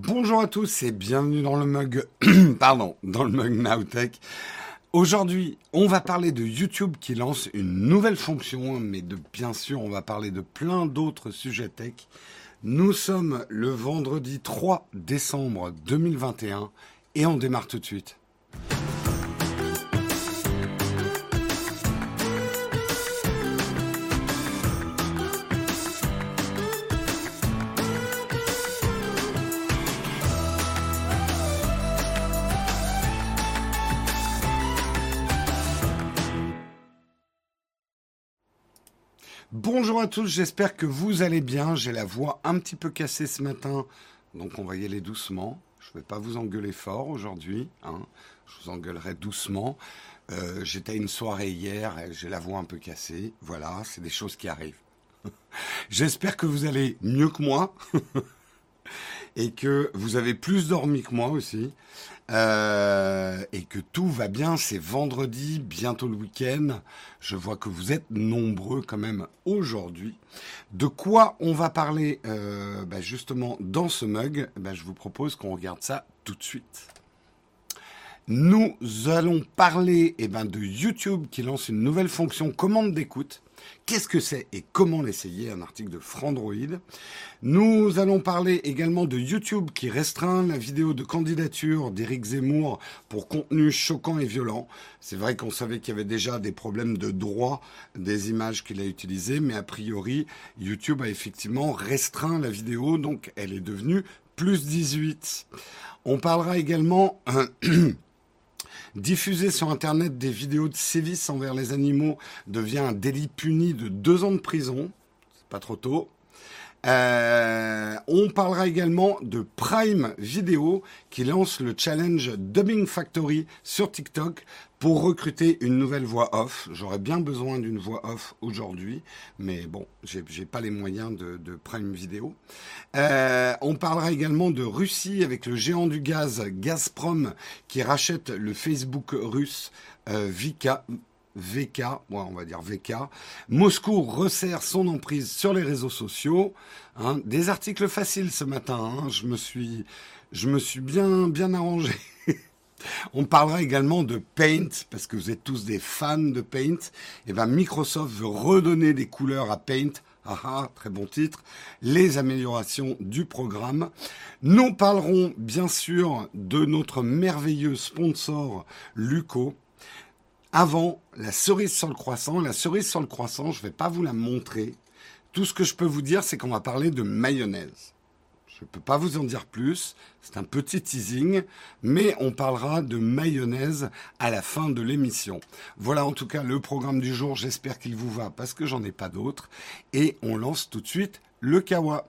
Bonjour à tous et bienvenue dans le mug, pardon, dans le mug Nowtech. Aujourd'hui, on va parler de YouTube qui lance une nouvelle fonction, mais de, bien sûr, on va parler de plein d'autres sujets tech. Nous sommes le vendredi 3 décembre 2021 et on démarre tout de suite. Bonjour à tous, j'espère que vous allez bien. J'ai la voix un petit peu cassée ce matin, donc on va y aller doucement. Je ne vais pas vous engueuler fort aujourd'hui, hein. je vous engueulerai doucement. Euh, j'étais à une soirée hier j'ai la voix un peu cassée. Voilà, c'est des choses qui arrivent. J'espère que vous allez mieux que moi et que vous avez plus dormi que moi aussi. Euh, et que tout va bien, c'est vendredi, bientôt le week-end. Je vois que vous êtes nombreux quand même aujourd'hui. De quoi on va parler euh, bah, justement dans ce mug? Bah, Je vous propose qu'on regarde ça tout de suite. Nous allons parler eh ben, de YouTube qui lance une nouvelle fonction commande d'écoute. Qu'est-ce que c'est et comment l'essayer Un article de Frandroid. Nous allons parler également de YouTube qui restreint la vidéo de candidature d'Éric Zemmour pour contenu choquant et violent. C'est vrai qu'on savait qu'il y avait déjà des problèmes de droit des images qu'il a utilisées, mais a priori, YouTube a effectivement restreint la vidéo, donc elle est devenue plus 18. On parlera également... Diffuser sur Internet des vidéos de sévices envers les animaux devient un délit puni de deux ans de prison. C'est pas trop tôt. Euh, on parlera également de Prime Video qui lance le challenge Dubbing Factory sur TikTok pour recruter une nouvelle voix off. J'aurais bien besoin d'une voix off aujourd'hui, mais bon, j'ai pas les moyens de, Prime Video. Euh, on parlera également de Russie avec le géant du gaz Gazprom qui rachète le Facebook russe euh, Vika, VK, on va dire VK. Moscou resserre son emprise sur les réseaux sociaux. Hein. des articles faciles ce matin. Hein. je me suis, je me suis bien, bien arrangé. On parlera également de Paint, parce que vous êtes tous des fans de Paint. Et eh ben Microsoft veut redonner des couleurs à Paint. Ah, ah très bon titre. Les améliorations du programme. Nous parlerons bien sûr de notre merveilleux sponsor Luco. Avant, la cerise sur le croissant. La cerise sur le croissant, je ne vais pas vous la montrer. Tout ce que je peux vous dire, c'est qu'on va parler de mayonnaise. Je ne peux pas vous en dire plus, c'est un petit teasing, mais on parlera de mayonnaise à la fin de l'émission. Voilà en tout cas le programme du jour, j'espère qu'il vous va parce que j'en ai pas d'autres. Et on lance tout de suite le kawa.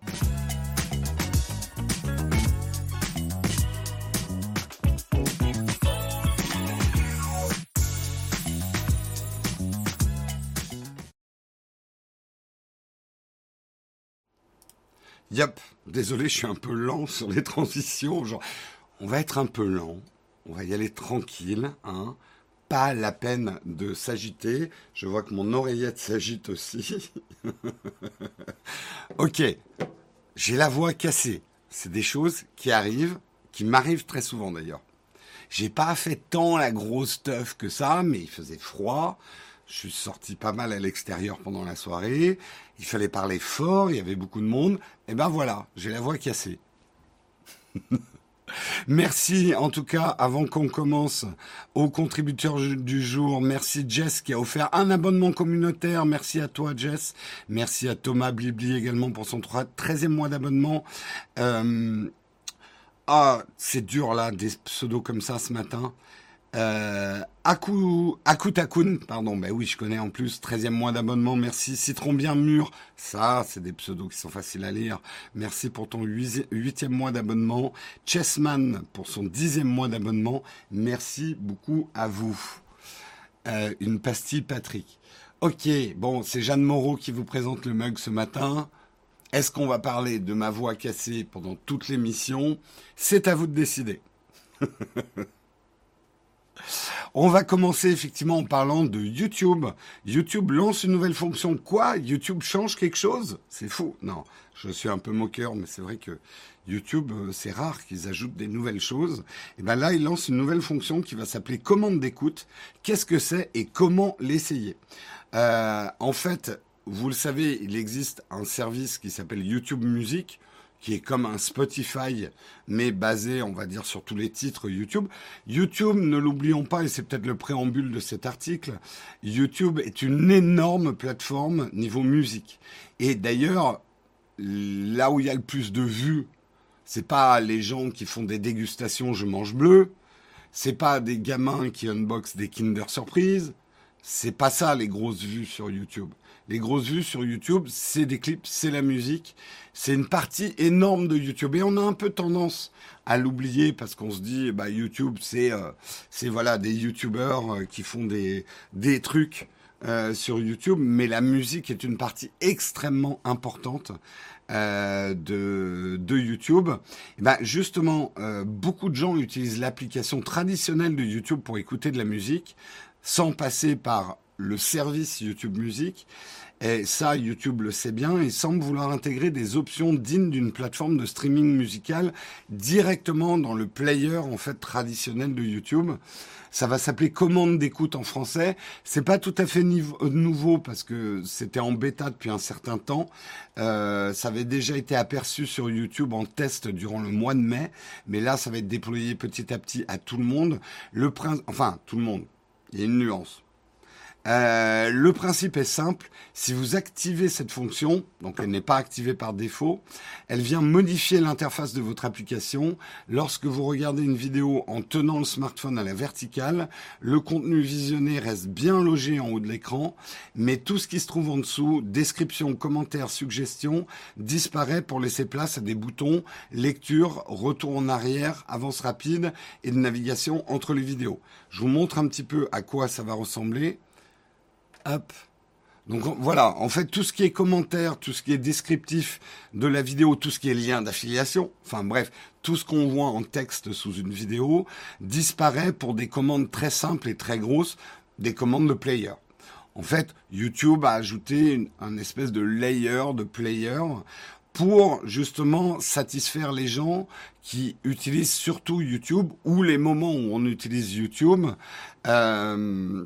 Yep, désolé, je suis un peu lent sur les transitions. Genre, on va être un peu lent, on va y aller tranquille, hein. Pas la peine de s'agiter. Je vois que mon oreillette s'agite aussi. ok, j'ai la voix cassée. C'est des choses qui arrivent, qui m'arrivent très souvent d'ailleurs. J'ai pas fait tant la grosse stuff que ça, mais il faisait froid. Je suis sorti pas mal à l'extérieur pendant la soirée. Il fallait parler fort, il y avait beaucoup de monde. Et ben voilà, j'ai la voix cassée. Merci en tout cas, avant qu'on commence, aux contributeurs du jour. Merci Jess qui a offert un abonnement communautaire. Merci à toi Jess. Merci à Thomas Blibli également pour son 13e mois d'abonnement. Euh, ah, c'est dur là, des pseudos comme ça ce matin. Euh, Aku, Akutakun, pardon, ben oui, je connais en plus, 13e mois d'abonnement, merci. Citron bien mûr, ça, c'est des pseudos qui sont faciles à lire. Merci pour ton 8e mois d'abonnement. Chessman pour son 10e mois d'abonnement, merci beaucoup à vous. Euh, une pastille Patrick. Ok, bon, c'est Jeanne Moreau qui vous présente le mug ce matin. Est-ce qu'on va parler de ma voix cassée pendant toute l'émission? C'est à vous de décider. On va commencer effectivement en parlant de YouTube. YouTube lance une nouvelle fonction. Quoi? YouTube change quelque chose? C'est fou. Non, je suis un peu moqueur, mais c'est vrai que YouTube, euh, c'est rare qu'ils ajoutent des nouvelles choses. Et ben là, ils lancent une nouvelle fonction qui va s'appeler commande d'écoute. Qu'est-ce que c'est et comment l'essayer? Euh, En fait, vous le savez, il existe un service qui s'appelle YouTube Music qui est comme un Spotify, mais basé, on va dire, sur tous les titres YouTube. YouTube, ne l'oublions pas, et c'est peut-être le préambule de cet article, YouTube est une énorme plateforme niveau musique. Et d'ailleurs, là où il y a le plus de vues, c'est pas les gens qui font des dégustations je mange bleu, c'est pas des gamins qui unbox des Kinder Surprise, c'est pas ça les grosses vues sur YouTube. Les grosses vues sur YouTube, c'est des clips, c'est la musique, c'est une partie énorme de YouTube et on a un peu tendance à l'oublier parce qu'on se dit bah YouTube c'est euh, c'est voilà des YouTubeurs euh, qui font des trucs euh, sur YouTube, mais la musique est une partie extrêmement importante de, YouTube. Et ben justement, beaucoup de gens utilisent l'application traditionnelle de YouTube pour écouter de la musique sans passer par le service YouTube Music. Et ça, YouTube le sait bien et semble vouloir intégrer des options dignes d'une plateforme de streaming musical directement dans le player en fait traditionnel de YouTube. Ça va s'appeler commande d'écoute en français. C'est pas tout à fait nouveau parce que c'était en bêta depuis un certain temps. Euh, ça avait déjà été aperçu sur YouTube en test durant le mois de mai, mais là, ça va être déployé petit à petit à tout le monde. Le prince, enfin tout le monde. Il y a une nuance euh, le principe est simple. Si vous activez cette fonction, donc elle n'est pas activée par défaut, elle vient modifier l'interface de votre application. Lorsque vous regardez une vidéo en tenant le smartphone à la verticale, le contenu visionné reste bien logé en haut de l'écran, mais tout ce qui se trouve en dessous, description, commentaires, suggestions, disparaît pour laisser place à des boutons lecture, retour en arrière, avance rapide et de navigation entre les vidéos. Je vous montre un petit peu à quoi ça va ressembler. Donc voilà, en fait, tout ce qui est commentaire, tout ce qui est descriptif de la vidéo, tout ce qui est lien d'affiliation, enfin bref, tout ce qu'on voit en texte sous une vidéo disparaît pour des commandes très simples et très grosses, des commandes de player. En fait, YouTube a ajouté un espèce de layer de player pour justement satisfaire les gens qui utilisent surtout YouTube ou les moments où on utilise YouTube. Euh,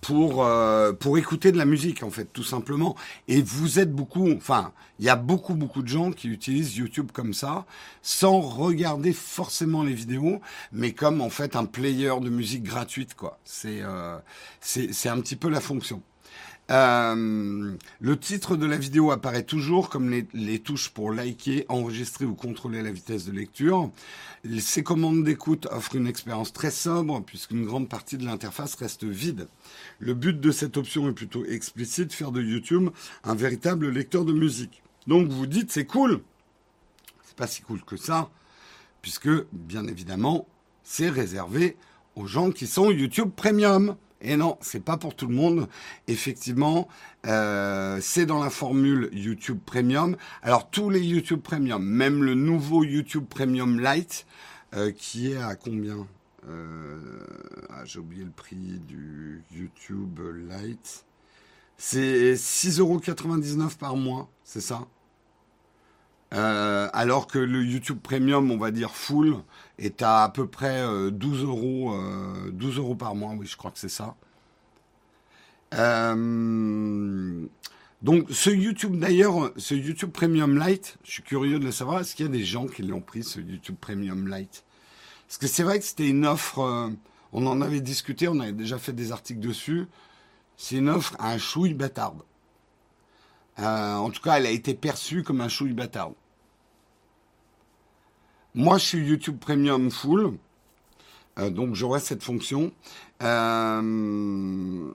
pour euh, pour écouter de la musique en fait tout simplement. Et vous êtes beaucoup enfin il y a beaucoup beaucoup de gens qui utilisent YouTube comme ça sans regarder forcément les vidéos mais comme en fait un player de musique gratuite quoi. C'est euh, c'est c'est un petit peu la fonction euh, le titre de la vidéo apparaît toujours comme les, les, touches pour liker, enregistrer ou contrôler la vitesse de lecture. Ces commandes d'écoute offrent une expérience très sobre puisqu'une grande partie de l'interface reste vide. Le but de cette option est plutôt explicite, faire de YouTube un véritable lecteur de musique. Donc vous dites c'est cool. C'est pas si cool que ça puisque bien évidemment c'est réservé aux gens qui sont YouTube Premium. Et non, c'est pas pour tout le monde. Effectivement, euh, c'est dans la formule YouTube Premium. Alors tous les YouTube Premium, même le nouveau YouTube Premium Lite, euh, qui est à combien euh, ah, J'ai oublié le prix du YouTube Lite. C'est 6,99€ par mois, c'est ça? Euh, alors que le YouTube Premium, on va dire full, est à à peu près 12 euh, euros, 12 euh, euros par mois. Oui, je crois que c'est ça. donc, ce YouTube d'ailleurs, ce YouTube Premium Lite, je suis curieux de le savoir. Est-ce qu'il y a des gens qui l'ont pris, ce YouTube Premium Lite? Parce que c'est vrai que c'était une offre. on en avait discuté, on avait déjà fait des articles dessus. C'est une offre à un chouille bâtarde. Euh, en tout cas, elle a été perçue comme un chouille bâtard. Moi, je suis YouTube Premium Full, euh, donc j'aurai cette fonction. Euh,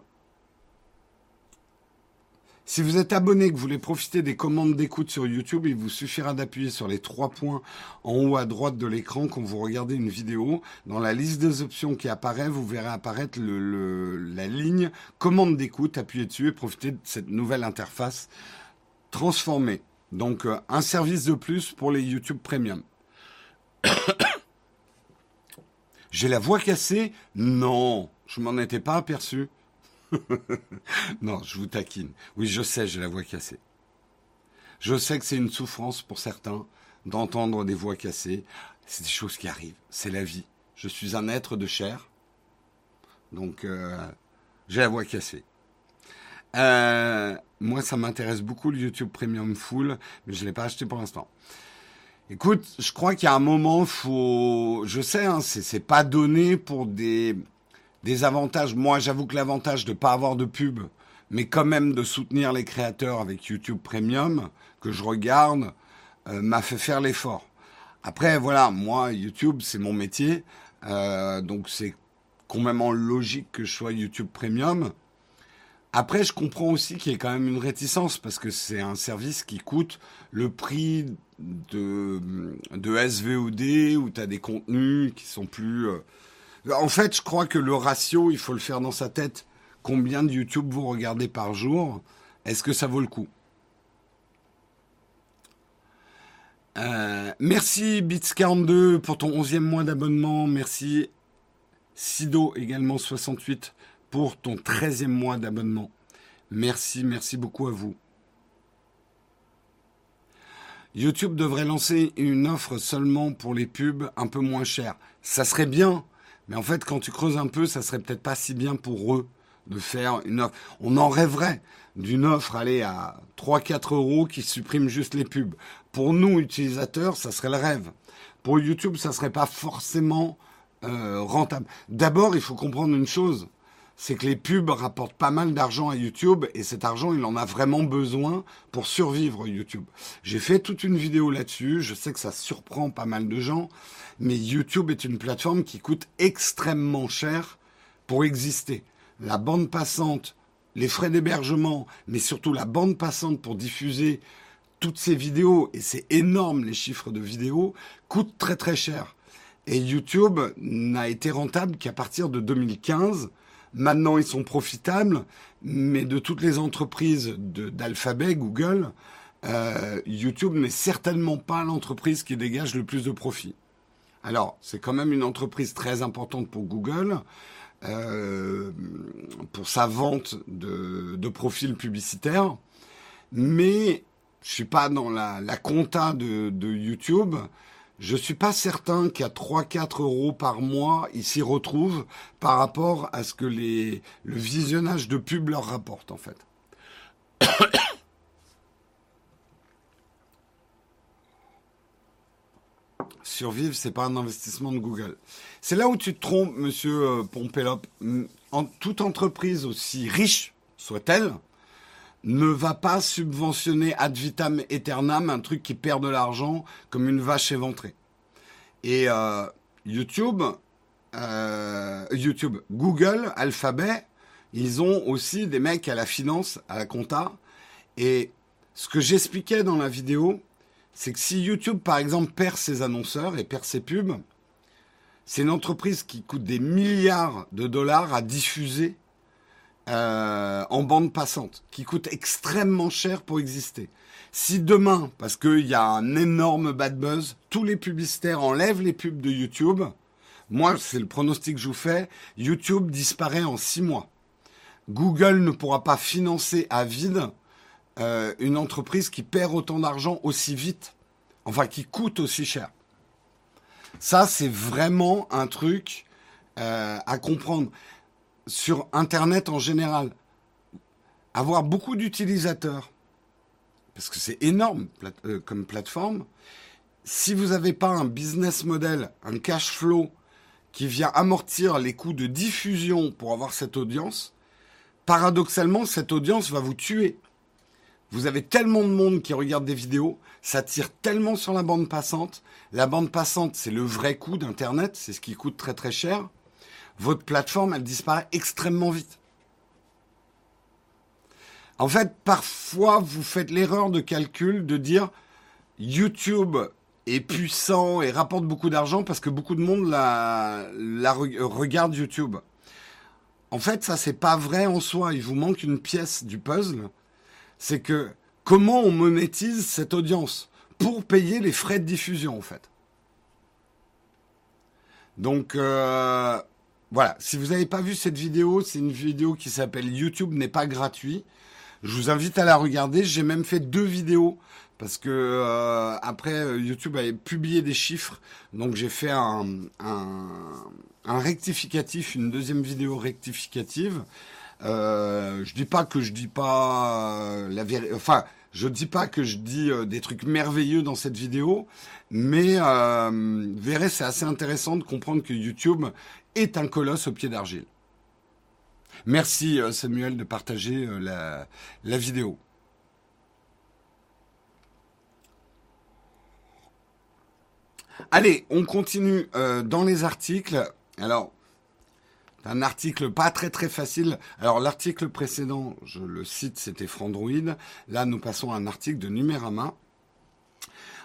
si vous êtes abonné, que vous voulez profiter des commandes d'écoute sur YouTube, il vous suffira d'appuyer sur les trois points en haut à droite de l'écran quand vous regardez une vidéo. Dans la liste des options qui apparaît, vous verrez apparaître la ligne commande d'écoute. Appuyez dessus et profitez de cette nouvelle interface transformée. Donc euh, un service de plus pour les YouTube Premium. J'ai la voix cassée? Non, je m'en étais pas aperçu. non, je vous taquine. Oui, je sais, j'ai la voix cassée. Je sais que c'est une souffrance pour certains d'entendre des voix cassées. C'est des choses qui arrivent. C'est la vie. Je suis un être de chair. Donc, euh, j'ai la voix cassée. Euh, moi, ça m'intéresse beaucoup le YouTube Premium Full, mais je ne l'ai pas acheté pour l'instant. Écoute, je crois qu'il y a un moment, faut, je sais, hein, c'est pas donné pour des des avantages. Moi, j'avoue que l'avantage de ne pas avoir de pub, mais quand même de soutenir les créateurs avec YouTube Premium que je regarde, euh, m'a fait faire l'effort. Après, voilà, moi, YouTube, c'est mon métier, euh, donc c'est complètement logique que je sois YouTube Premium. Après, je comprends aussi qu'il y ait quand même une réticence parce que c'est un service qui coûte le prix de, SVOD où tu des contenus qui sont plus... Euh, en fait, je crois que le ratio, il faut le faire dans sa tête. Combien de YouTube vous regardez par jour? Est-ce que ça vaut le coup? Euh, Merci Bits42 pour ton 11e mois d'abonnement. Merci Sido également 68 pour ton 13e mois d'abonnement. Merci, merci beaucoup à vous. YouTube devrait lancer une offre seulement pour les pubs un peu moins chères. Ça serait bien, mais en fait, quand tu creuses un peu, ça serait peut-être pas si bien pour eux de faire une offre. On en rêverait d'une offre, aller à 3-4 euros qui supprime juste les pubs. Pour nous, utilisateurs, ça serait le rêve. Pour YouTube, ça serait pas forcément euh, rentable. D'abord, il faut comprendre une chose c'est que les pubs rapportent pas mal d'argent à YouTube et cet argent, il en a vraiment besoin pour survivre YouTube. J'ai fait toute une vidéo là-dessus, je sais que ça surprend pas mal de gens, mais YouTube est une plateforme qui coûte extrêmement cher pour exister. La bande passante, les frais d'hébergement, mais surtout la bande passante pour diffuser toutes ces vidéos, et c'est énorme les chiffres de vidéos, coûtent très très cher. Et YouTube n'a été rentable qu'à partir de 2015, Maintenant, ils sont profitables, mais de toutes les entreprises d'Alphabet, Google, euh, YouTube n'est certainement pas l'entreprise qui dégage le plus de profit. Alors, c'est quand même une entreprise très importante pour Google, euh, pour sa vente de, profils publicitaires, mais je suis pas dans la, compta de YouTube. Je suis pas certain qu'à 3-4 euros par mois, ils s'y retrouvent par rapport à ce que le visionnage de pub leur rapporte, en fait. Survivre, c'est pas un investissement de Google. C'est là où tu te trompes, monsieur euh, Pompélope. En, toute entreprise, aussi riche soit-elle, ne va pas subventionner ad vitam aeternam un truc qui perd de l'argent comme une vache éventrée. Et euh, YouTube, euh, YouTube, Google, Alphabet, ils ont aussi des mecs à la finance, à la compta. Et ce que j'expliquais dans la vidéo, c'est que si YouTube, par exemple, perd ses annonceurs et perd ses pubs, c'est une entreprise qui coûte des milliards de dollars à diffuser euh, en bande passante, qui coûte extrêmement cher pour exister. Si demain, parce qu'il y a un énorme bad buzz, tous les publicitaires enlèvent les pubs de YouTube, moi, c'est le pronostic que je vous fais, YouTube disparaît en six mois. Google ne pourra pas financer à vide euh, une entreprise qui perd autant d'argent aussi vite, enfin qui coûte aussi cher. Ça, c'est vraiment un truc euh, à comprendre sur Internet en général, avoir beaucoup d'utilisateurs, parce que c'est énorme euh, comme plateforme, si vous n'avez pas un business model, un cash flow qui vient amortir les coûts de diffusion pour avoir cette audience, paradoxalement, cette audience va vous tuer. Vous avez tellement de monde qui regarde des vidéos, ça tire tellement sur la bande passante. La bande passante, c'est le vrai coût d'Internet, c'est ce qui coûte très très cher votre plateforme, elle disparaît extrêmement vite. En fait, parfois, vous faites l'erreur de calcul de dire YouTube est puissant et rapporte beaucoup d'argent parce que beaucoup de monde la, regarde YouTube. En fait, ça c'est pas vrai en soi. Il vous manque une pièce du puzzle. C'est que comment on monétise cette audience pour payer les frais de diffusion en fait? Donc euh, voilà, si vous n'avez pas vu cette vidéo, c'est une vidéo qui s'appelle YouTube n'est pas gratuit. Je vous invite à la regarder. J'ai même fait deux vidéos parce que euh, après euh, YouTube avait publié des chiffres, donc j'ai fait un, rectificatif, une deuxième vidéo rectificative. Euh, je dis pas que je dis pas euh, la vérité, enfin je dis pas que je dis des trucs merveilleux dans cette vidéo, mais vous verrez c'est assez intéressant de comprendre que YouTube est un colosse au pied d'argile. Merci Samuel de partager la, la vidéo. Allez, on continue euh, dans les articles. Alors, un article pas très très facile. Alors l'article précédent, je le cite, c'était Frandroid. Là, nous passons à un article de Numérama.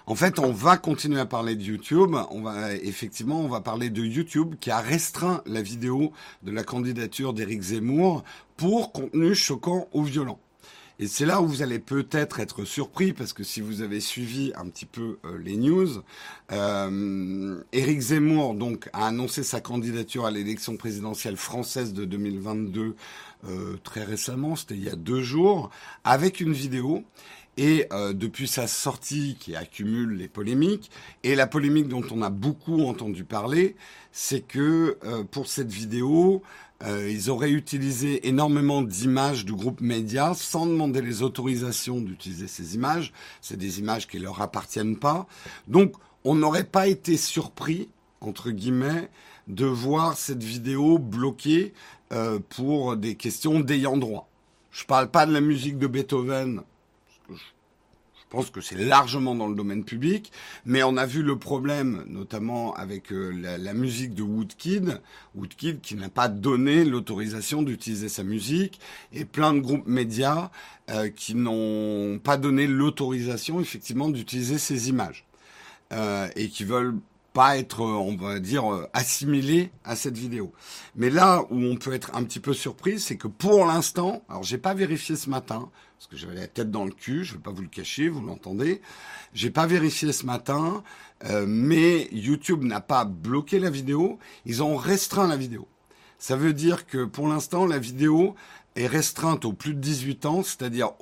En fait, on va continuer à parler de YouTube. On va effectivement, on va parler de YouTube qui a restreint la vidéo de la candidature d'Éric Zemmour pour contenu choquant ou violent. Et c'est là où vous allez peut-être être surpris, parce que si vous avez suivi un petit peu euh, les news, euh, Éric Zemmour donc a annoncé sa candidature à l'élection présidentielle française de 2022 euh, très récemment, c'était il y a deux jours, avec une vidéo. Et euh, depuis sa sortie, qui accumule les polémiques, et la polémique dont on a beaucoup entendu parler, c'est que euh, pour cette vidéo, euh, ils auraient utilisé énormément d'images du groupe Média sans demander les autorisations d'utiliser ces images. C'est des images qui ne leur appartiennent pas. Donc, on n'aurait pas été surpris, entre guillemets, de voir cette vidéo bloquée pour des questions d'ayant droit. Je parle pas de la musique de Beethoven, je pense que c'est largement dans le domaine public, mais on a vu le problème, notamment avec euh, la, musique de Woodkid, Woodkid qui n'a pas donné l'autorisation d'utiliser sa musique, et plein de groupes médias euh, qui n'ont pas donné l'autorisation effectivement d'utiliser ces images, euh, et qui veulent pas être, on va dire, assimilés à cette vidéo. Mais là où on peut être un petit peu surpris, c'est que pour l'instant, alors j'ai pas vérifié ce matin, parce que j'avais la tête dans le cul, je ne vais pas vous le cacher, vous l'entendez. J'ai pas vérifié ce matin, euh, mais YouTube n'a pas bloqué la vidéo, ils ont restreint la vidéo. Ça veut dire que pour l'instant, la vidéo est restreinte aux plus de 18 ans, c'est-à-dire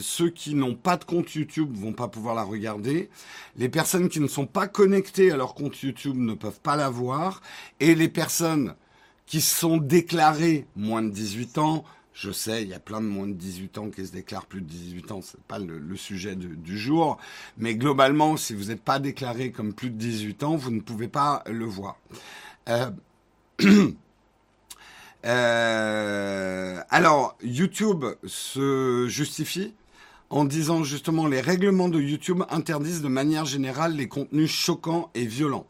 ceux qui n'ont pas de compte YouTube vont pas pouvoir la regarder. Les personnes qui ne sont pas connectées à leur compte YouTube ne peuvent pas la voir. Et les personnes qui sont déclarées moins de 18 ans, je sais, il y a plein de moins de 18 ans qui se déclarent plus de 18 ans, c'est pas le, sujet du jour, mais globalement, si vous n'êtes pas déclaré comme plus de 18 ans, vous ne pouvez pas le voir. Euh, euh, alors, YouTube se justifie en disant justement les règlements de YouTube interdisent de manière générale les contenus choquants et violents.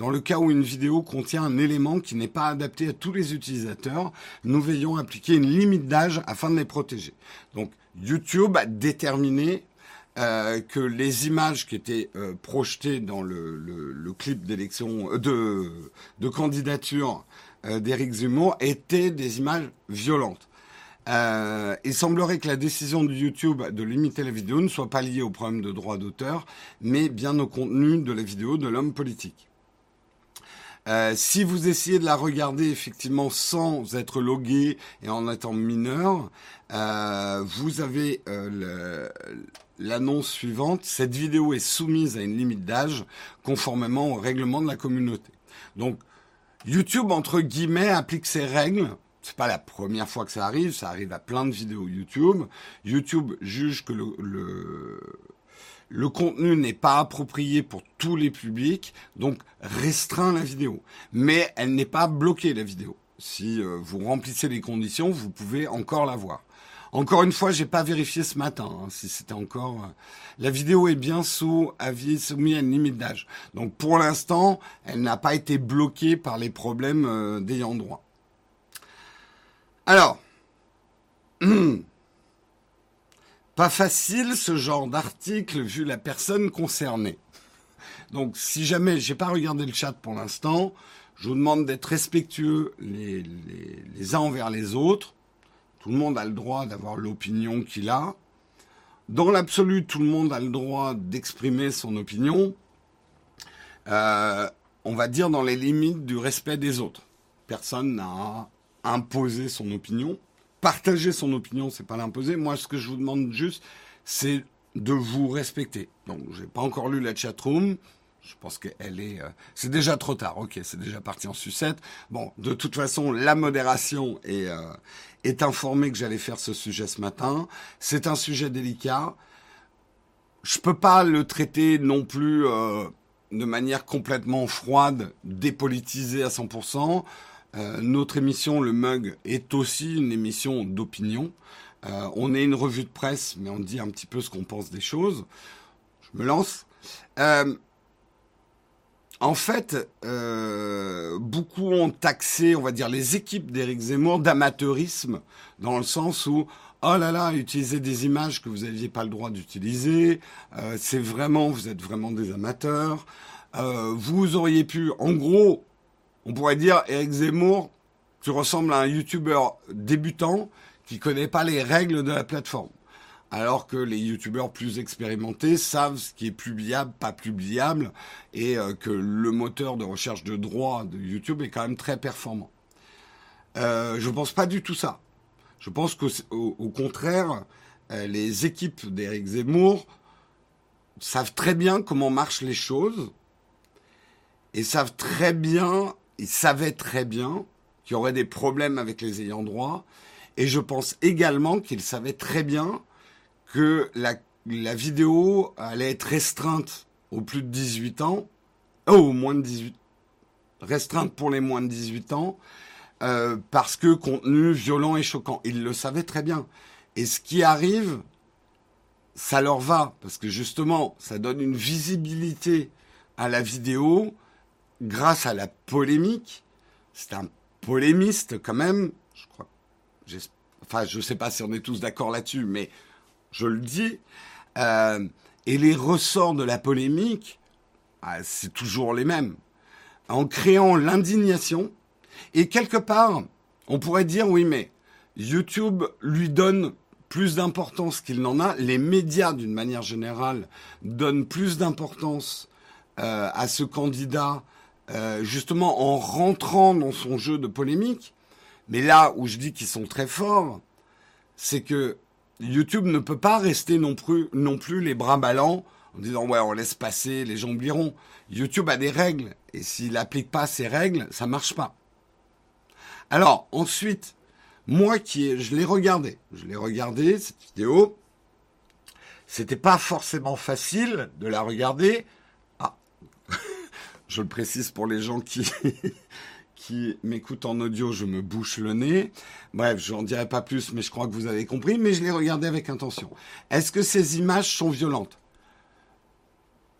Dans le cas où une vidéo contient un élément qui n'est pas adapté à tous les utilisateurs, nous veillons à appliquer une limite d'âge afin de les protéger. Donc YouTube a déterminé euh, que les images qui étaient euh, projetées dans le, clip d'élection euh, de, candidature d'Éric Zemmour étaient des images violentes. Il semblerait que la décision de YouTube de limiter la vidéo ne soit pas liée au problème de droit d'auteur, mais bien au contenu de la vidéo de l'homme politique. Euh, si vous essayez de la regarder effectivement sans être logué et en étant mineur, euh, vous avez euh, l'annonce suivante. Cette vidéo est soumise à une limite d'âge conformément au règlement de la communauté. Donc YouTube entre guillemets applique ses règles. C'est pas la première fois que ça arrive, ça arrive à plein de vidéos YouTube. YouTube juge que le, le le contenu n'est pas approprié pour tous les publics, donc restreint la vidéo. Mais elle n'est pas bloquée, la vidéo. Si euh, vous remplissez les conditions, vous pouvez encore la voir. Encore une fois, j'ai pas vérifié ce matin hein, si c'était encore. Euh, la vidéo est bien sous avis soumis à une limite d'âge. Donc pour l'instant, elle n'a pas été bloquée par les problèmes euh, d'ayant droit. Alors, Facile ce genre d'article vu la personne concernée. Donc si jamais j'ai pas regardé le chat pour l'instant, je vous demande d'être respectueux les, uns envers les autres. Tout le monde a le droit d'avoir l'opinion qu'il a. Dans l'absolu, tout le monde a le droit d'exprimer son opinion. Euh, on va dire, dans les limites du respect des autres. Personne n'a imposé son opinion. Partager son opinion, c'est pas l'imposer. Moi, ce que je vous demande juste, c'est de vous respecter. Donc, j'ai pas encore lu la chatroom. Je pense qu'elle est. Euh, c'est déjà trop tard. Ok, c'est déjà parti en sucette. Bon, de toute façon, la modération est, euh, est informée que j'allais faire ce sujet ce matin. C'est un sujet délicat. Je peux pas le traiter non plus euh, de manière complètement froide, dépolitisée à 100%. Notre émission, le Mug, est aussi une émission d'opinion. on est une revue de presse, mais on dit un petit peu ce qu'on pense des choses. Je me lance. En fait, euh, beaucoup ont taxé, on va dire, les équipes d'Éric Zemmour d'amateurisme, dans le sens où, oh là là, utiliser des images que vous n'aviez pas le droit d'utiliser, euh, c'est vraiment, vous êtes vraiment des amateurs. Euh, vous auriez pu, en gros, on pourrait dire, Éric Zemmour, tu ressembles à un YouTuber débutant qui connaît pas les règles de la plateforme alors que les youtubeurs plus expérimentés savent ce qui est publiable, pas publiable, et euh, que le moteur de recherche de droit de YouTube est quand même très performant. Euh, je pense pas du tout ça. Je pense qu'au au contraire, euh, les équipes d'Éric Zemmour savent très bien comment marchent les choses et savent très bien, ils savaient très bien qu'il y aurait des problèmes avec les ayants droit. Et je pense également qu'ils savaient très bien que la, vidéo allait être restreinte aux plus de 18 ans, oh, aux moins de 18, restreinte pour les moins de 18 ans, euh, parce que contenu violent et choquant. Ils le savaient très bien. Et ce qui arrive, ça leur va, parce que justement, ça donne une visibilité à la vidéo grâce à la polémique. C'est un polémiste quand même, je crois. Enfin, je sais pas si on est tous d'accord là-dessus, mais je le dis. Euh, et les ressorts de la polémique, ah, c'est toujours les mêmes. En créant l'indignation, et quelque part, on pourrait dire, oui, mais YouTube lui donne plus d'importance qu'il n'en a. Les médias, d'une manière générale, donnent plus d'importance euh, à ce candidat, euh, justement en rentrant dans son jeu de polémique. Mais là où je dis qu'ils sont très forts, c'est que YouTube ne peut pas rester non plus, les bras ballants en disant ouais on laisse passer, les gens oublieront. YouTube a des règles et s'il n'applique pas ces règles, ça marche pas. Alors ensuite, moi qui je l'ai regardé, je l'ai regardé cette vidéo. C'était pas forcément facile de la regarder. Je le précise pour les gens qui qui m'écoute en audio, je me bouche le nez. Bref, je n'en dirai pas plus, mais je crois que vous avez compris, mais je l'ai regardé avec intention. Est-ce que ces images sont violentes?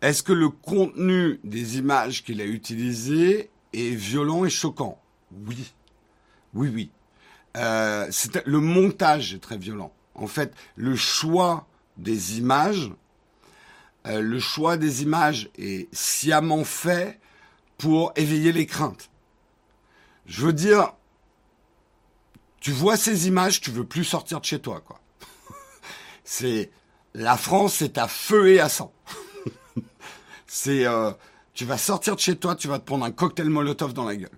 Est-ce que le contenu des images qu'il a utilisées est violent et choquant? Oui. Oui, oui. Euh, le montage est très violent. En fait, le choix des images, euh, le choix des images est sciemment fait pour éveiller les craintes. Je veux dire, tu vois ces images, tu veux plus sortir de chez toi, quoi. c'est la France est à feu et à sang. c'est euh, tu vas sortir de chez toi, tu vas te prendre un cocktail Molotov dans la gueule.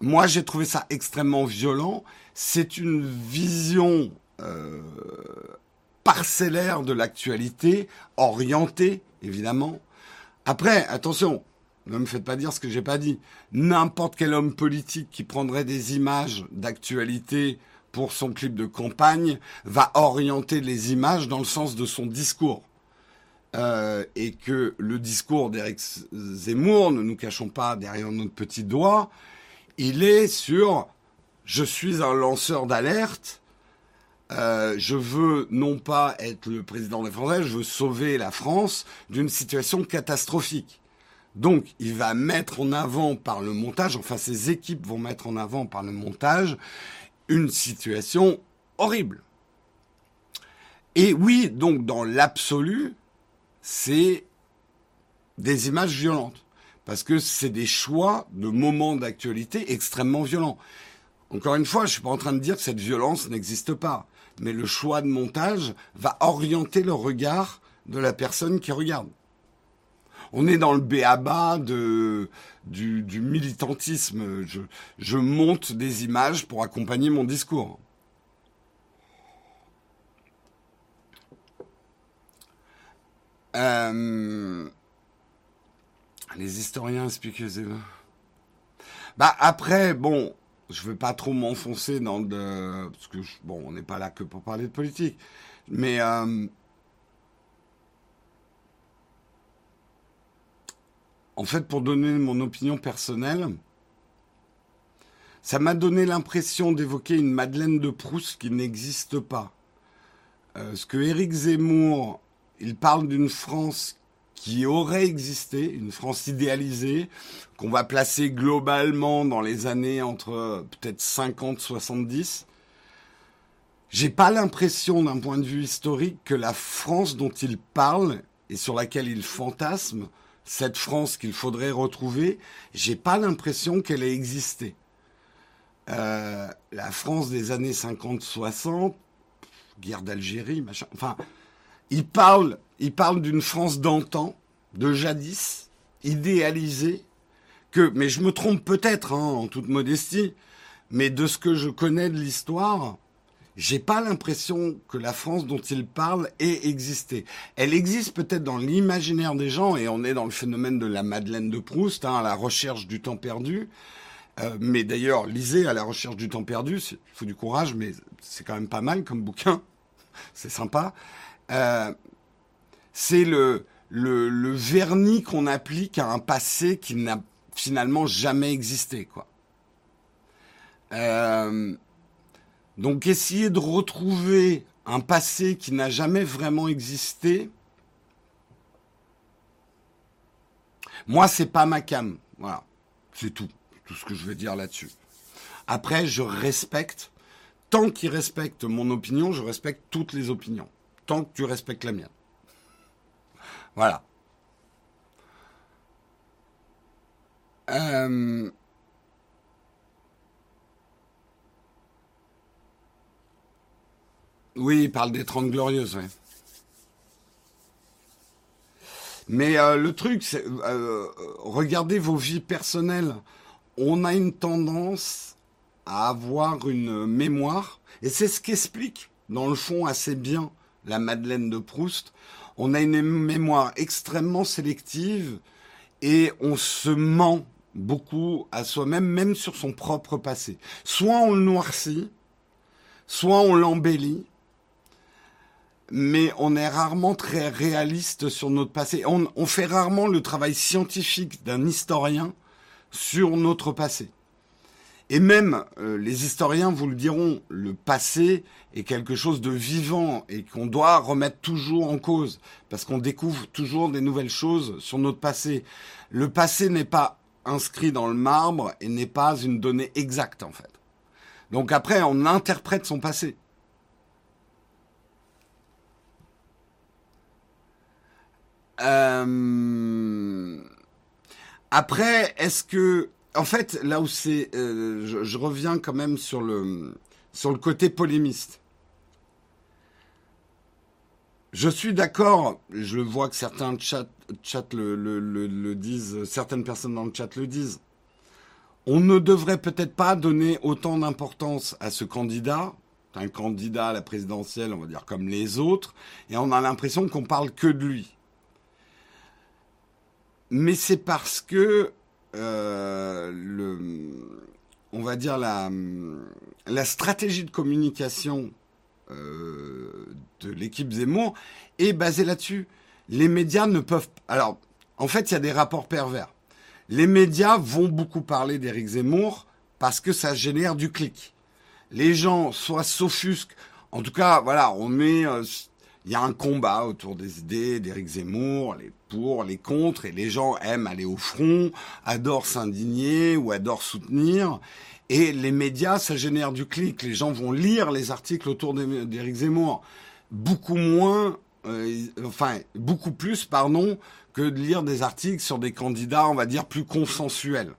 Moi, j'ai trouvé ça extrêmement violent. C'est une vision euh, parcellaire de l'actualité, orientée évidemment. Après, attention, ne me faites pas dire ce que j'ai pas dit. N'importe quel homme politique qui prendrait des images d'actualité pour son clip de campagne va orienter les images dans le sens de son discours. Euh, et que le discours d'Éric Zemmour, ne nous cachons pas derrière notre petit doigt, il est sur je suis un lanceur d'alerte, euh, je veux non pas être le président des Français, je veux sauver la France d'une situation catastrophique. Donc, il va mettre en avant par le montage, enfin ses équipes vont mettre en avant par le montage, une situation horrible. Et oui, donc dans l'absolu, c'est des images violentes. Parce que c'est des choix de moments d'actualité extrêmement violents. Encore une fois, je suis pas en train de dire que cette violence n'existe pas. Mais le choix de montage va orienter le regard de la personne qui regarde. on est dans le béaba de du, militantisme. Je, je monte des images pour accompagner mon discours. Euh, les historiens expliquent. Bah après, bon, je veux pas trop m'enfoncer dans de parce que bon, on n'est pas là que pour parler de politique, mais euh, en fait, pour donner mon opinion personnelle, ça m'a donné l'impression d'évoquer une Madeleine de Proust qui n'existe pas. Euh, ce que Éric Zemmour, il parle d'une France qui aurait existé, une France idéalisée, qu'on va placer globalement dans les années entre peut-être 50, 70. J'ai pas l'impression, d'un point de vue historique, que la France dont il parle et sur laquelle il fantasme, cette France qu'il faudrait retrouver, j'ai pas l'impression qu'elle ait existé. Euh, la France des années 50-60, guerre d'Algérie, machin. Enfin, il parle, il parle d'une France d'antan, de jadis, idéalisée, que, mais je me trompe peut-être, hein, en toute modestie, mais de ce que je connais de l'histoire, j'ai pas l'impression que la France dont il parle ait existé. Elle existe peut-être dans l'imaginaire des gens, et on est dans le phénomène de la Madeleine de Proust, hein, à la recherche du temps perdu. Euh, mais d'ailleurs, lisez à la recherche du temps perdu, il faut du courage, mais c'est quand même pas mal comme bouquin, c'est sympa. Euh, c'est le, vernis qu'on applique à un passé qui n'a finalement jamais existé, quoi. Euh, donc essayer de retrouver un passé qui n'a jamais vraiment existé, moi c'est pas ma cam. C'est tout, tout ce que je veux dire là-dessus. Après, je respecte, tant qu'il respecte mon opinion, je respecte toutes les opinions. Tant que tu respectes la mienne. Voilà. Euh, Oui, il parle des Trente Glorieuses, ouais. Mais euh, le truc, euh, regardez vos vies personnelles. On a une tendance à avoir une mémoire, et c'est ce qu'explique, dans le fond, assez bien la Madeleine de Proust. On a une mémoire extrêmement sélective, et on se ment beaucoup à soi-même, même sur son propre passé. Soit on le noircit, soit on l'embellit, mais on est rarement très réaliste sur notre passé. On, fait rarement le travail scientifique d'un historien sur notre passé. Et même euh, les historiens vous le diront, le passé est quelque chose de vivant et qu'on doit remettre toujours en cause parce qu'on découvre toujours des nouvelles choses sur notre passé. Le passé n'est pas inscrit dans le marbre et n'est pas une donnée exacte en fait. Donc après, on interprète son passé. Euh, après, est-ce que, en fait, là où c'est, euh, je, reviens quand même sur le sur le côté polémiste. Je suis d'accord, je vois que certains chat, chat le, le, le, disent, certaines personnes dans le chat le disent. On ne devrait peut-être pas donner autant d'importance à ce candidat, un candidat à la présidentielle, on va dire comme les autres, et on a l'impression qu'on parle que de lui mais c'est parce que euh, le, on va dire la, la stratégie de communication euh, de l'équipe Zemmour est basée là-dessus. Les médias ne peuvent. Alors, en fait, il y a des rapports pervers. Les médias vont beaucoup parler d'Éric Zemmour parce que ça génère du clic. Les gens soit s'offusquent. En tout cas, voilà, on met. Euh, il y a un combat autour des idées d'Éric Zemmour, les pour, les contre, et les gens aiment aller au front, adorent s'indigner ou adorent soutenir. Et les médias, ça génère du clic. Les gens vont lire les articles autour d'Éric Zemmour. Beaucoup moins, euh, enfin, beaucoup plus, pardon, que de lire des articles sur des candidats, on va dire, plus consensuels.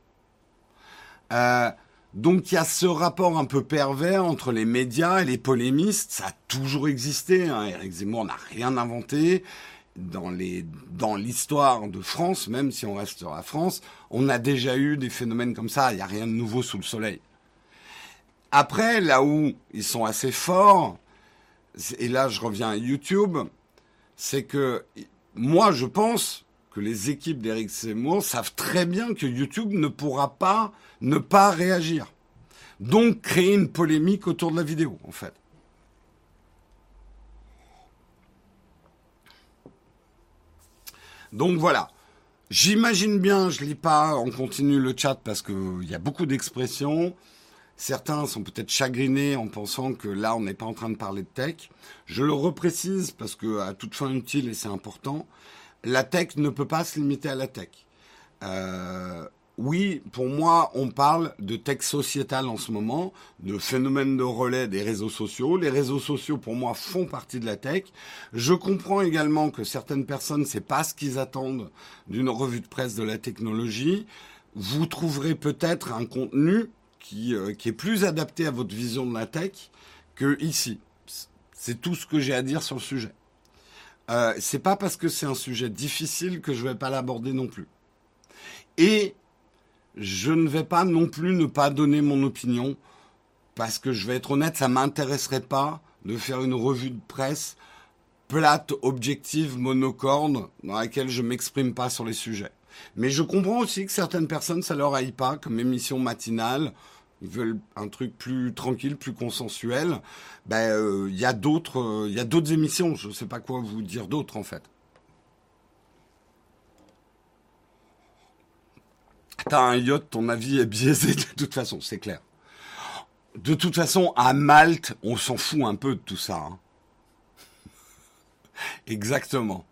Euh, donc il y a ce rapport un peu pervers entre les médias et les polémistes. Ça a toujours existé. Hein. Éric Zemmour n'a rien inventé. dans dans l'histoire de France, même si on reste sur la France, on a déjà eu des phénomènes comme ça. Il n'y a rien de nouveau sous le soleil. Après, là où ils sont assez forts, et là je reviens à YouTube, c'est que moi je pense que les équipes d'Eric Seymour savent très bien que YouTube ne pourra pas ne pas réagir. Donc créer une polémique autour de la vidéo, en fait. Donc voilà. J'imagine bien, je lis pas, on continue le chat parce qu'il y a beaucoup d'expressions. Certains sont peut-être chagrinés en pensant que là, on n'est pas en train de parler de tech. Je le reprécise parce que, à toute fin utile, et c'est important, la tech ne peut pas se limiter à la tech. Euh, oui, pour moi, on parle de tech sociétale en ce moment, de phénomène de relais des réseaux sociaux. Les réseaux sociaux, pour moi, font partie de la tech. Je comprends également que certaines personnes, c'est pas ce qu'ils attendent d'une revue de presse de la technologie. Vous trouverez peut-être un contenu qui, euh, qui est plus adapté à votre vision de la tech que ici. C'est tout ce que j'ai à dire sur le sujet. Euh, c'est pas parce que c'est un sujet difficile que je vais pas l'aborder non plus. Et je ne vais pas non plus ne pas donner mon opinion parce que je vais être honnête, ça m'intéresserait pas de faire une revue de presse plate, objective, monocorde, dans laquelle je m'exprime pas sur les sujets. Mais je comprends aussi que certaines personnes, ça leur aille pas, comme émission matinale, veulent un truc plus tranquille, plus consensuel. Ben, euh, il y a d'autres, euh, il y a d'autres émissions. Je ne sais pas quoi vous dire d'autre en fait. T'as un yacht, ton avis est biaisé de toute façon, c'est clair. De toute façon, à Malte, on s'en fout un peu de tout ça. Hein. Exactement.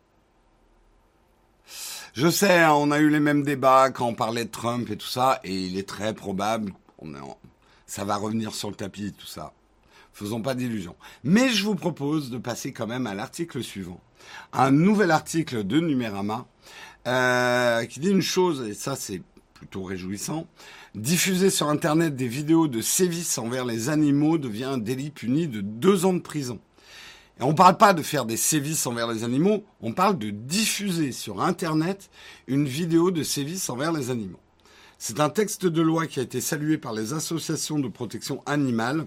Je sais, hein, on a eu les mêmes débats quand on parlait de Trump et tout ça, et il est très probable, on ça va revenir sur le tapis, tout ça. Faisons pas d'illusions. Mais je vous propose de passer quand même à l'article suivant. Un nouvel article de Numérama euh, qui dit une chose, et ça c'est plutôt réjouissant. Diffuser sur Internet des vidéos de sévices envers les animaux devient un délit puni de deux ans de prison. Et on ne parle pas de faire des sévices envers les animaux, on parle de diffuser sur Internet une vidéo de sévices envers les animaux. C'est un texte de loi qui a été salué par les associations de protection animale,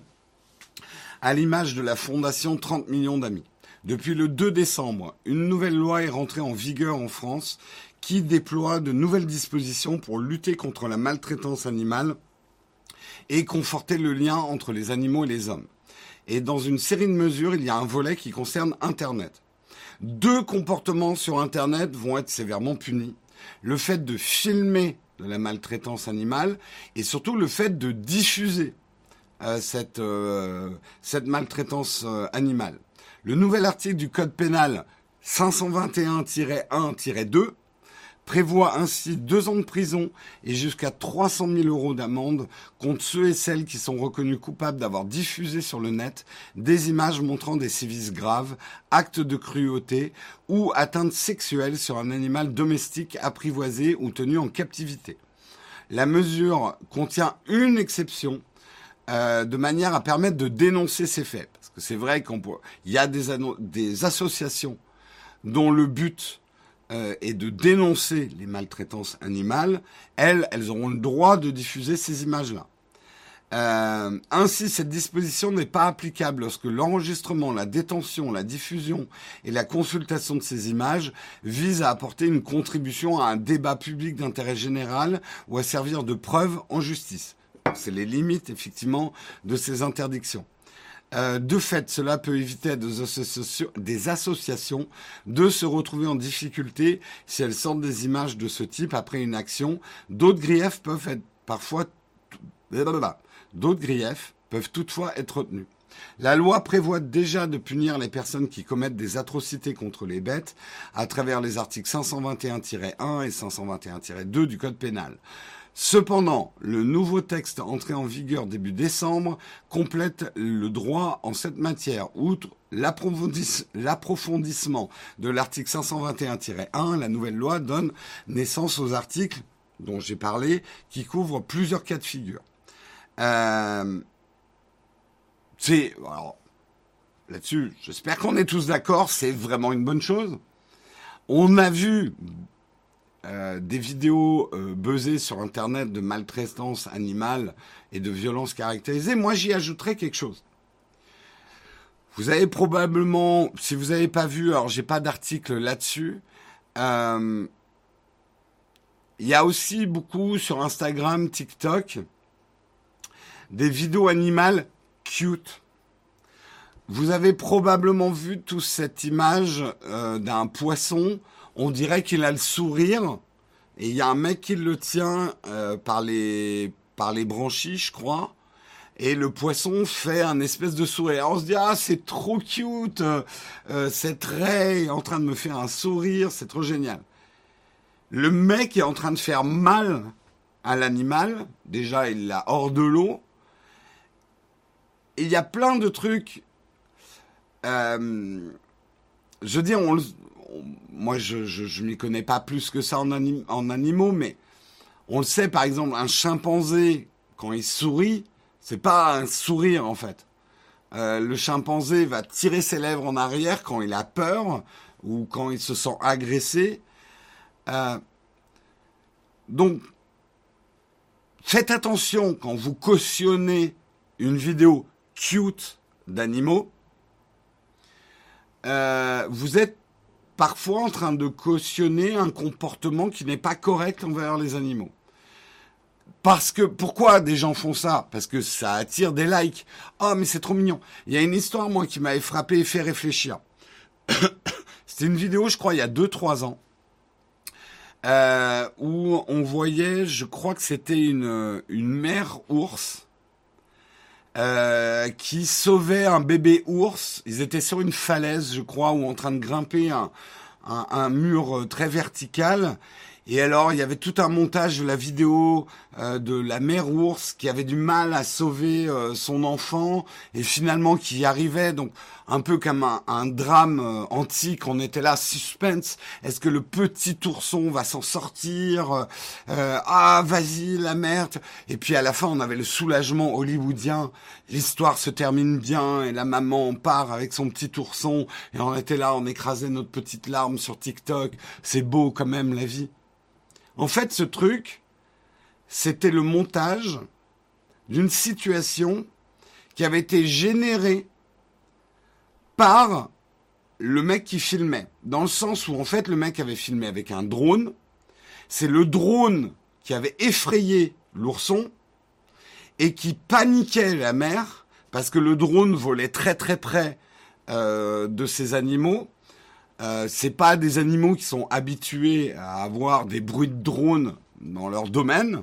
à l'image de la fondation 30 millions d'amis. Depuis le 2 décembre, une nouvelle loi est rentrée en vigueur en France qui déploie de nouvelles dispositions pour lutter contre la maltraitance animale et conforter le lien entre les animaux et les hommes. Et dans une série de mesures, il y a un volet qui concerne Internet. Deux comportements sur Internet vont être sévèrement punis. Le fait de filmer de la maltraitance animale et surtout le fait de diffuser euh, cette, euh, cette maltraitance euh, animale. Le nouvel article du Code pénal 521-1-2 prévoit ainsi deux ans de prison et jusqu'à 300 000 euros d'amende contre ceux et celles qui sont reconnus coupables d'avoir diffusé sur le net des images montrant des sévices graves, actes de cruauté ou atteintes sexuelles sur un animal domestique apprivoisé ou tenu en captivité. La mesure contient une exception euh, de manière à permettre de dénoncer ces faits. Parce que c'est vrai qu'il y a des, des associations dont le but euh, et de dénoncer les maltraitances animales, elles, elles auront le droit de diffuser ces images-là. Euh, ainsi, cette disposition n'est pas applicable lorsque l'enregistrement, la détention, la diffusion et la consultation de ces images visent à apporter une contribution à un débat public d'intérêt général ou à servir de preuve en justice. C'est les limites, effectivement, de ces interdictions. Euh, de fait, cela peut éviter des associations, des associations de se retrouver en difficulté si elles sortent des images de ce type après une action. D'autres griefs peuvent être parfois d'autres griefs peuvent toutefois être retenus. La loi prévoit déjà de punir les personnes qui commettent des atrocités contre les bêtes à travers les articles 521-1 et 521-2 du Code pénal. Cependant, le nouveau texte entré en vigueur début décembre complète le droit en cette matière. Outre l'approfondissement de l'article 521-1, la nouvelle loi donne naissance aux articles dont j'ai parlé qui couvrent plusieurs cas de figure. Euh, c'est là-dessus, j'espère qu'on est tous d'accord, c'est vraiment une bonne chose. On a vu euh, des vidéos euh, buzzées sur Internet de maltraitance animale et de violence caractérisée. Moi, j'y ajouterais quelque chose. Vous avez probablement, si vous n'avez pas vu, alors j'ai pas d'article là-dessus. Euh, il y a aussi beaucoup sur Instagram, TikTok, des vidéos animales cute. Vous avez probablement vu toute cette image euh, d'un poisson. On dirait qu'il a le sourire. Et il y a un mec qui le tient euh, par les par les branchies, je crois. Et le poisson fait un espèce de sourire. on se dit ah c'est trop cute, euh, cette raie est en train de me faire un sourire, c'est trop génial. Le mec est en train de faire mal à l'animal. Déjà il l'a hors de l'eau. Et il y a plein de trucs. Euh, je veux dire, on, moi je je, m'y connais pas plus que ça en, en animaux, mais on le sait par exemple, un chimpanzé quand il sourit c'est pas un sourire en fait. Euh, le chimpanzé va tirer ses lèvres en arrière quand il a peur ou quand il se sent agressé. Euh, donc, faites attention quand vous cautionnez une vidéo cute d'animaux. Euh, vous êtes parfois en train de cautionner un comportement qui n'est pas correct envers les animaux. Parce que pourquoi des gens font ça? Parce que ça attire des likes. Oh mais c'est trop mignon. Il y a une histoire moi qui m'avait frappé et fait réfléchir. C'était une vidéo, je crois, il y a 2-3 ans, euh, où on voyait, je crois que c'était une, une mère ours euh, qui sauvait un bébé ours. Ils étaient sur une falaise, je crois, ou en train de grimper un, un, un mur très vertical. Et alors, il y avait tout un montage de la vidéo euh, de la mère ours qui avait du mal à sauver euh, son enfant et finalement qui y arrivait. Donc, un peu comme un, drame euh, antique, on était là, suspense. Est-ce que le petit ourson va s'en sortir Ah, vas-y, la mère. Et puis à la fin, on avait le soulagement hollywoodien. L'histoire se termine bien et la maman part avec son petit ourson. Et on était là, on écrasait notre petite larme sur TikTok. C'est beau quand même la vie. En fait, ce truc, c'était le montage d'une situation qui avait été générée par le mec qui filmait. Dans le sens où, en fait, le mec avait filmé avec un drone. C'est le drone qui avait effrayé l'ourson et qui paniquait la mère parce que le drone volait très très près euh, de ces animaux euh, c'est pas des animaux qui sont habitués à avoir des bruits de drones dans leur domaine.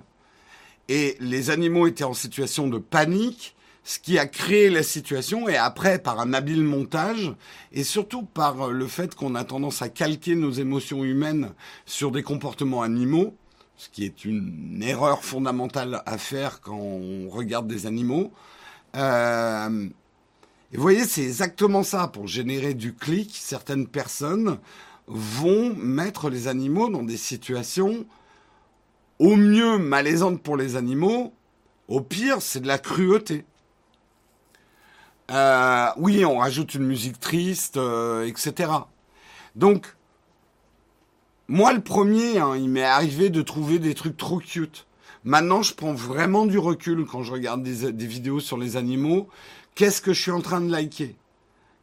Et les animaux étaient en situation de panique, ce qui a créé la situation. Et après, par un habile montage, et surtout par le fait qu'on a tendance à calquer nos émotions humaines sur des comportements animaux, ce qui est une erreur fondamentale à faire quand on regarde des animaux. Euh, et vous voyez, c'est exactement ça. Pour générer du clic, certaines personnes vont mettre les animaux dans des situations au mieux malaisantes pour les animaux, au pire, c'est de la cruauté. Euh, oui, on rajoute une musique triste, euh, etc. Donc, moi, le premier, hein, il m'est arrivé de trouver des trucs trop cute. Maintenant, je prends vraiment du recul quand je regarde des vidéos sur les animaux. Qu'est-ce que je suis en train de liker?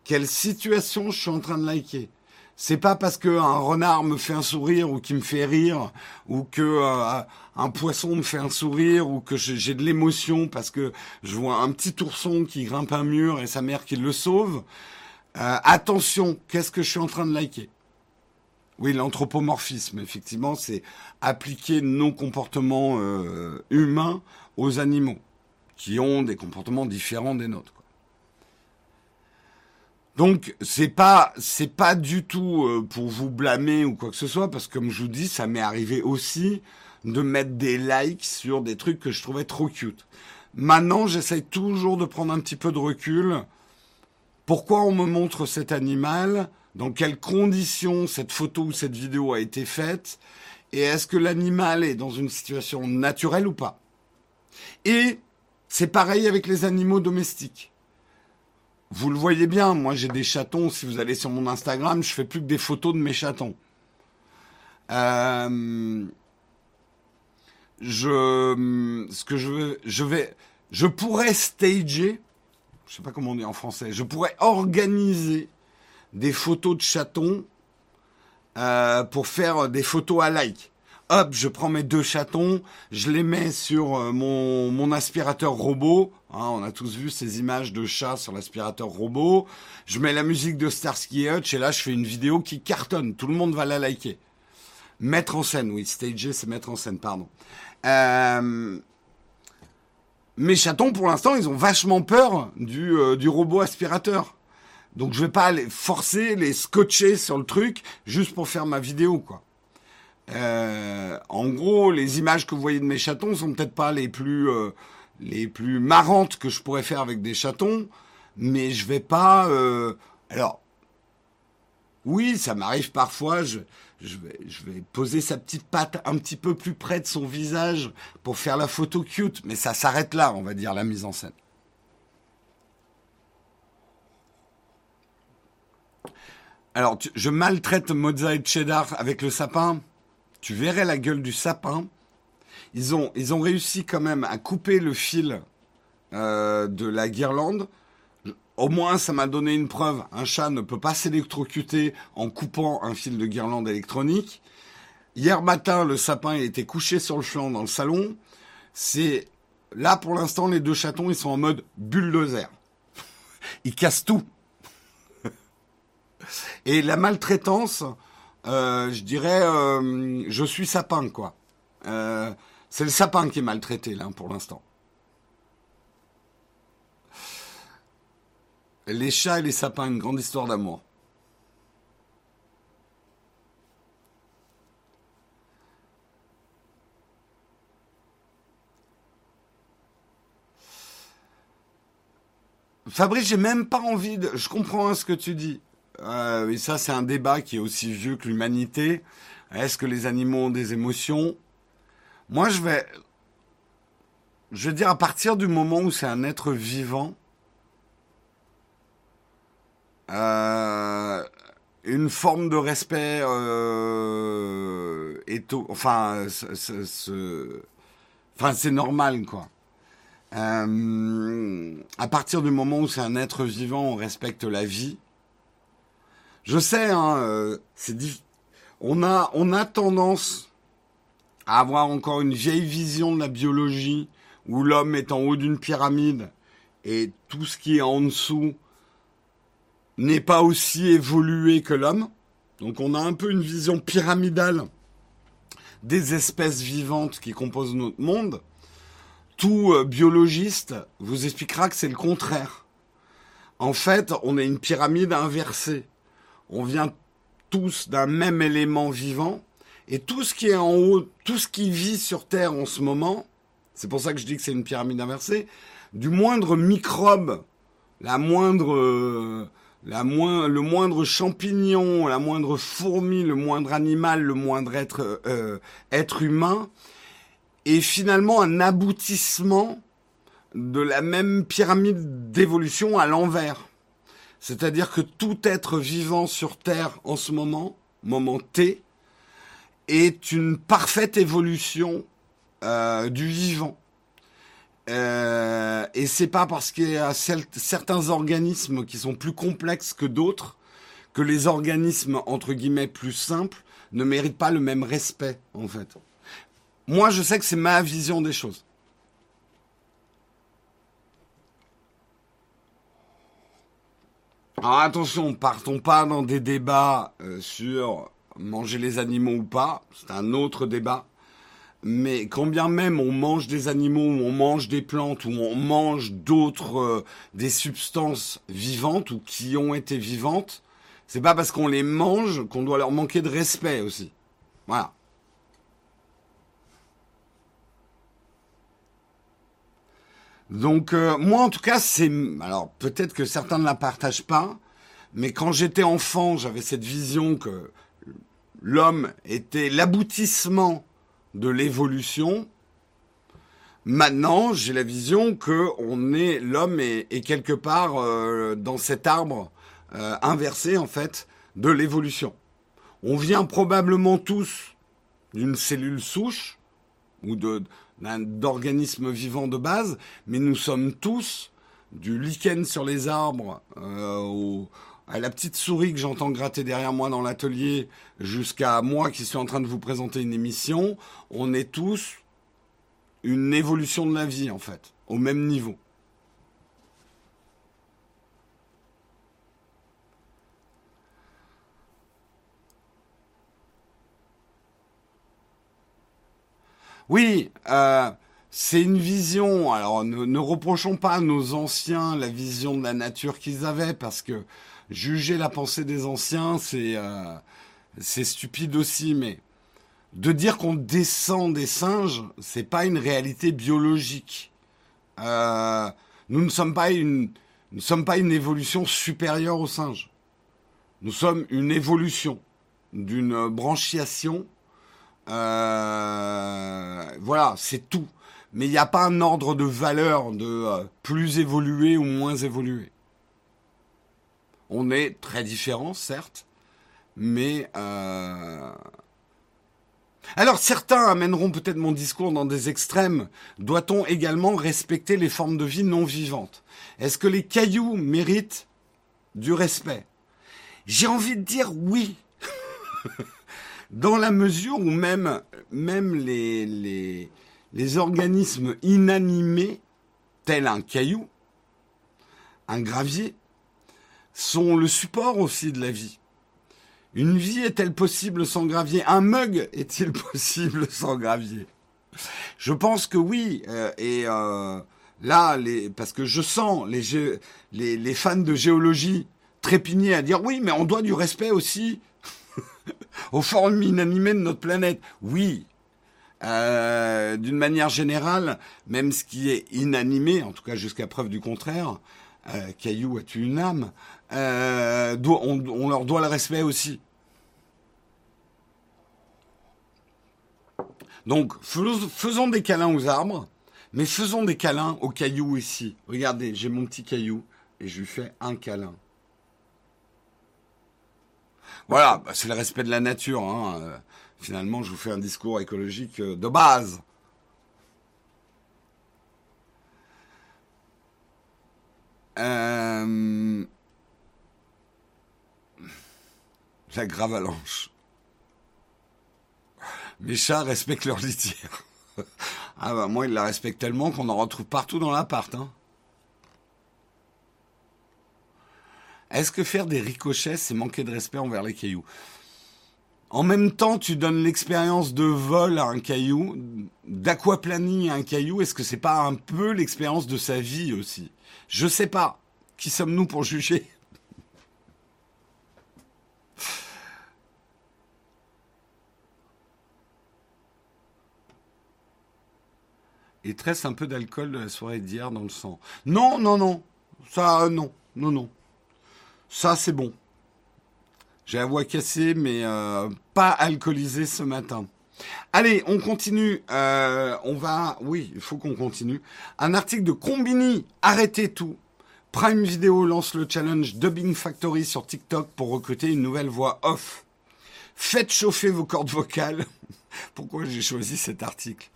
Quelle situation je suis en train de liker? C'est pas parce que un renard me fait un sourire ou qui me fait rire ou que euh, un poisson me fait un sourire ou que j'ai de l'émotion parce que je vois un petit ourson qui grimpe un mur et sa mère qui le sauve. Euh, attention, qu'est-ce que je suis en train de liker? Oui, l'anthropomorphisme, effectivement, c'est appliquer nos comportements euh, humains aux animaux qui ont des comportements différents des nôtres. Donc c'est pas c'est pas du tout euh, pour vous blâmer ou quoi que ce soit parce que comme je vous dis ça m'est arrivé aussi de mettre des likes sur des trucs que je trouvais trop cute. Maintenant, j'essaye toujours de prendre un petit peu de recul. Pourquoi on me montre cet animal? Dans quelles conditions cette photo ou cette vidéo a été faite? Et est-ce que l'animal est dans une situation naturelle ou pas? Et c'est pareil avec les animaux domestiques. Vous le voyez bien, moi j'ai des chatons, si vous allez sur mon Instagram, je fais plus que des photos de mes chatons. Euh, je, ce que je je vais, je pourrais stager, je sais pas comment on dit en français, je pourrais organiser des photos de chatons euh, pour faire des photos à like. Hop, je prends mes deux chatons, je les mets sur euh, mon, aspirateur robot. Hein, on a tous vu ces images de chats sur l'aspirateur robot. Je mets la musique de Starsky Hutch et là je fais une vidéo qui cartonne. Tout le monde va la liker. Mettre en scène, oui, stager c'est mettre en scène, pardon. Euh, mes chatons, pour l'instant, ils ont vachement peur du, euh, du robot aspirateur. Donc je vais pas les forcer, les scotcher sur le truc juste pour faire ma vidéo, quoi. Euh, en gros, les images que vous voyez de mes chatons sont peut-être pas les plus euh, les plus marrantes que je pourrais faire avec des chatons, mais je vais pas. Euh, alors, oui, ça m'arrive parfois. Je, vais poser sa petite patte un petit peu plus près de son visage pour faire la photo cute, mais ça s'arrête là, on va dire, la mise en scène. Alors, je maltraite mozza et cheddar avec le sapin. Tu verrais la gueule du sapin. Ils ont, ils ont réussi quand même à couper le fil euh, de la guirlande. Au moins, ça m'a donné une preuve. Un chat ne peut pas s'électrocuter en coupant un fil de guirlande électronique. Hier matin, le sapin était couché sur le flanc dans le salon. C'est là pour l'instant, les deux chatons, ils sont en mode bulldozer. ils cassent tout. Et la maltraitance, euh, je dirais, euh, je suis sapin, quoi. Euh, c'est le sapin qui est maltraité, là, pour l'instant. Les chats et les sapins, une grande histoire d'amour. Fabrice, j'ai même pas envie de. Je comprends hein, ce que tu dis. Euh, et ça, c'est un débat qui est aussi vieux que l'humanité. Est-ce que les animaux ont des émotions? Moi, je vais, je veux dire, à partir du moment où c'est un être vivant, euh, une forme de respect euh, est, enfin, c'est normal, quoi. Euh, à partir du moment où c'est un être vivant, on respecte la vie. Je sais, hein, euh, on a on a tendance à avoir encore une vieille vision de la biologie où l'homme est en haut d'une pyramide et tout ce qui est en dessous n'est pas aussi évolué que l'homme. Donc on a un peu une vision pyramidale des espèces vivantes qui composent notre monde. Tout euh, biologiste vous expliquera que c'est le contraire. En fait, on a une pyramide inversée on vient tous d'un même élément vivant, et tout ce qui est en haut, tout ce qui vit sur Terre en ce moment, c'est pour ça que je dis que c'est une pyramide inversée, du moindre microbe, la moindre, la le moindre champignon, la moindre fourmi, le moindre animal, le moindre être, euh, être humain, est finalement un aboutissement de la même pyramide d'évolution à l'envers. C'est-à-dire que tout être vivant sur Terre en ce moment, moment T, est une parfaite évolution euh, du vivant. Euh, et c'est pas parce qu'il y a certains organismes qui sont plus complexes que d'autres que les organismes entre guillemets plus simples ne méritent pas le même respect en fait. Moi, je sais que c'est ma vision des choses. Alors attention, partons pas dans des débats euh, sur manger les animaux ou pas, c'est un autre débat. Mais quand bien même on mange des animaux, ou on mange des plantes, ou on mange d'autres, euh, des substances vivantes ou qui ont été vivantes, c'est pas parce qu'on les mange qu'on doit leur manquer de respect aussi. Voilà. Donc euh, moi en tout cas c'est alors peut-être que certains ne la partagent pas, mais quand j'étais enfant j'avais cette vision que l'homme était l'aboutissement de l'évolution. Maintenant j'ai la vision que est l'homme est, quelque part euh, dans cet arbre euh, inversé en fait de l'évolution. On vient probablement tous d'une cellule souche ou d'organismes vivants de base, mais nous sommes tous du lichen sur les arbres euh, à la petite souris que j'entends gratter derrière moi dans l'atelier jusqu'à moi qui suis en train de vous présenter une émission, on est tous une évolution de la vie en fait, au même niveau. Oui, euh, c'est une vision. Alors, ne, reprochons pas à nos anciens la vision de la nature qu'ils avaient, parce que juger la pensée des anciens, c'est euh, stupide aussi. Mais de dire qu'on descend des singes, c'est pas une réalité biologique. Euh, nous ne sommes pas une nous sommes pas une évolution supérieure aux singes. Nous sommes une évolution d'une branchiation euh, voilà, c'est tout. Mais il n'y a pas un ordre de valeur de euh, plus évolué ou moins évolué. On est très différents, certes, mais... Euh, alors certains amèneront peut-être mon discours dans des extrêmes. Doit-on également respecter les formes de vie non vivantes? Est-ce que les cailloux méritent du respect? J'ai envie de dire oui. dans la mesure où même, les, les, organismes inanimés, tels un caillou, un gravier, sont le support aussi de la vie. Une vie est-elle possible sans gravier? Un mug est-il possible sans gravier? Je pense que oui. Euh, et euh, là, parce que je sens les fans de géologie trépigner à dire oui, mais on doit du respect aussi aux formes inanimées de notre planète. Oui, euh, d'une manière générale, même ce qui est inanimé, en tout cas jusqu'à preuve du contraire, euh, Caillou a-tu une âme euh, on, leur doit le respect aussi. Donc, faisons des câlins aux arbres, mais faisons des câlins aux cailloux ici. Regardez, j'ai mon petit caillou et je lui fais un câlin. Voilà, bah, c'est le respect de la nature. Hein. Euh, finalement, je vous fais un discours écologique euh, de base. Euh, la gravalanche. Mes chats respectent leur litière. ah bah moi, ils la respectent tellement qu'on en retrouve partout dans l'appart. Hein. Est-ce que faire des ricochets, c'est manquer de respect envers les cailloux? En même temps, tu donnes l'expérience de vol à un caillou, d'aquaplaning à un caillou. Est-ce que c'est pas un peu l'expérience de sa vie aussi? Je sais pas. Qui sommes-nous pour juger? Il tresse un peu d'alcool de la soirée d'hier dans le sang. Non, non, non. Ça, non, non, non. Ça, c'est bon. J'ai la voix cassée, mais euh, pas alcoolisée ce matin. Allez, on continue. Euh, on va. Oui, il faut qu'on continue. Un article de Combini. Arrêtez tout. Prime Video lance le challenge Dubbing Factory sur TikTok pour recruter une nouvelle voix off. Faites chauffer vos cordes vocales. Pourquoi j'ai choisi cet article?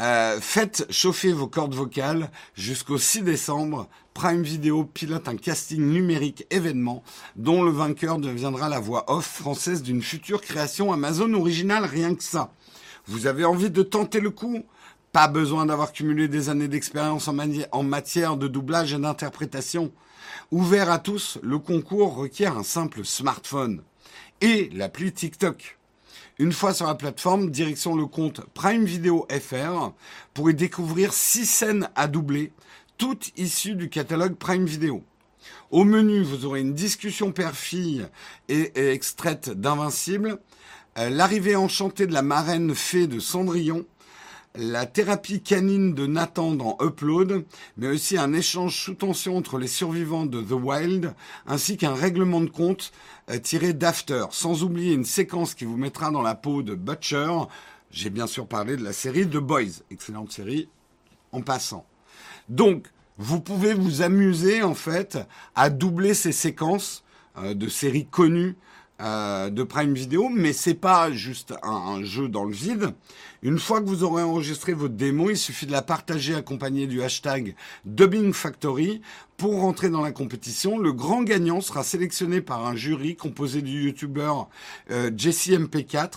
Euh, Faites chauffer vos cordes vocales jusqu'au 6 décembre Prime Video pilote un casting numérique événement dont le vainqueur deviendra la voix off française d'une future création Amazon originale, rien que ça. Vous avez envie de tenter le coup? Pas besoin d'avoir cumulé des années d'expérience en, matière de doublage et d'interprétation. Ouvert à tous, le concours requiert un simple smartphone et l'appli TikTok. Une fois sur la plateforme, direction le compte Prime Video FR pour y découvrir six scènes à doubler toutes issues du catalogue Prime Video. Au menu, vous aurez une discussion père-fille et, extraite d'Invincible, euh, l'arrivée enchantée de la marraine fée de Cendrillon, la thérapie canine de Nathan dans Upload, mais aussi un échange sous tension entre les survivants de The Wild, ainsi qu'un règlement de compte tiré d'After, sans oublier une séquence qui vous mettra dans la peau de Butcher. J'ai bien sûr parlé de la série The Boys, excellente série en passant. Donc, vous pouvez vous amuser en fait à doubler ces séquences euh, de séries connues euh, de Prime Video, mais c'est pas juste un, jeu dans le vide. Une fois que vous aurez enregistré votre démo, il suffit de la partager accompagné du hashtag Dubbing Factory pour rentrer dans la compétition. Le grand gagnant sera sélectionné par un jury composé du youtubeur euh, Jesse MP4.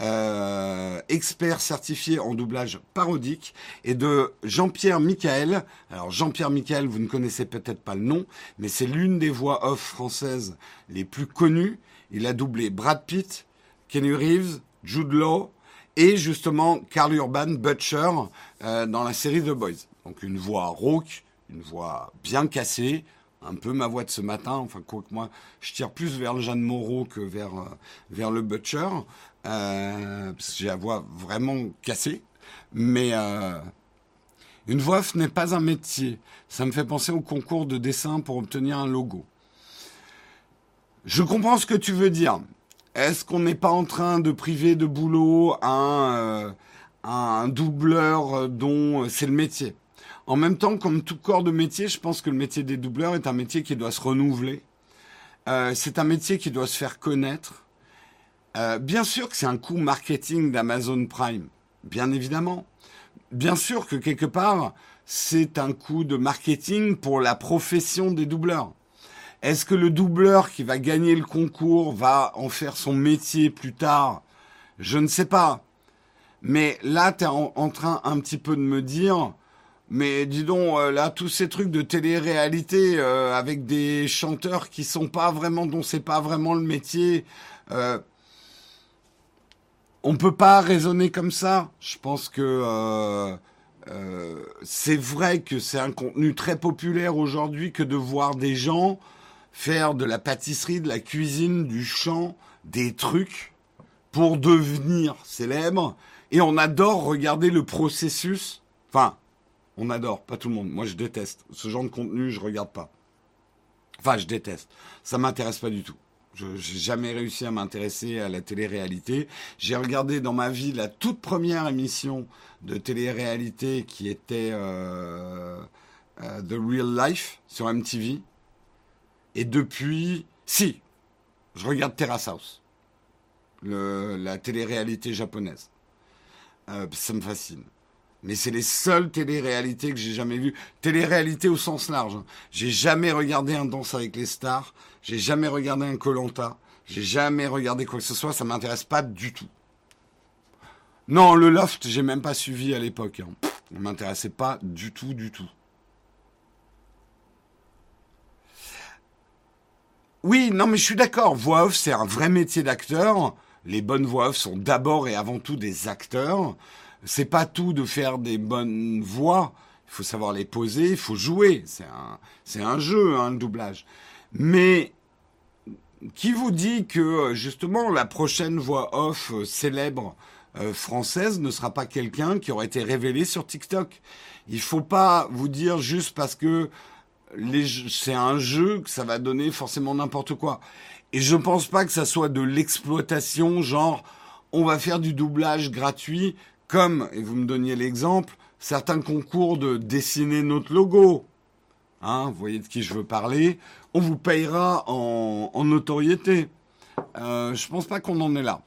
Euh, expert certifié en doublage parodique, et de Jean-Pierre Michael. Alors Jean-Pierre Michael, vous ne connaissez peut-être pas le nom, mais c'est l'une des voix off françaises les plus connues. Il a doublé Brad Pitt, Kenny Reeves, Jude Law et justement Carl Urban Butcher euh, dans la série The Boys. Donc une voix rauque, une voix bien cassée, un peu ma voix de ce matin. Enfin, quoi que moi, je tire plus vers le Jeanne Moreau que vers, euh, vers le Butcher. Euh, parce que j'ai la voix vraiment cassée. Mais une voix n'est pas un métier. Ça me fait penser au concours de dessin pour obtenir un logo. Je comprends ce que tu veux dire. Est-ce qu'on n'est pas en train de priver de boulot un, un doubleur dont c'est le métier? En même temps, comme tout corps de métier, je pense que le métier des doubleurs est un métier qui doit se renouveler. Euh, c'est un métier qui doit se faire connaître. Euh, bien sûr que c'est un coût marketing d'Amazon Prime, bien évidemment. Bien sûr que quelque part, c'est un coût de marketing pour la profession des doubleurs. Est-ce que le doubleur qui va gagner le concours va en faire son métier plus tard? Je ne sais pas. Mais là, tu es en, train un petit peu de me dire, mais dis donc, euh, là, tous ces trucs de télé-réalité euh, avec des chanteurs qui sont pas vraiment, dont c'est pas vraiment le métier, euh, on peut pas raisonner comme ça? Je pense que euh, c'est vrai que c'est un contenu très populaire aujourd'hui que de voir des gens faire de la pâtisserie, de la cuisine, du chant, des trucs pour devenir célèbres. Et on adore regarder le processus. Enfin, on adore, pas tout le monde. Moi, je déteste. Ce genre de contenu, je regarde pas. Enfin, je déteste. Ça m'intéresse pas du tout. Je n'ai jamais réussi à m'intéresser à la télé-réalité. J'ai regardé dans ma vie la toute première émission de télé-réalité qui était euh, euh, The Real Life sur MTV. Et depuis, si, je regarde Terrace House, la télé-réalité japonaise. Euh, ça me fascine mais c'est les seules télé-réalités que j'ai jamais vues. Télé-réalité au sens large. Hein. J'ai jamais regardé un Danse avec les stars. J'ai jamais regardé un Colanta. J'ai jamais regardé quoi que ce soit. Ça m'intéresse pas du tout. Non, le Loft, j'ai même pas suivi à l'époque. Hein. ne m'intéressait pas du tout, du tout. Oui, non, mais je suis d'accord. Voix off, c'est un vrai métier d'acteur. Les bonnes voix off sont d'abord et avant tout des acteurs c'est pas tout de faire des bonnes voix. Il faut savoir les poser, il faut jouer. C'est un, c'est un jeu, hein, le doublage. Mais qui vous dit que justement la prochaine voix off euh, célèbre euh, française ne sera pas quelqu'un qui aurait été révélé sur TikTok? Il faut pas vous dire juste parce que c'est un jeu que ça va donner forcément n'importe quoi. Et je pense pas que ça soit de l'exploitation, genre on va faire du doublage gratuit comme, et vous me donniez l'exemple, certains concours de dessiner notre logo. Hein, vous voyez de qui je veux parler. On vous payera en, notoriété. Euh, je pense pas qu'on en est là.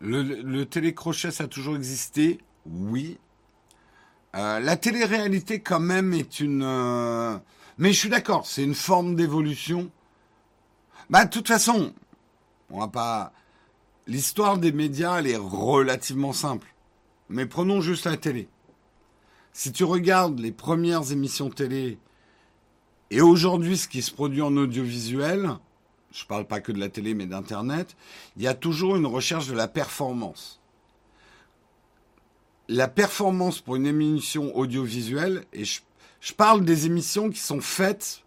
Le, télécrochet, ça a toujours existé? Oui. Euh, la télé-réalité, quand même, est une... Euh, mais je suis d'accord, c'est une forme d'évolution. Bah, de toute façon, on va pas. L'histoire des médias, elle est relativement simple. Mais prenons juste la télé. Si tu regardes les premières émissions télé et aujourd'hui ce qui se produit en audiovisuel, je ne parle pas que de la télé mais d'Internet, il y a toujours une recherche de la performance. La performance pour une émission audiovisuelle, et je parle des émissions qui sont faites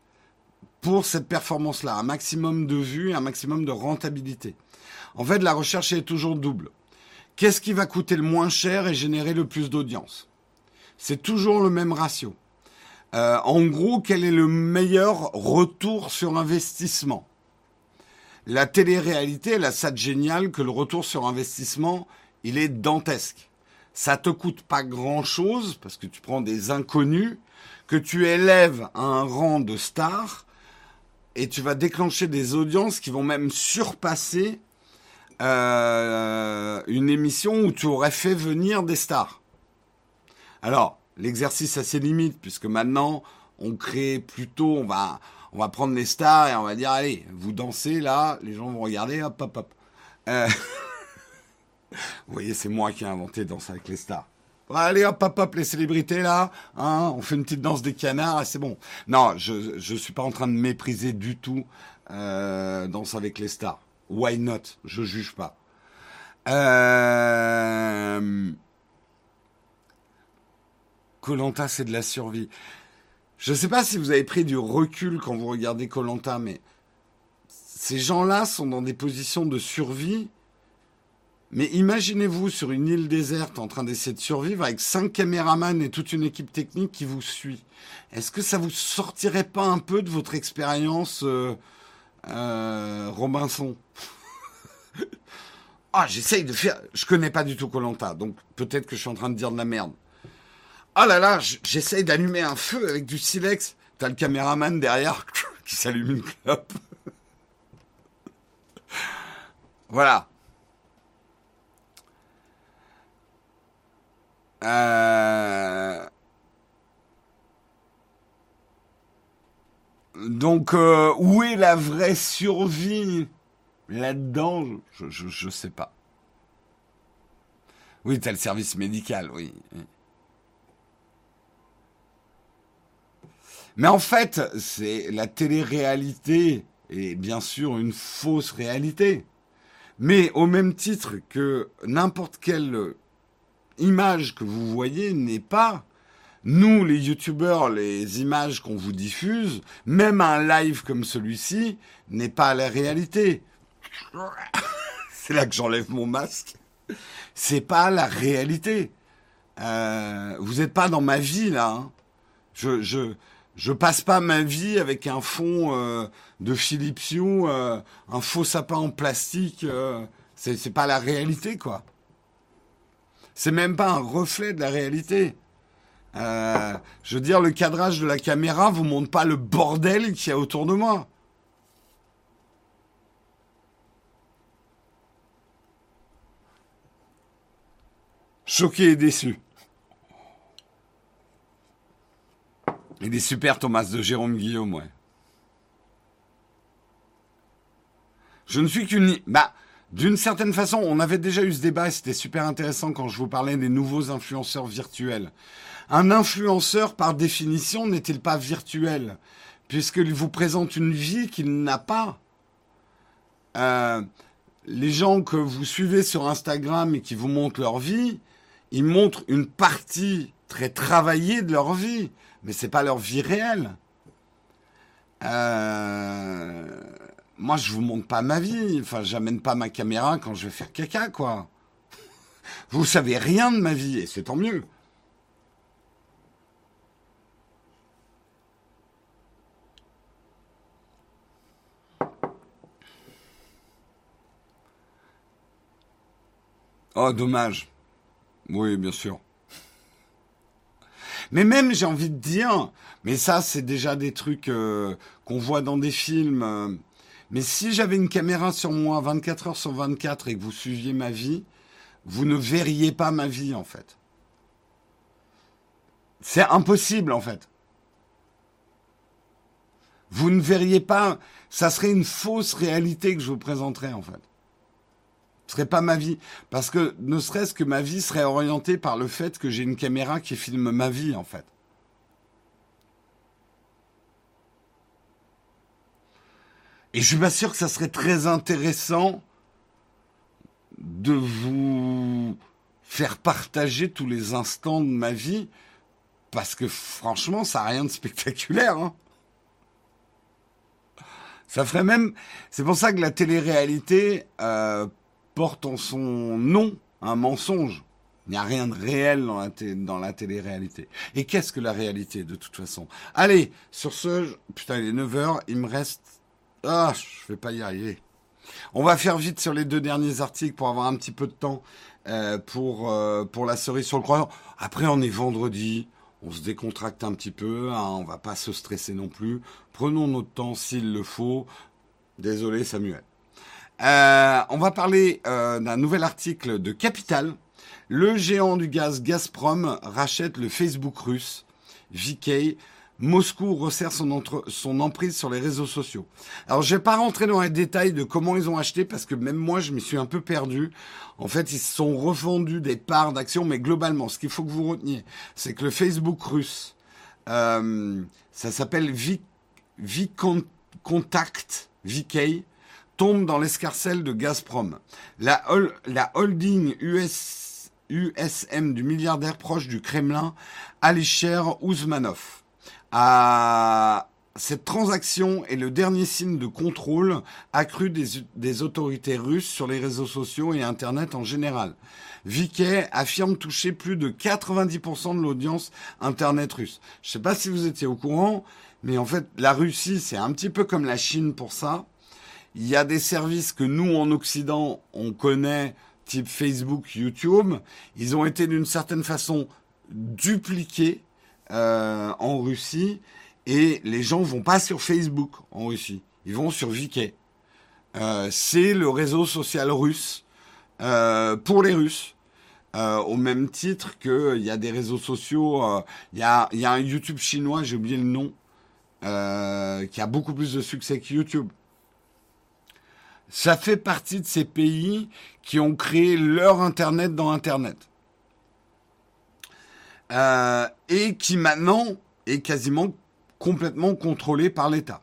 pour cette performance-là, un maximum de vues un maximum de rentabilité. En fait, la recherche est toujours double. Qu'est-ce qui va coûter le moins cher et générer le plus d'audience? C'est toujours le même ratio. Euh, en gros, quel est le meilleur retour sur investissement? La télé-réalité, elle a ça de génial que le retour sur investissement, il est dantesque. ça te coûte pas grand chose parce que tu prends des inconnus que tu élèves à un rang de star et tu vas déclencher des audiences qui vont même surpasser euh, une émission où tu aurais fait venir des stars. Alors, l'exercice a ses limites puisque maintenant on crée plutôt, on va, on va prendre les stars et on va dire allez, vous dansez là, les gens vont regarder, hop hop hop. Euh, vous voyez, c'est moi qui ai inventé Danse avec les stars. Allez hop hop hop les célébrités là, hein, on fait une petite danse des canards et c'est bon. Non, je je suis pas en train de mépriser du tout euh, Danse avec les stars. Why not? Je juge pas. Euh... Colanta, c'est de la survie. Je ne sais pas si vous avez pris du recul quand vous regardez Colanta, mais ces gens-là sont dans des positions de survie mais imaginez-vous sur une île déserte en train d'essayer de survivre avec cinq caméramans et toute une équipe technique qui vous suit. Est-ce que ça vous sortirait pas un peu de votre expérience euh, euh, Robinson? Ah, j'essaye de faire. Je connais pas du tout Colanta, donc peut-être que je suis en train de dire de la merde. Ah là là, j'essaye d'allumer un feu avec du silex. T'as le caméraman derrière qui s'allume une clope. voilà. Euh, donc, euh, où est la vraie survie là-dedans? Je, je, sais pas. Oui, t'as le service médical, oui. Mais en fait, c'est la télé-réalité est bien sûr une fausse réalité. Mais au même titre que n'importe quelle image que vous voyez n'est pas nous, les youtubeurs, les images qu'on vous diffuse, même un live comme celui-ci, n'est pas la réalité. C'est là que j'enlève mon masque. C'est pas la réalité. Euh, vous n'êtes pas dans ma vie là. Hein. Je, je, je passe pas ma vie avec un fond euh, de Philippe euh, un faux sapin en plastique. Euh, c'est pas la réalité quoi. C'est même pas un reflet de la réalité. Je veux dire, le cadrage de la caméra vous montre pas le bordel qu'il y a autour de moi. Choqué et déçu. Il est super, Thomas, de Jérôme Guillaume, ouais. Je ne suis qu'une... Bah, d'une certaine façon, on avait déjà eu ce débat et c'était super intéressant quand je vous parlais des nouveaux influenceurs virtuels. Un influenceur, par définition, n'est-il pas virtuel? Puisqu'il vous présente une vie qu'il n'a pas. Euh, les gens que vous suivez sur Instagram et qui vous montrent leur vie, ils montrent une partie très travaillée de leur vie, mais c'est pas leur vie réelle. Euh, moi, je vous montre pas ma vie. Enfin, j'amène pas ma caméra quand je vais faire caca, quoi. Vous savez rien de ma vie, et c'est tant mieux. Oh, dommage. Oui, bien sûr. Mais même, j'ai envie de dire, mais ça, c'est déjà des trucs euh, qu'on voit dans des films. Euh, mais si j'avais une caméra sur moi 24 heures sur 24 et que vous suiviez ma vie, vous ne verriez pas ma vie en fait. C'est impossible en fait. Vous ne verriez pas, ça serait une fausse réalité que je vous présenterais en fait. Ce serait pas ma vie. Parce que ne serait-ce que ma vie serait orientée par le fait que j'ai une caméra qui filme ma vie en fait. Et je suis pas sûr que ça serait très intéressant de vous faire partager tous les instants de ma vie, parce que franchement, ça n'a rien de spectaculaire. Hein. Ça ferait même. C'est pour ça que la télé-réalité euh, porte en son nom un mensonge. Il n'y a rien de réel dans la, télé-réalité. Et qu'est-ce que la réalité, de toute façon? Allez, sur ce, putain, il est 9h, il me reste ah, je vais pas y arriver. On va faire vite sur les deux derniers articles pour avoir un petit peu de temps. euh, pour, euh, pour la cerise sur le croissant. Après, on est vendredi, on se décontracte un petit peu, hein, on va pas se stresser non plus. Prenons notre temps s'il le faut. Désolé Samuel. Euh, on va parler d'un nouvel article de Capital. Le géant du gaz Gazprom rachète le Facebook russe VK Moscou resserre son, emprise sur les réseaux sociaux. Alors, je vais pas rentrer dans les détails de comment ils ont acheté parce que même moi, je me suis un peu perdu. En fait, ils se sont revendus des parts d'actions, mais globalement, ce qu'il faut que vous reteniez, c'est que le Facebook russe, euh, ça s'appelle V-Contact, VK, tombe dans l'escarcelle de Gazprom. La, holding US, USM du milliardaire proche du Kremlin, Alisher Ouzmanov cette transaction est le dernier signe de contrôle accru des, autorités russes sur les réseaux sociaux et Internet en général. Vicky affirme toucher plus de 90% de l'audience Internet russe. Je ne sais pas si vous étiez au courant, mais en fait, la Russie, c'est un petit peu comme la Chine pour ça. Il y a des services que nous, en Occident, on connaît, type Facebook, YouTube. Ils ont été d'une certaine façon dupliqués euh, en Russie et les gens vont pas sur Facebook en Russie, ils vont sur VK. Euh, c'est le réseau social russe euh, pour les Russes. au même titre qu'il y a des réseaux sociaux, il y, a, y a un YouTube chinois, j'ai oublié le nom, qui a beaucoup plus de succès que YouTube. Ça fait partie de ces pays qui ont créé leur Internet dans Internet. Euh, et qui maintenant est quasiment complètement contrôlé par l'État.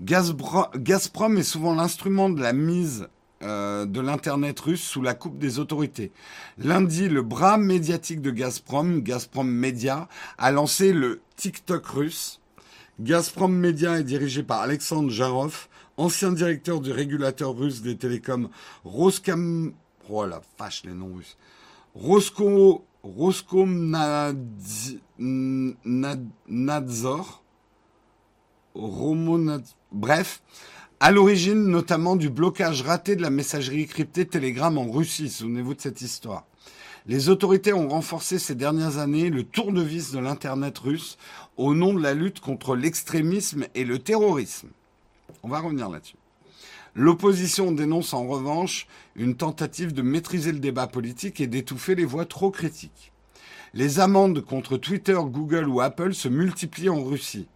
Gazprom est souvent l'instrument de la mise euh, de l'Internet russe sous la coupe des autorités. Lundi, le bras médiatique de Gazprom, Gazprom Media, a lancé le TikTok russe. Gazprom Media est dirigé par Alexandre Jarov, ancien directeur du régulateur russe des télécoms Roskam... Oh la les noms russes. Roskomnadzor, bref, à l'origine notamment du blocage raté de la messagerie cryptée Telegram en Russie. Souvenez-vous de cette histoire. Les autorités ont renforcé ces dernières années le tour de vis de l'Internet russe au nom de la lutte contre l'extrémisme et le terrorisme. On va revenir là-dessus. L'opposition dénonce en revanche une tentative de maîtriser le débat politique et d'étouffer les voix trop critiques. Les amendes contre Twitter, Google ou Apple se multiplient en Russie.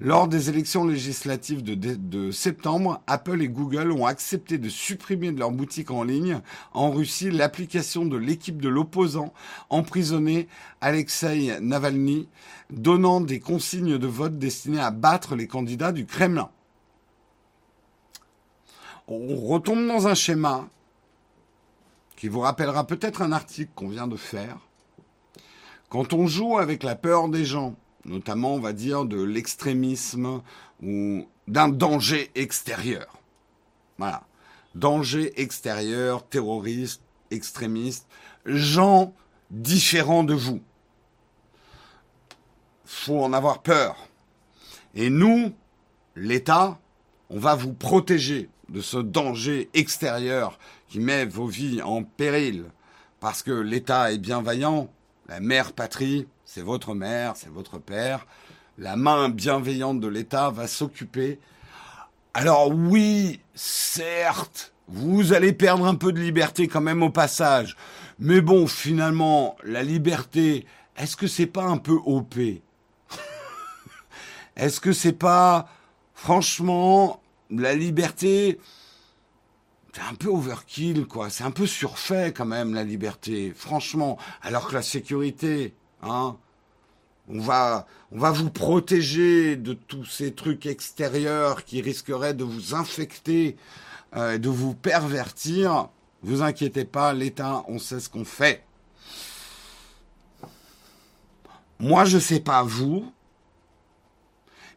Lors des élections législatives de, septembre, Apple et Google ont accepté de supprimer de leur boutique en ligne en Russie l'application de l'équipe de l'opposant emprisonné Alexei Navalny, donnant des consignes de vote destinées à battre les candidats du Kremlin on retombe dans un schéma qui vous rappellera peut-être un article qu'on vient de faire. Quand on joue avec la peur des gens, notamment on va dire de l'extrémisme ou d'un danger extérieur. Voilà. Danger extérieur, terroriste, extrémiste, gens différents de vous. Faut en avoir peur. Et nous, l'État, on va vous protéger de ce danger extérieur qui met vos vies en péril, parce que l'État est bienveillant, la mère patrie, c'est votre mère, c'est votre père, la main bienveillante de l'État va s'occuper. Alors oui, certes, vous allez perdre un peu de liberté quand même au passage, mais bon, finalement, la liberté, est-ce que c'est pas un peu OP Est-ce que c'est pas, franchement, la liberté, c'est un peu overkill, quoi. C'est un peu surfait quand même la liberté, franchement. Alors que la sécurité, hein, on va, on va vous protéger de tous ces trucs extérieurs qui risqueraient de vous infecter, euh, de vous pervertir. Vous inquiétez pas, l'État, on sait ce qu'on fait. Moi, je sais pas vous,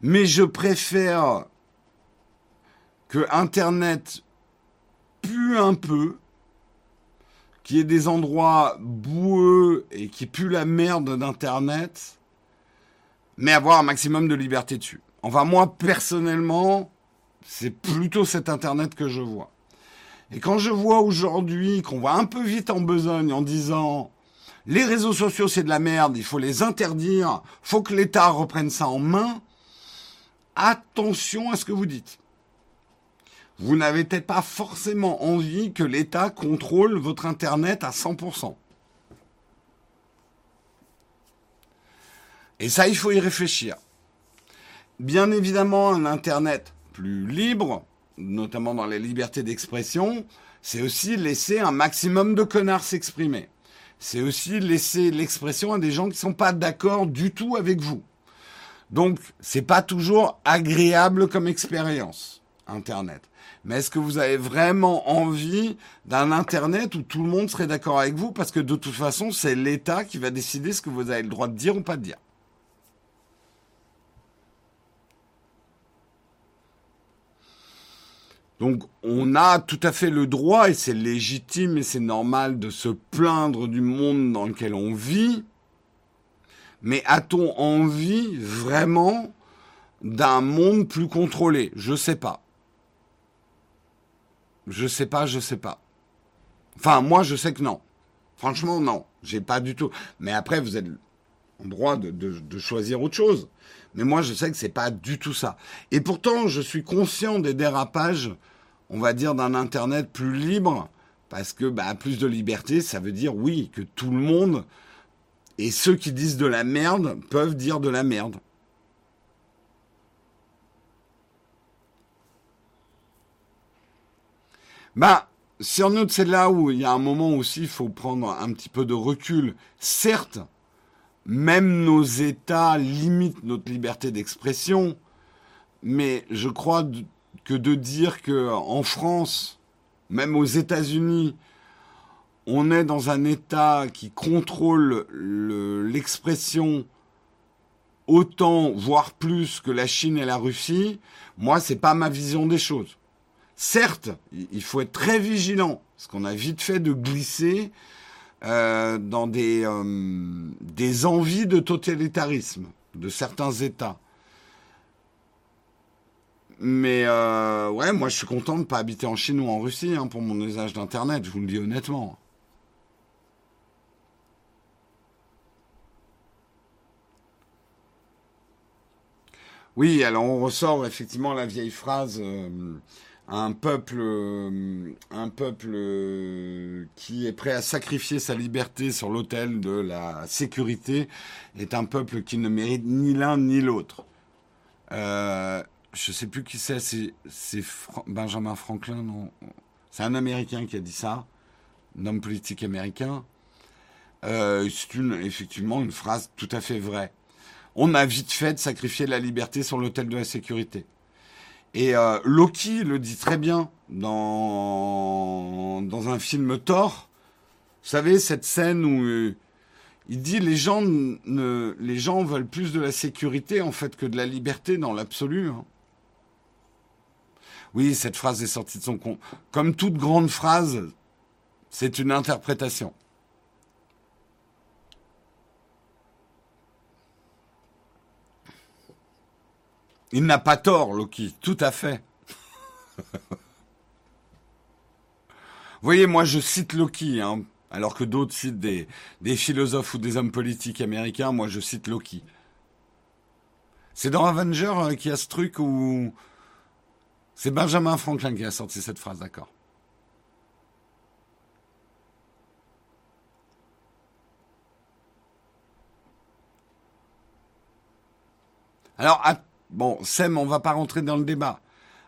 mais je préfère que Internet pue un peu, qu'il y ait des endroits boueux et qui puent la merde d'Internet, mais avoir un maximum de liberté dessus. Enfin, moi, personnellement, c'est plutôt cet Internet que je vois. Et quand je vois aujourd'hui qu'on va un peu vite en besogne en disant les réseaux sociaux c'est de la merde, il faut les interdire, faut que l'État reprenne ça en main, attention à ce que vous dites. Vous n'avez peut-être pas forcément envie que l'État contrôle votre Internet à 100%. Et ça, il faut y réfléchir. Bien évidemment, un Internet plus libre, notamment dans les libertés d'expression, c'est aussi laisser un maximum de connards s'exprimer. C'est aussi laisser l'expression à des gens qui ne sont pas d'accord du tout avec vous. Donc, c'est pas toujours agréable comme expérience, Internet. Mais est-ce que vous avez vraiment envie d'un Internet où tout le monde serait d'accord avec vous? Parce que de toute façon, c'est l'État qui va décider ce que vous avez le droit de dire ou pas de dire. Donc on a tout à fait le droit, et c'est légitime et c'est normal de se plaindre du monde dans lequel on vit, mais a-t-on envie vraiment d'un monde plus contrôlé? Je sais pas. Je sais pas, je sais pas. Enfin, moi, je sais que non. Franchement, non. J'ai pas du tout. Mais après, vous êtes en droit de, choisir autre chose. Mais moi, je sais que c'est pas du tout ça. Et pourtant, je suis conscient des dérapages on va dire, d'un Internet plus libre, parce que bah, plus de liberté, ça veut dire oui, que tout le monde, et ceux qui disent de la merde, peuvent dire de la merde. Bah, sur notre, c'est là où il y a un moment aussi, il faut prendre un petit peu de recul. Certes, même nos États limitent notre liberté d'expression, mais je crois que de dire que en France, même aux États-Unis, on est dans un État qui contrôle l'expression autant, voire plus que la Chine et la Russie, moi, c'est pas ma vision des choses. Certes, il faut être très vigilant, parce qu'on a vite fait de glisser euh, dans des, euh, des envies de totalitarisme de certains États. Mais euh, ouais, moi je suis content de ne pas habiter en Chine ou en Russie hein, pour mon usage d'Internet, je vous le dis honnêtement. Oui, alors on ressort effectivement la vieille phrase un peuple, euh, peuple qui est prêt à sacrifier sa liberté sur l'autel de la sécurité est un peuple qui ne mérite ni l'un ni l'autre. Euh, je sais plus qui c'est, c'est, Benjamin Franklin, non C'est un Américain qui a dit ça, un homme politique américain. Euh, c'est effectivement une phrase tout à fait vraie. On a vite fait de sacrifier la liberté sur l'autel de la sécurité. Et euh, Loki le dit très bien dans, dans un film Thor. Vous savez, cette scène où euh, il dit les gens, ne, les gens veulent plus de la sécurité en fait que de la liberté dans l'absolu. Hein. Oui, cette phrase est sortie de son compte. Comme toute grande phrase, c'est une interprétation. Il n'a pas tort, Loki, tout à fait. Vous voyez, moi je cite Loki, hein, alors que d'autres citent des, philosophes ou des hommes politiques américains, moi je cite Loki. C'est dans Avenger euh, qu'il y a ce truc où c'est Benjamin Franklin qui a sorti cette phrase, d'accord. Alors, bon, Sem, on va pas rentrer dans le débat.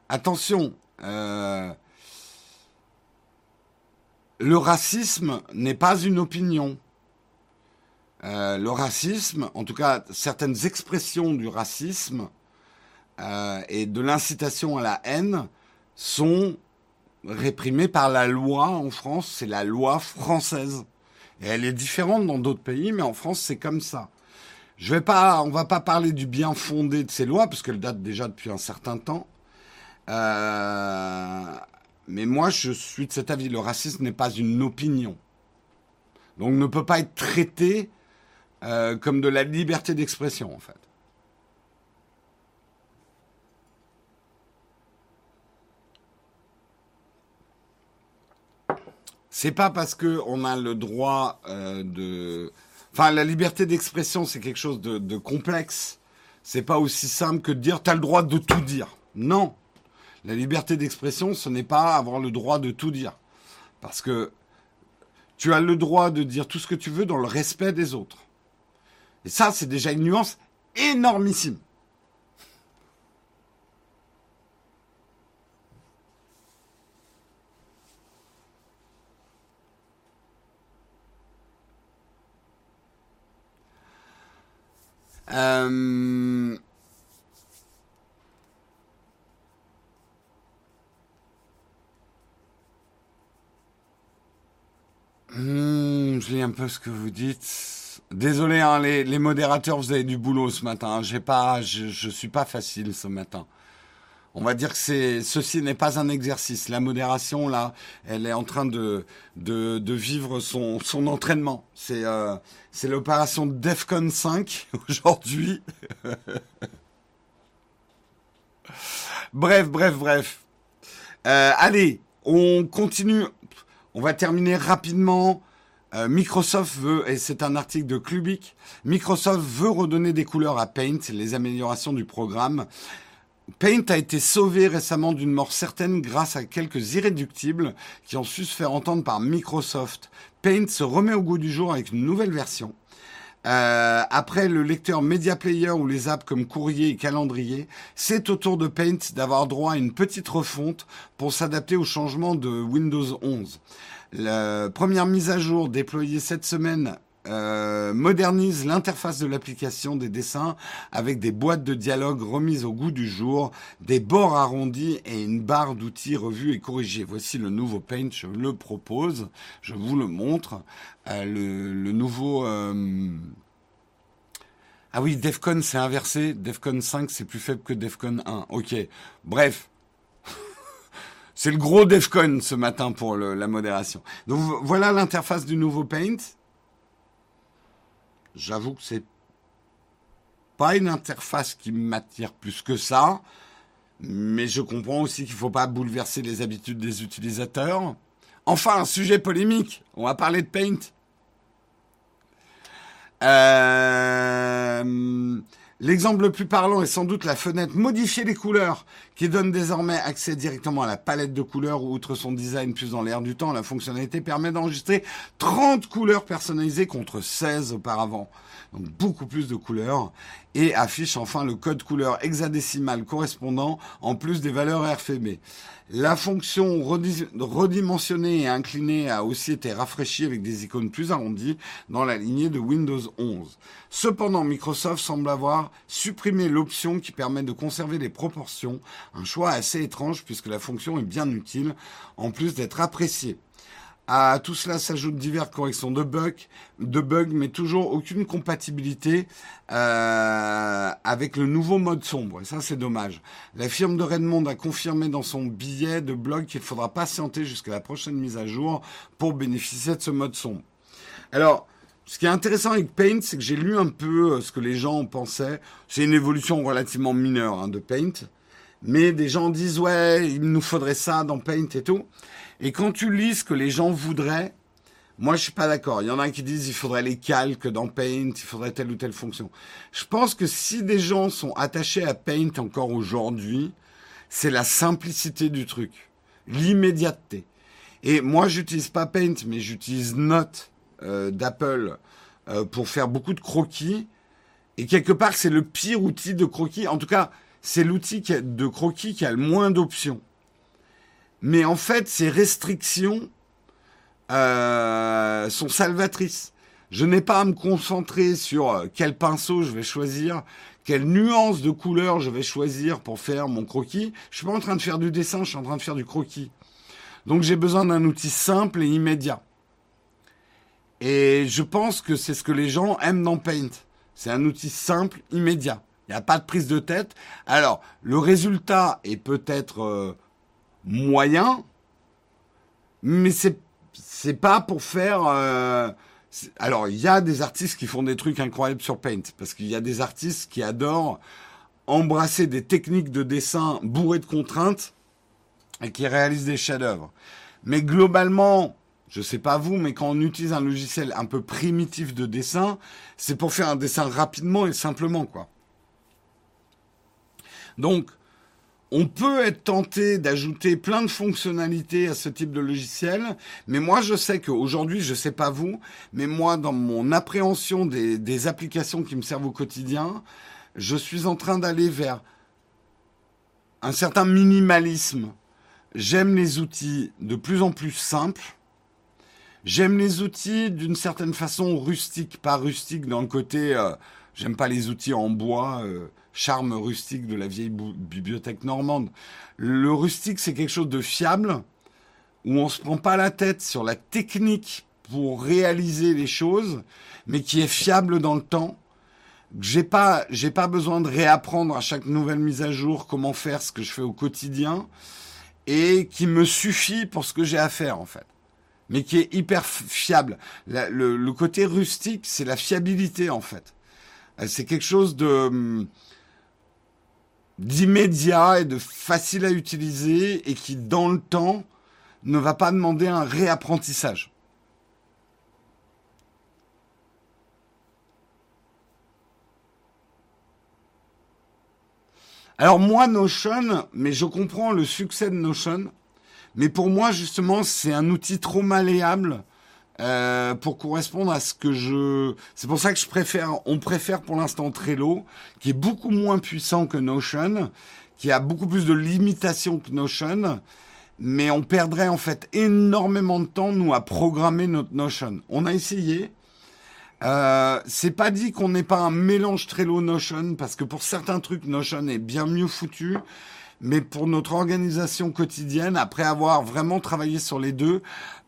Attention, euh, le racisme n'est pas une opinion. Euh, le racisme, en tout cas certaines expressions du racisme, euh, et de l'incitation à la haine sont réprimées par la loi en France. C'est la loi française. Et elle est différente dans d'autres pays, mais en France, c'est comme ça. Je vais pas, on va pas parler du bien fondé de ces lois, parce qu'elles datent déjà depuis un certain temps. Euh, mais moi, je suis de cet avis. Le racisme n'est pas une opinion. Donc, ne peut pas être traité euh, comme de la liberté d'expression, en fait. C'est pas parce que on a le droit euh, de, enfin, la liberté d'expression, c'est quelque chose de, complexe. C'est pas aussi simple que de dire t'as le droit de tout dire. Non, la liberté d'expression, ce n'est pas avoir le droit de tout dire, parce que tu as le droit de dire tout ce que tu veux dans le respect des autres. Et ça, c'est déjà une nuance énormissime. Euh... Hmm, je lis un peu ce que vous dites. Désolé, hein, les, modérateurs, vous avez du boulot ce matin. J'ai pas, je, je suis pas facile ce matin. On va dire que ceci n'est pas un exercice. La modération, là, elle est en train de, vivre son, entraînement. C'est, euh, l'opération DEFCON 5 aujourd'hui. bref, bref, bref. Euh, allez, on continue. On va terminer rapidement. Euh, Microsoft veut, et c'est un article de Clubic, Microsoft veut redonner des couleurs à Paint, les améliorations du programme. Paint a été sauvé récemment d'une mort certaine grâce à quelques irréductibles qui ont su se faire entendre par Microsoft. Paint se remet au goût du jour avec une nouvelle version. Euh, après le lecteur Media Player ou les apps comme courrier et calendrier, c'est au tour de Paint d'avoir droit à une petite refonte pour s'adapter au changement de Windows 11. La première mise à jour déployée cette semaine euh, modernise l'interface de l'application des dessins avec des boîtes de dialogue remises au goût du jour, des bords arrondis et une barre d'outils revue et corrigée. Voici le nouveau Paint, je le propose, je vous le montre. Euh, le, nouveau... Euh... Ah oui, Defcon c'est inversé, Defcon 5 c'est plus faible que Defcon 1. Ok, bref. c'est le gros Defcon ce matin pour la modération. Donc voilà l'interface du nouveau Paint. J'avoue que c'est pas une interface qui m'attire plus que ça, mais je comprends aussi qu'il ne faut pas bouleverser les habitudes des utilisateurs. Enfin, un sujet polémique. On va parler de Paint. Euh, L'exemple le plus parlant est sans doute la fenêtre modifier les couleurs, qui donne désormais accès directement à la palette de couleurs, où outre son design plus dans l'air du temps, la fonctionnalité permet d'enregistrer 30 couleurs personnalisées contre 16 auparavant. Donc beaucoup plus de couleurs, et affiche enfin le code couleur hexadécimal correspondant, en plus des valeurs RFB. La fonction redimensionnée et inclinée a aussi été rafraîchie avec des icônes plus arrondies dans la lignée de Windows 11. Cependant, Microsoft semble avoir supprimé l'option qui permet de conserver les proportions, un choix assez étrange puisque la fonction est bien utile, en plus d'être appréciée. À tout cela s'ajoutent diverses corrections de bugs, de bugs, mais toujours aucune compatibilité euh, avec le nouveau mode sombre. Et ça, c'est dommage. La firme de Redmond a confirmé dans son billet de blog qu'il faudra patienter jusqu'à la prochaine mise à jour pour bénéficier de ce mode sombre. Alors, ce qui est intéressant avec Paint, c'est que j'ai lu un peu euh, ce que les gens pensaient. C'est une évolution relativement mineure hein, de Paint. Mais des gens disent, ouais, il nous faudrait ça dans Paint et tout. Et quand tu lis ce que les gens voudraient, moi, je suis pas d'accord. Il y en a qui disent il faudrait les calques dans Paint, il faudrait telle ou telle fonction. Je pense que si des gens sont attachés à Paint encore aujourd'hui, c'est la simplicité du truc, l'immédiateté. Et moi, j'utilise pas Paint, mais j'utilise Note euh, d'Apple euh, pour faire beaucoup de croquis. Et quelque part, c'est le pire outil de croquis. En tout cas, c'est l'outil de croquis qui a le moins d'options. Mais en fait, ces restrictions euh, sont salvatrices. Je n'ai pas à me concentrer sur euh, quel pinceau je vais choisir, quelle nuance de couleur je vais choisir pour faire mon croquis. Je suis pas en train de faire du dessin, je suis en train de faire du croquis. Donc j'ai besoin d'un outil simple et immédiat. Et je pense que c'est ce que les gens aiment dans Paint. C'est un outil simple, immédiat. Il n'y a pas de prise de tête. Alors, le résultat est peut-être euh, moyen, mais c'est c'est pas pour faire. Euh, alors, il y a des artistes qui font des trucs incroyables sur Paint, parce qu'il y a des artistes qui adorent embrasser des techniques de dessin bourrées de contraintes et qui réalisent des chefs-d'œuvre. Mais globalement, Je sais pas vous, mais quand on utilise un logiciel un peu primitif de dessin, c'est pour faire un dessin rapidement et simplement, quoi. Donc, on peut être tenté d'ajouter plein de fonctionnalités à ce type de logiciel, mais moi je sais qu'aujourd'hui, je sais pas vous, mais moi dans mon appréhension des, applications qui me servent au quotidien, je suis en train d'aller vers un certain minimalisme. J'aime les outils de plus en plus simples. J'aime les outils d'une certaine façon rustiques, pas rustiques dans le côté. Euh, j'aime pas les outils en bois, euh, charme rustique de la vieille bibliothèque normande. Le rustique, c'est quelque chose de fiable où on se prend pas la tête sur la technique pour réaliser les choses, mais qui est fiable dans le temps. J'ai pas j'ai pas besoin de réapprendre à chaque nouvelle mise à jour comment faire ce que je fais au quotidien et qui me suffit pour ce que j'ai à faire en fait. Mais qui est hyper fiable. Le, côté rustique c'est la fiabilité en fait c'est quelque chose hum, d'immédiat et de facile à utiliser et qui dans le temps ne va pas demander un réapprentissage. Alors moi, Notion, mais je comprends le succès de Notion, mais pour moi, justement, c'est un outil trop malléable euh, pour correspondre à ce que je... C'est pour ça que je préfère, on préfère pour l'instant Trello, qui est beaucoup moins puissant que Notion, qui a beaucoup plus de limitations que Notion, mais on perdrait en fait énormément de temps, nous, à programmer notre Notion. On a essayé, euh, c'est pas dit qu'on n'ait pas un mélange Trello Notion parce que pour certains trucs Notion est bien mieux foutu, mais pour notre organisation quotidienne, après avoir vraiment travaillé sur les deux,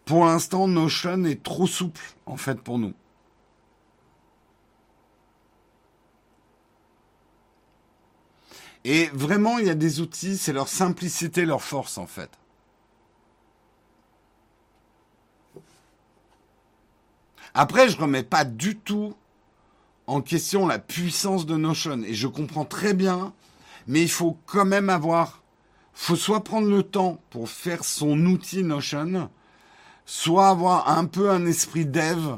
pour l'instant Notion est trop souple en fait pour nous. Et vraiment, il y a des outils, c'est leur simplicité, leur force en fait. Après, je remets pas du tout en question la puissance de Notion et je comprends très bien, mais il faut quand même avoir, faut soit prendre le temps pour faire son outil Notion, soit avoir un peu un esprit dev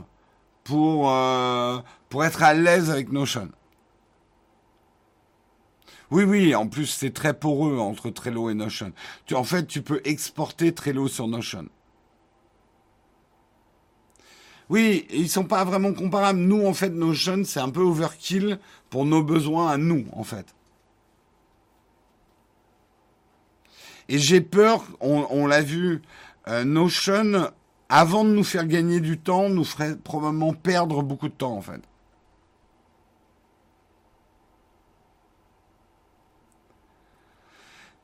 pour euh, pour être à l'aise avec Notion. Oui, oui, en plus c'est très poreux entre Trello et Notion. Tu, en fait, tu peux exporter Trello sur Notion. Oui, ils sont pas vraiment comparables. Nous, en fait, jeunes, c'est un peu overkill pour nos besoins à nous, en fait. Et j'ai peur, on, l'a vu, euh, Notion, avant de nous faire gagner du temps, nous ferait probablement perdre beaucoup de temps, en fait.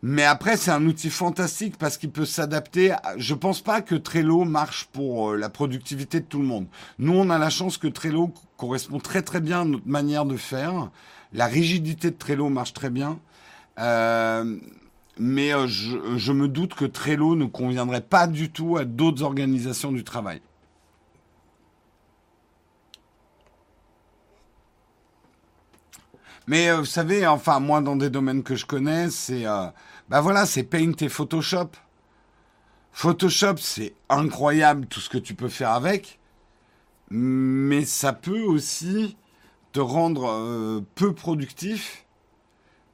Mais après, c'est un outil fantastique parce qu'il peut s'adapter. Je pense pas que Trello marche pour euh, la productivité de tout le monde. Nous, on a la chance que Trello correspond très très bien à notre manière de faire. La rigidité de Trello marche très bien. Euh, mais euh, je, me doute que Trello ne conviendrait pas du tout à d'autres organisations du travail. Mais vous savez, enfin moi dans des domaines que je connais, c'est bah voilà, c'est Paint et Photoshop. Photoshop, c'est incroyable tout ce que tu peux faire avec, mais ça peut aussi te rendre euh, peu productif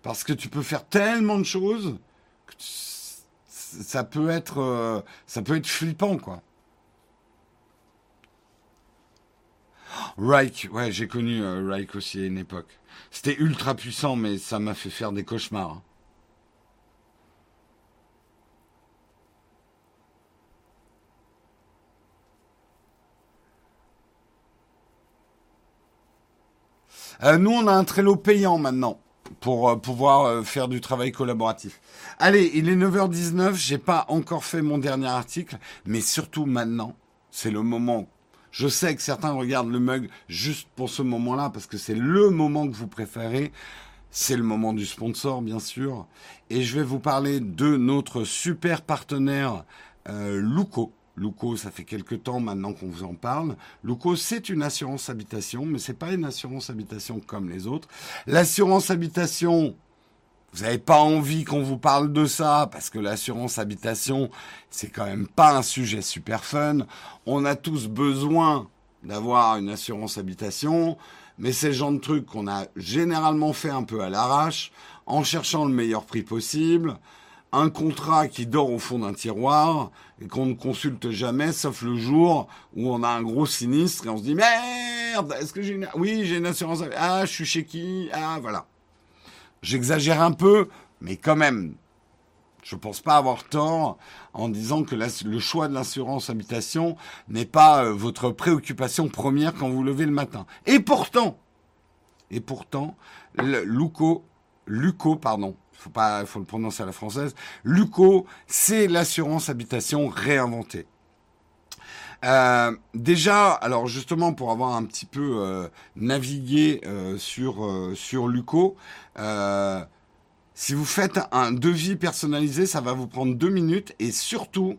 parce que tu peux faire tellement de choses ça peut être euh, ça peut flippant quoi. Reich, ouais, j'ai connu euh, Reich aussi à une époque. C'était ultra puissant, mais ça m'a fait faire des cauchemars. Hein. Euh, nous, on a un Trello payant maintenant pour euh, pouvoir euh, faire du travail collaboratif. Allez, il est 9h19, j'ai pas encore fait mon dernier article, mais surtout maintenant, c'est le moment. Je sais que certains regardent le mug juste pour ce moment-là, parce que c'est le moment que vous préférez. C'est le moment du sponsor, bien sûr. Et je vais vous parler de notre super partenaire, euh, Luco. Luco, ça fait quelque temps maintenant qu'on vous en parle. Luco, c'est une assurance habitation, mais c'est pas une assurance habitation comme les autres. L'assurance habitation, vous n'avez pas envie qu'on vous parle de ça parce que l'assurance habitation, c'est quand même pas un sujet super fun. On a tous besoin d'avoir une assurance habitation, mais c'est le genre de truc qu'on a généralement fait un peu à l'arrache, en cherchant le meilleur prix possible, un contrat qui dort au fond d'un tiroir et qu'on ne consulte jamais, sauf le jour où on a un gros sinistre et on se dit merde, est-ce que j'ai une, oui, j'ai une assurance, ah, je suis chez qui, ah, voilà. J'exagère un peu, mais quand même, je ne pense pas avoir tort en disant que le choix de l'assurance habitation n'est pas euh, votre préoccupation première quand vous levez le matin. Et pourtant, et pourtant, Luco, Luco, pardon, faut pas, faut le prononcer à la française. Luco, c'est l'assurance habitation réinventée. Euh, déjà, alors justement pour avoir un petit peu euh, navigué euh, sur sur Luco, si vous faites un devis personnalisé, ça va vous prendre deux minutes et surtout,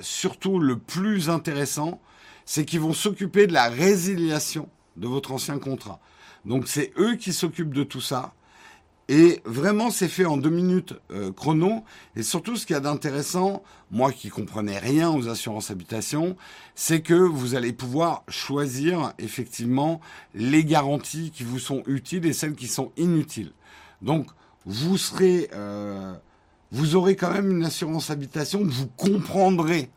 surtout le plus intéressant, c'est qu'ils vont s'occuper de la résiliation de votre ancien contrat. Donc c'est eux qui s'occupent de tout ça. Et vraiment, c'est fait en deux minutes euh, chrono. Et surtout, ce qu'il y a d'intéressant, moi qui comprenais rien aux assurances habitation, c'est que vous allez pouvoir choisir effectivement les garanties qui vous sont utiles et celles qui sont inutiles. Donc, vous serez, euh, vous aurez quand même une assurance habitation vous comprendrez.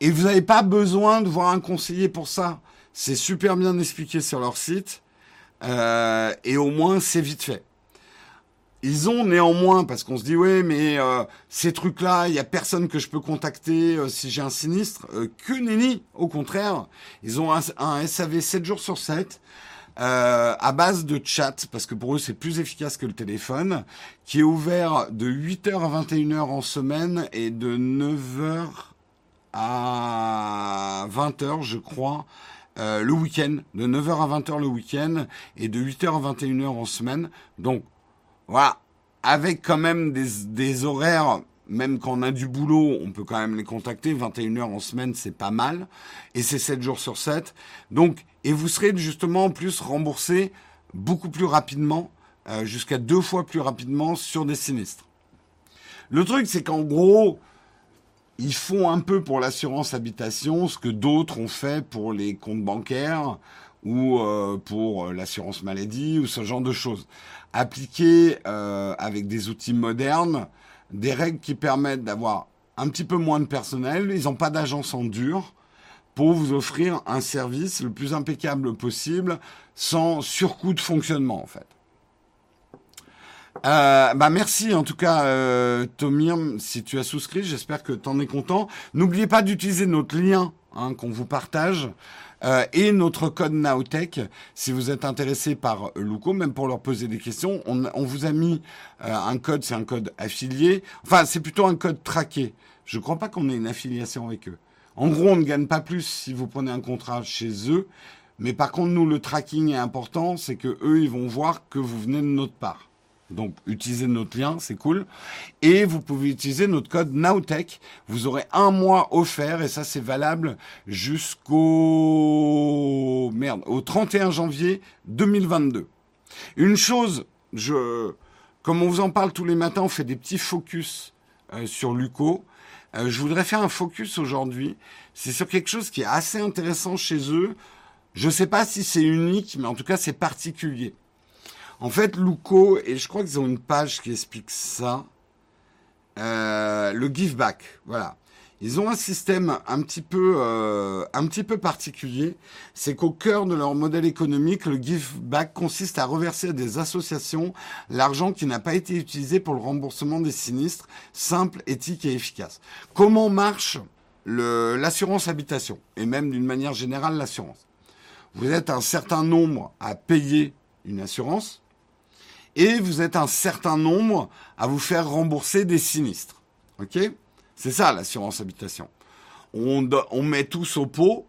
Et vous n'avez pas besoin de voir un conseiller pour ça. C'est super bien expliqué sur leur site. Euh, et au moins, c'est vite fait. Ils ont néanmoins, parce qu'on se dit, ouais, mais euh, ces trucs-là, il y a personne que je peux contacter euh, si j'ai un sinistre. Euh, que nenni, au contraire. Ils ont un, un SAV 7 jours sur 7, à base de chat, parce que pour eux, c'est plus efficace que le téléphone, qui est ouvert de 8h à 21h en semaine et de 9h à 20h, je crois, le week-end. De 9h à 20h le week-end et de 8h à 21h en semaine. Donc, voilà. Avec quand même des, horaires, même quand on a du boulot, on peut quand même les contacter. 21 heures en semaine, c'est pas mal. Et c'est 7 jours sur 7. Donc, et vous serez justement en plus remboursé beaucoup plus rapidement, euh, jusqu'à deux fois plus rapidement sur des sinistres. Le truc, c'est qu'en gros, ils font un peu pour l'assurance habitation ce que d'autres ont fait pour les comptes bancaires ou euh, pour l'assurance maladie ou ce genre de choses appliquer euh, avec des outils modernes des règles qui permettent d'avoir un petit peu moins de personnel. Ils n'ont pas d'agence en dur pour vous offrir un service le plus impeccable possible sans surcoût de fonctionnement en fait. Euh, bah merci en tout cas euh, Tomir si tu as souscrit, j'espère que tu en es content. N'oubliez pas d'utiliser notre lien hein, qu'on vous partage euh, et notre code Nowtech, si vous êtes intéressé par Luco, même pour leur poser des questions, on, on vous a mis euh, un code, c'est un code affilié. Enfin, c'est plutôt un code traqué. Je ne crois pas qu'on ait une affiliation avec eux. En gros, on ne gagne pas plus si vous prenez un contrat chez eux. Mais par contre, nous, le tracking est important, c'est que eux, ils vont voir que vous venez de notre part. Donc, utilisez notre lien, c'est cool. Et vous pouvez utiliser notre code Nowtech. Vous aurez un mois offert et ça, c'est valable jusqu'au, merde, au 31 janvier 2022. Une chose, je, comme on vous en parle tous les matins, on fait des petits focus euh, sur Luco. Euh, je voudrais faire un focus aujourd'hui. C'est sur quelque chose qui est assez intéressant chez eux. Je ne sais pas si c'est unique, mais en tout cas, c'est particulier. En fait, Luco, et je crois qu'ils ont une page qui explique ça, euh, le give back, voilà. Ils ont un système un petit peu, euh, un petit peu particulier. C'est qu'au cœur de leur modèle économique, le give back consiste à reverser à des associations l'argent qui n'a pas été utilisé pour le remboursement des sinistres, simple, éthique et efficace. Comment marche l'assurance habitation et même d'une manière générale l'assurance? Vous êtes un certain nombre à payer une assurance et vous êtes un certain nombre à vous faire rembourser des sinistres. OK? C'est ça l'assurance habitation. On, met tous au pot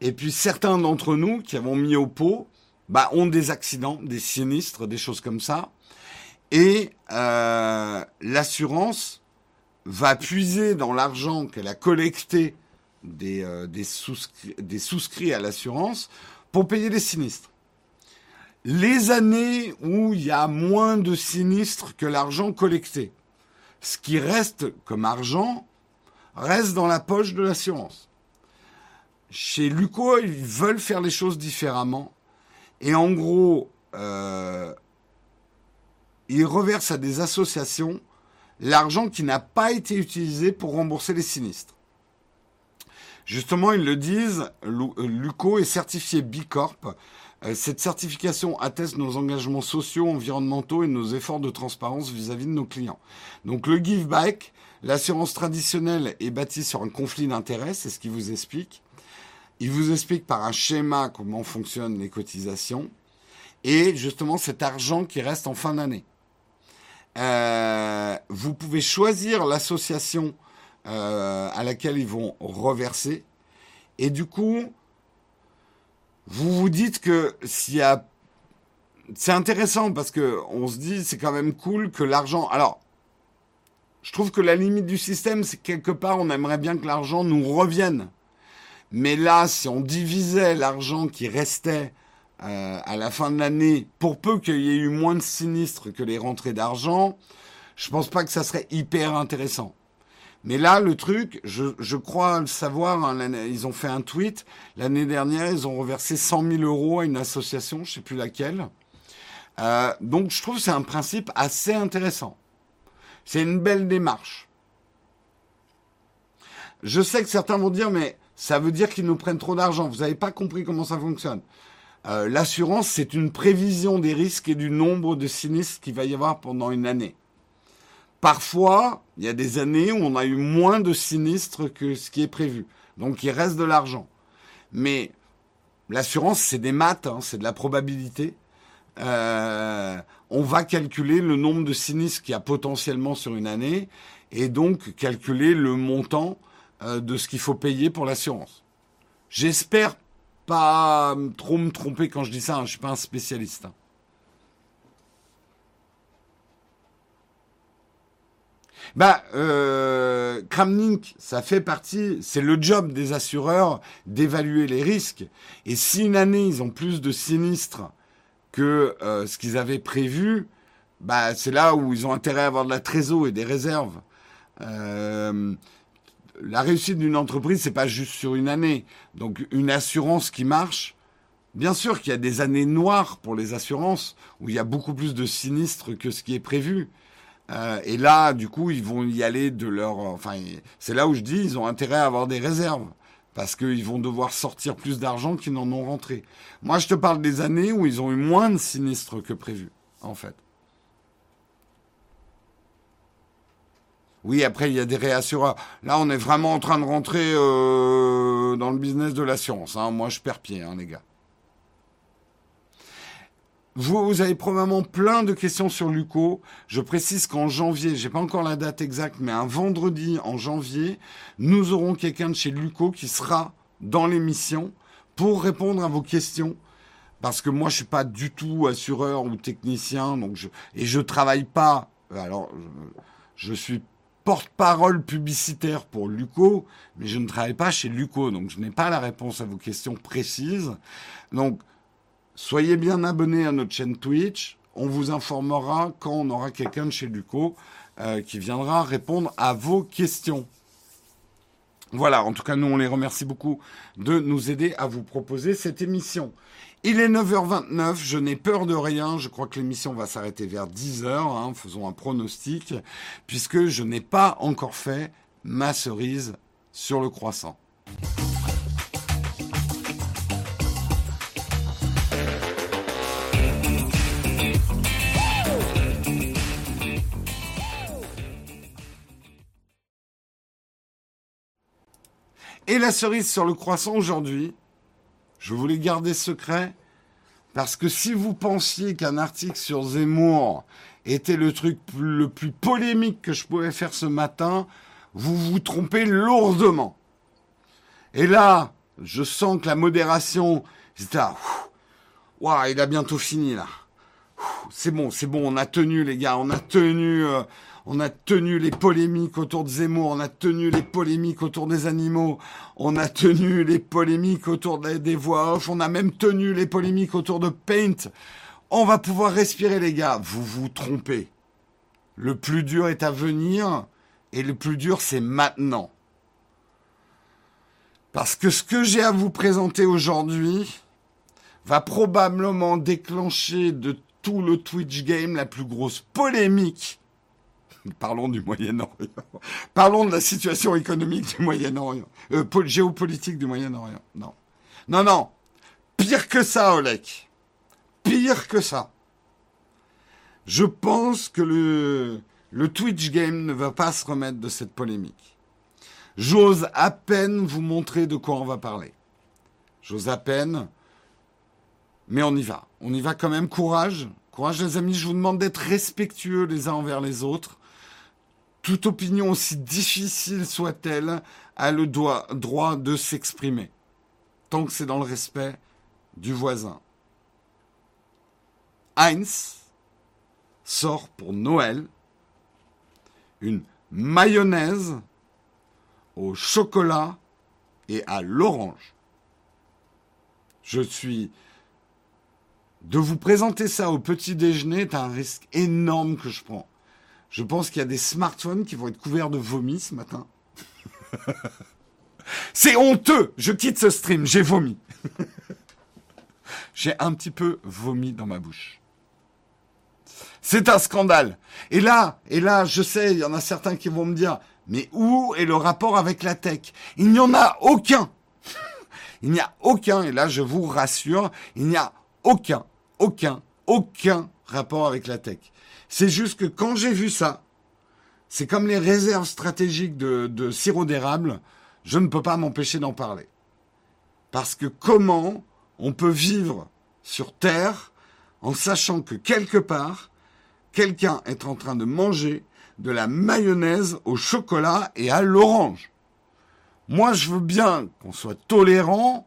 et puis certains d'entre nous qui avons mis au pot bah, ont des accidents, des sinistres, des choses comme ça. Et euh, l'assurance va puiser dans l'argent qu'elle a collecté des, euh, des, des souscrits à l'assurance pour payer les sinistres. Les années où il y a moins de sinistres que l'argent collecté. Ce qui reste comme argent reste dans la poche de l'assurance. Chez Luco, ils veulent faire les choses différemment. Et en gros, euh, ils reversent à des associations l'argent qui n'a pas été utilisé pour rembourser les sinistres. Justement, ils le disent, Luco est certifié Bicorp. Euh, cette certification atteste nos engagements sociaux, environnementaux et nos efforts de transparence vis-à-vis de nos clients. Donc le give back, l'assurance traditionnelle est bâtie sur un conflit d'intérêts, c'est ce qu'il vous explique. Il vous explique par un schéma comment fonctionnent les cotisations et justement cet argent qui reste en fin d'année. Euh, vous pouvez choisir l'association euh, à laquelle ils vont reverser. Et du coup, vous vous dites que s'il y a... C'est intéressant parce que on se dit c'est quand même cool que l'argent... Alors, je trouve que la limite du système, c'est quelque part, on aimerait bien que l'argent nous revienne. Mais là, si on divisait l'argent qui restait euh, à la fin de l'année, pour peu qu'il y ait eu moins de sinistres que les rentrées d'argent, je pense pas que ça serait hyper intéressant. Mais là, le truc, je, crois le savoir, hein, ils ont fait un tweet. L'année dernière, ils ont reversé 100 000 euros à une association, je sais plus laquelle. Euh, donc, je trouve que c'est un principe assez intéressant. C'est une belle démarche. Je sais que certains vont dire, mais ça veut dire qu'ils nous prennent trop d'argent. Vous n'avez pas compris comment ça fonctionne. Euh, L'assurance, c'est une prévision des risques et du nombre de sinistres qu'il va y avoir pendant une année. Parfois, il y a des années où on a eu moins de sinistres que ce qui est prévu. Donc il reste de l'argent. Mais l'assurance, c'est des maths, hein, c'est de la probabilité. Euh, on va calculer le nombre de sinistres qu'il y a potentiellement sur une année et donc calculer le montant euh, de ce qu'il faut payer pour l'assurance. J'espère pas trop me tromper quand je dis ça, hein, je suis pas un spécialiste. Hein. Bah, euh, Kramnik, ça fait partie, c'est le job des assureurs d'évaluer les risques. Et si une année ils ont plus de sinistres que euh, ce qu'ils avaient prévu, bah c'est là où ils ont intérêt à avoir de la trésor et des réserves. Euh, la réussite d'une entreprise, c'est pas juste sur une année. Donc une assurance qui marche, bien sûr qu'il y a des années noires pour les assurances où il y a beaucoup plus de sinistres que ce qui est prévu. Euh, et là, du coup, ils vont y aller de leur. Enfin, c'est là où je dis, ils ont intérêt à avoir des réserves parce qu'ils vont devoir sortir plus d'argent qu'ils n'en ont rentré. Moi, je te parle des années où ils ont eu moins de sinistres que prévu, en fait. Oui, après, il y a des réassureurs. Là, on est vraiment en train de rentrer euh, dans le business de l'assurance. Hein. Moi, je perds pied, hein, les gars. Vous, avez probablement plein de questions sur Luco. Je précise qu'en janvier, j'ai pas encore la date exacte, mais un vendredi en janvier, nous aurons quelqu'un de chez Luco qui sera dans l'émission pour répondre à vos questions. Parce que moi, je suis pas du tout assureur ou technicien, donc je, et je travaille pas. Alors, je, je suis porte-parole publicitaire pour Luco, mais je ne travaille pas chez Luco, donc je n'ai pas la réponse à vos questions précises. Donc, Soyez bien abonnés à notre chaîne Twitch. On vous informera quand on aura quelqu'un de chez Luco euh, qui viendra répondre à vos questions. Voilà, en tout cas, nous, on les remercie beaucoup de nous aider à vous proposer cette émission. Il est 9h29, je n'ai peur de rien, je crois que l'émission va s'arrêter vers 10h, hein, faisons un pronostic, puisque je n'ai pas encore fait ma cerise sur le croissant. Et la cerise sur le croissant aujourd'hui, je voulais garder secret parce que si vous pensiez qu'un article sur Zemmour était le truc le plus polémique que je pouvais faire ce matin, vous vous trompez lourdement. Et là, je sens que la modération, c'est Waouh, il a bientôt fini là. C'est bon, c'est bon, on a tenu les gars, on a tenu. Euh, on a tenu les polémiques autour de Zemmour, on a tenu les polémiques autour des animaux, on a tenu les polémiques autour des, voix off, on a même tenu les polémiques autour de Paint. on va pouvoir respirer les gars. Vous vous trompez. Le plus dur est à venir et le plus dur c'est maintenant. Parce que ce que j'ai à vous présenter aujourd'hui va probablement déclencher de tout le Twitch game la plus grosse polémique. Parlons du Moyen-Orient. Parlons de la situation économique du Moyen-Orient. Euh, géopolitique du Moyen-Orient. Non. Non, non. Pire que ça, Olek. Pire que ça. Je pense que le, le Twitch game ne va pas se remettre de cette polémique. J'ose à peine vous montrer de quoi on va parler. J'ose à peine. Mais on y va. On y va quand même. Courage. Courage les amis. Je vous demande d'être respectueux les uns envers les autres. Toute opinion, aussi difficile soit-elle, a le droit de s'exprimer. Tant que c'est dans le respect du voisin. Heinz sort pour Noël une mayonnaise au chocolat et à l'orange. Je suis de vous présenter ça au petit déjeuner est un risque énorme que je prends. Je pense qu'il y a des smartphones qui vont être couverts de vomi ce matin. C'est honteux. Je quitte ce stream. J'ai vomi. J'ai un petit peu vomi dans ma bouche. C'est un scandale. Et là, et là, je sais, il y en a certains qui vont me dire, mais où est le rapport avec la tech? Il n'y en a aucun. il n'y a aucun, et là je vous rassure, il n'y a aucun, aucun, aucun rapport avec la tech. C'est juste que quand j'ai vu ça, c'est comme les réserves stratégiques de, sirop d'érable, je ne peux pas m'empêcher d'en parler. Parce que comment on peut vivre sur Terre en sachant que quelque part, quelqu'un est en train de manger de la mayonnaise au chocolat et à l'orange. Moi, je veux bien qu'on soit tolérant,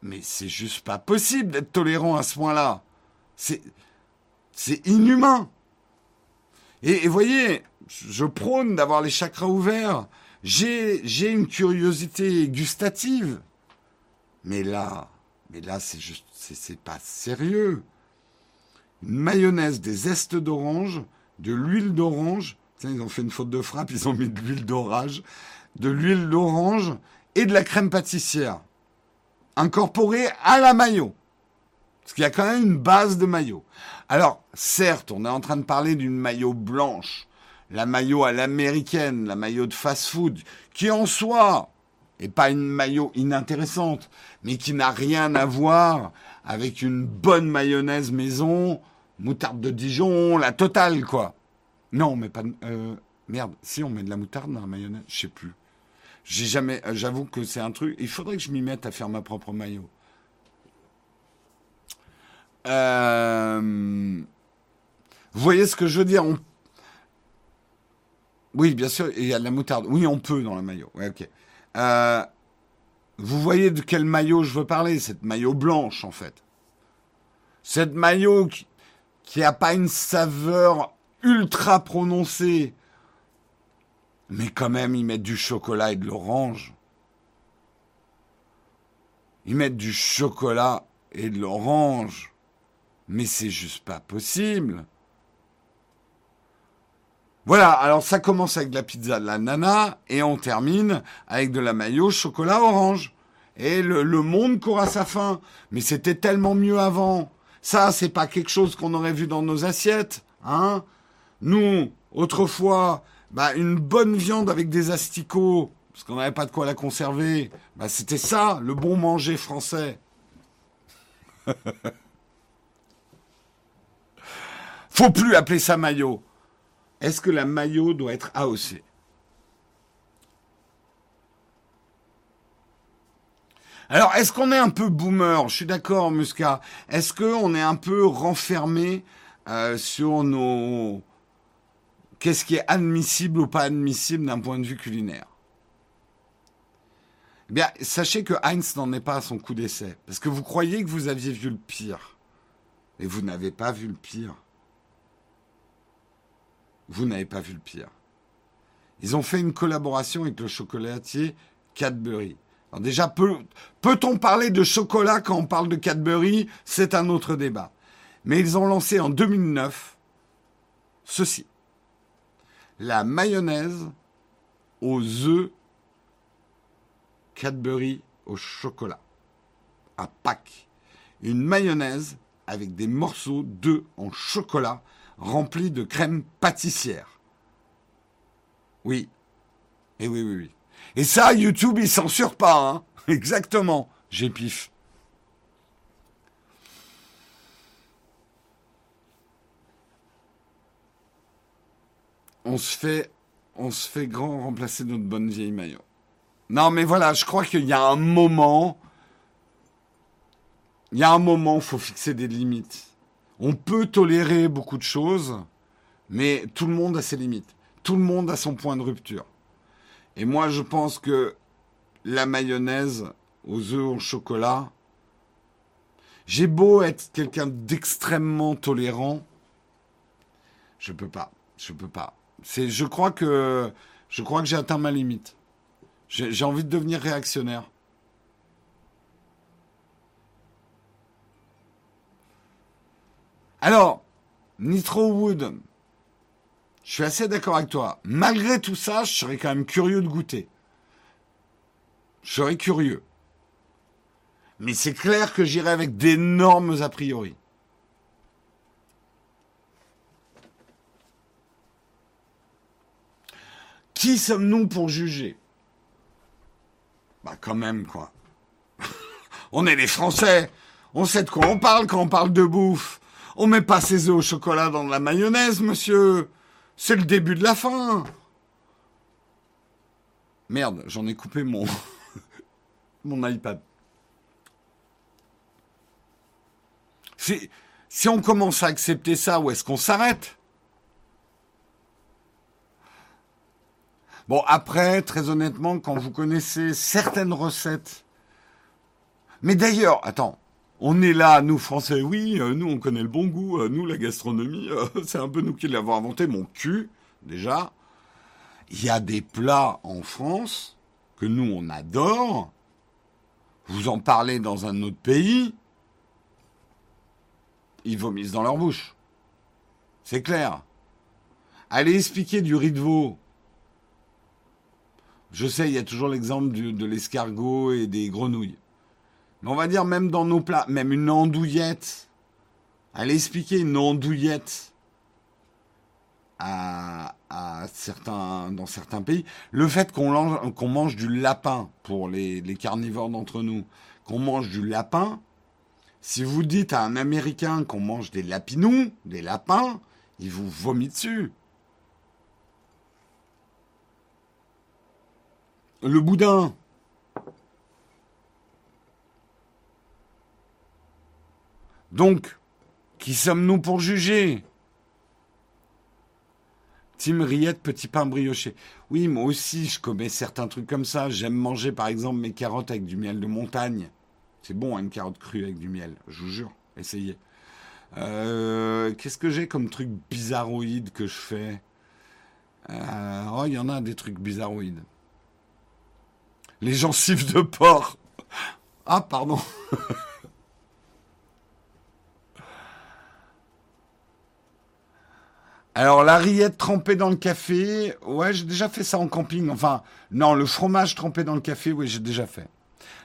mais c'est juste pas possible d'être tolérant à ce point-là. C'est, c'est inhumain. Et, voyez, je prône d'avoir les chakras ouverts. J'ai, une curiosité gustative. Mais là, mais là, c'est juste, c'est pas sérieux une mayonnaise, des zestes d'orange, de l'huile d'orange. Ils ont fait une faute de frappe, ils ont mis de l'huile d'orage, de l'huile d'orange et de la crème pâtissière. Incorporée à la maillot. Parce qu'il y a quand même une base de maillot. Alors, certes, on est en train de parler d'une maillot blanche, la maillot à l'américaine, la maillot de fast-food, qui en soi est pas une maillot inintéressante, mais qui n'a rien à voir avec une bonne mayonnaise maison moutarde de Dijon, la totale, quoi. Non, mais pas. Euh, merde, si on met de la moutarde dans la mayonnaise, je sais plus. J'ai jamais. Euh, j'avoue que c'est un truc. Il faudrait que je m'y mette à faire ma propre maillot. Euh, vous voyez ce que je veux dire Oui, bien sûr, il y a de la moutarde. Oui, on peut dans la maillot. Ok. Vous voyez de quel maillot je veux parler Cette maillot blanche, en fait. Cette maillot qui, qui n'a pas une saveur ultra prononcée. Mais quand même, ils mettent du chocolat et de l'orange. Ils mettent du chocolat et de l'orange. Mais c'est juste pas possible. Voilà, alors ça commence avec de la pizza de la nana et on termine avec de la maillot chocolat orange. Et le, monde court à sa fin. Mais c'était tellement mieux avant. Ça, c'est pas quelque chose qu'on aurait vu dans nos assiettes, hein Nous, autrefois, bah, une bonne viande avec des asticots, parce qu'on n'avait pas de quoi la conserver, bah, c'était ça, le bon manger français. Faut plus appeler ça maillot. Est-ce que la maillot doit être AOC Alors, est-ce qu'on est un peu boomer? Je suis d'accord, Musca. Est-ce qu'on est un peu renfermé euh, sur nos... Qu'est-ce qui est admissible ou pas admissible d'un point de vue culinaire? Eh bien, sachez que Heinz n'en est pas à son coup d'essai. Parce que vous croyez que vous aviez vu le pire. Et vous n'avez pas vu le pire. Vous n'avez pas vu le pire. Ils ont fait une collaboration avec le chocolatier Cadbury. Alors déjà, peut, peut-on parler de chocolat quand on parle de Cadbury? C'est un autre débat. Mais ils ont lancé en 2009 ceci. La mayonnaise aux œufs Cadbury au chocolat. À Pâques. Une mayonnaise avec des morceaux d'œufs en chocolat remplis de crème pâtissière. Oui. Et eh oui, oui, oui. Et ça, YouTube, il censure pas, hein Exactement. J'ai pif. On se fait, on se fait grand remplacer notre bonne vieille maillot. Non, mais voilà, je crois qu'il y a un moment, il y a un moment, faut fixer des limites. On peut tolérer beaucoup de choses, mais tout le monde a ses limites. Tout le monde a son point de rupture. Et moi, je pense que la mayonnaise aux œufs au chocolat, j'ai beau être quelqu'un d'extrêmement tolérant, je peux pas, je peux pas. C'est, je crois que, je crois que j'ai atteint ma limite. J'ai envie de devenir réactionnaire. Alors, Nitro Wood, je suis assez d'accord avec toi. Malgré tout ça, je serais quand même curieux de goûter. Je serais curieux. Mais c'est clair que j'irai avec d'énormes a priori. Qui sommes-nous pour juger? Bah quand même quoi. on est les Français. On sait de quoi on parle quand on parle de bouffe. On met pas ses œufs au chocolat dans de la mayonnaise, monsieur. C'est le début de la fin. Merde, j'en ai coupé mon mon iPad. Si, si on commence à accepter ça, où est-ce qu'on s'arrête? Bon, après, très honnêtement, quand vous connaissez certaines recettes, mais d'ailleurs, attends, on est là, nous Français, oui, euh, nous on connaît le bon goût, euh, nous la gastronomie, euh, c'est un peu nous qui l'avons inventé, mon cul, déjà. Il y a des plats en France que nous on adore. Vous en parlez dans un autre pays, ils vomissent dans leur bouche. C'est clair. Allez expliquer du riz de veau je sais, il y a toujours l'exemple de l'escargot et des grenouilles. Mais on va dire même dans nos plats, même une andouillette. Allez expliquer une andouillette à, certains, dans certains pays. Le fait qu'on mange du lapin, pour les, les carnivores d'entre nous, qu'on mange du lapin, si vous dites à un Américain qu'on mange des lapinous, des lapins, il vous vomit dessus. Le boudin. Donc, qui sommes-nous pour juger? Tim Riette, petit pain brioché. Oui, moi aussi, je commets certains trucs comme ça. J'aime manger, par exemple, mes carottes avec du miel de montagne. C'est bon, une carotte crue avec du miel, je vous jure. Essayez. Euh, qu'est-ce que j'ai comme truc bizarroïde que je fais? Euh, Oh, il y en a des trucs bizarroïdes. Les gencives de porc. Ah, pardon. Alors, la rillette trempée dans le café, ouais, j'ai déjà fait ça en camping. Enfin, non, le fromage trempé dans le café, oui, j'ai déjà fait.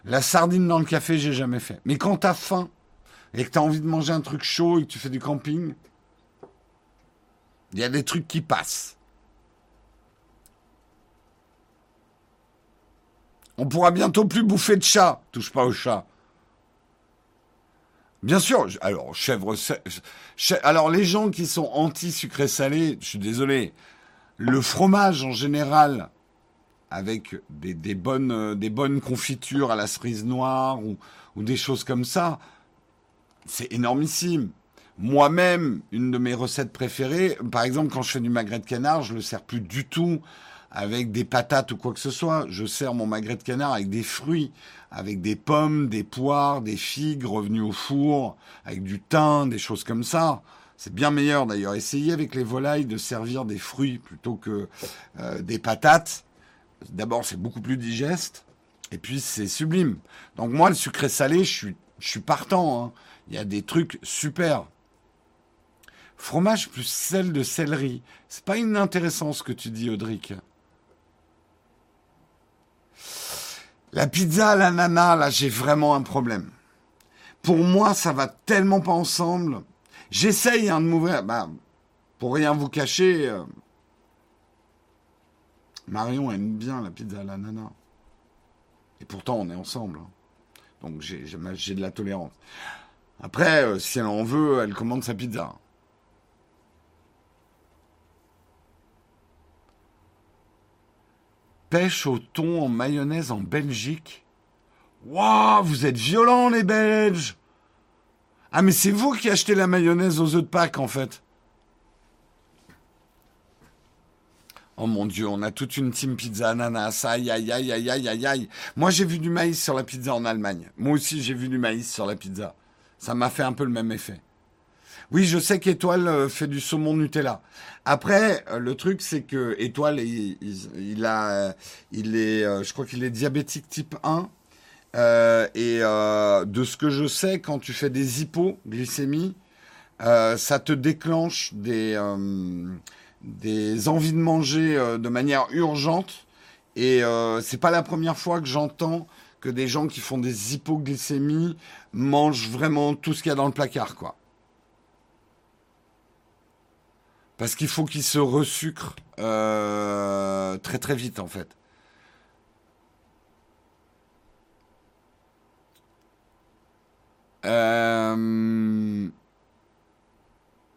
La sardine dans le café, j'ai jamais fait. Mais quand t'as faim et que t'as envie de manger un truc chaud et que tu fais du camping, il y a des trucs qui passent. On pourra bientôt plus bouffer de chat. Touche pas au chat. Bien sûr. Alors, chèvre, alors les gens qui sont anti sucré salé, je suis désolé. Le fromage en général, avec des, bonnes, euh, des bonnes confitures à la cerise noire ou, ou des choses comme ça, c'est énormissime. Moi-même, une de mes recettes préférées, par exemple, quand je fais du magret de canard, je le sers plus du tout avec des patates ou quoi que ce soit. Je sers mon magret de canard avec des fruits, avec des pommes, des poires, des figues revenues au four, avec du thym, des choses comme ça. C'est bien meilleur d'ailleurs. Essayez avec les volailles de servir des fruits plutôt que euh, des patates. D'abord, c'est beaucoup plus digeste. Et puis c'est sublime. Donc moi, le sucré salé, je suis, partant. Hein. Il y a des trucs super. Fromage plus sel de céleri. C'est pas inintéressant ce que tu dis, Audric. La pizza à l'ananas, là, j'ai vraiment un problème. Pour moi, ça va tellement pas ensemble. J'essaye hein, de m'ouvrir. Bah, pour rien vous cacher, euh, Marion aime bien la pizza à l'ananas. Et pourtant, on est ensemble. Hein. Donc, j'ai de la tolérance. Après, euh, si elle en veut, elle commande sa pizza. Pêche au thon en mayonnaise en Belgique. Waouh, vous êtes violents les Belges Ah mais c'est vous qui achetez la mayonnaise aux œufs de Pâques en fait. Oh mon dieu, on a toute une team pizza ananas. Aïe aïe aïe aïe aïe aïe aïe. Moi j'ai vu du maïs sur la pizza en Allemagne. Moi aussi j'ai vu du maïs sur la pizza. Ça m'a fait un peu le même effet. Oui, je sais qu'Étoile euh, fait du saumon Nutella. Après, euh, le truc, c'est que Étoile, il, a, il est, euh, je crois qu'il est diabétique type 1. et de ce que je sais, quand tu fais des hypoglycémies, ça te déclenche des, des envies de manger de manière urgente. Et c'est pas la première fois que j'entends que des gens qui font des hypoglycémies mangent vraiment tout ce qu'il y a dans le placard, quoi. Parce qu'il faut qu'il se resucre euh, très très vite en fait. Euh,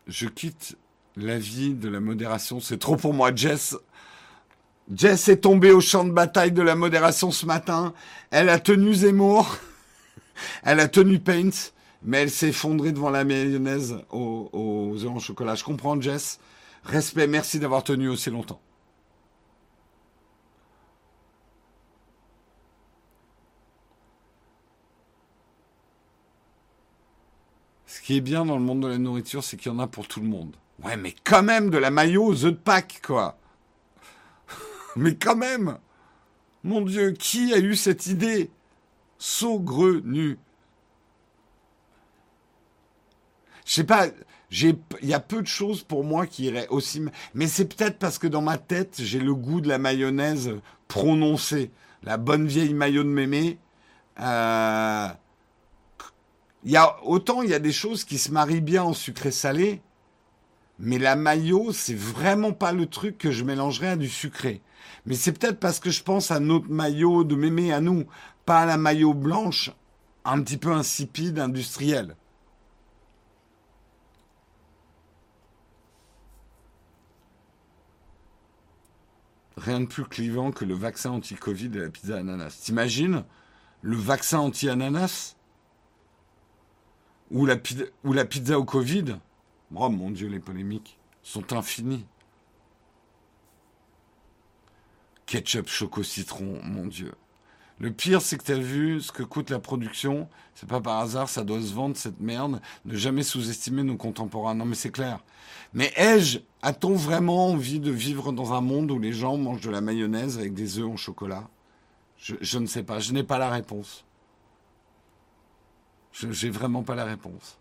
je quitte la vie de la modération. C'est trop pour moi, Jess. Jess est tombée au champ de bataille de la modération ce matin. Elle a tenu Zemmour. elle a tenu Paint. Mais elle s'est effondrée devant la mayonnaise aux, aux œufs en chocolat. Je comprends, Jess. Respect, merci d'avoir tenu aussi longtemps. Ce qui est bien dans le monde de la nourriture, c'est qu'il y en a pour tout le monde. Ouais, mais quand même de la maillot aux œufs de Pâques, quoi. mais quand même. Mon Dieu, qui a eu cette idée Saugrenu. Je sais pas, il y a peu de choses pour moi qui iraient aussi, mais c'est peut-être parce que dans ma tête, j'ai le goût de la mayonnaise prononcé, la bonne vieille maillot de mémé. Euh, il y a autant il y a des choses qui se marient bien en sucré salé, mais la maillot c'est vraiment pas le truc que je mélangerais à du sucré. Mais c'est peut-être parce que je pense à notre maillot de mémé à nous, pas à la maillot blanche, un petit peu insipide, industrielle. Rien de plus clivant que le vaccin anti-Covid et la pizza ananas. T'imagines le vaccin anti-ananas ou la, ou la pizza au Covid? Oh mon Dieu, les polémiques sont infinies. Ketchup, choco, citron, mon Dieu. Le pire, c'est que tu vu ce que coûte la production. C'est pas par hasard, ça doit se vendre cette merde. Ne jamais sous-estimer nos contemporains. Non, mais c'est clair. Mais ai-je, a-t-on vraiment envie de vivre dans un monde où les gens mangent de la mayonnaise avec des œufs en chocolat? Je, je, ne sais pas. Je n'ai pas la réponse. Je n'ai vraiment pas la réponse.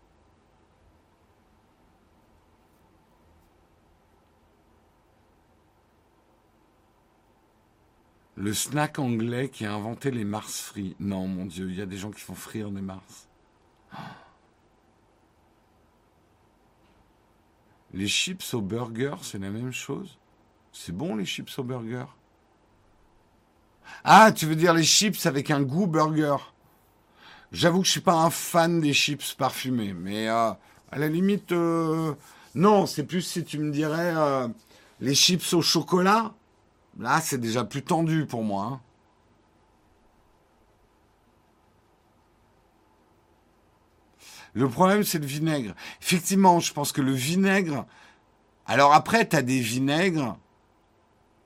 Le snack anglais qui a inventé les Mars frits. Non, mon Dieu, il y a des gens qui font frire des Mars. Les chips au burger, c'est la même chose? C'est bon les chips au burger? Ah, tu veux dire les chips avec un goût burger? J'avoue que je suis pas un fan des chips parfumés, mais euh, à la limite, euh, non, c'est plus si tu me dirais euh, les chips au chocolat. Là, c'est déjà plus tendu pour moi. Hein. Le problème, c'est le vinaigre. Effectivement, je pense que le vinaigre. Alors après, tu as des vinaigres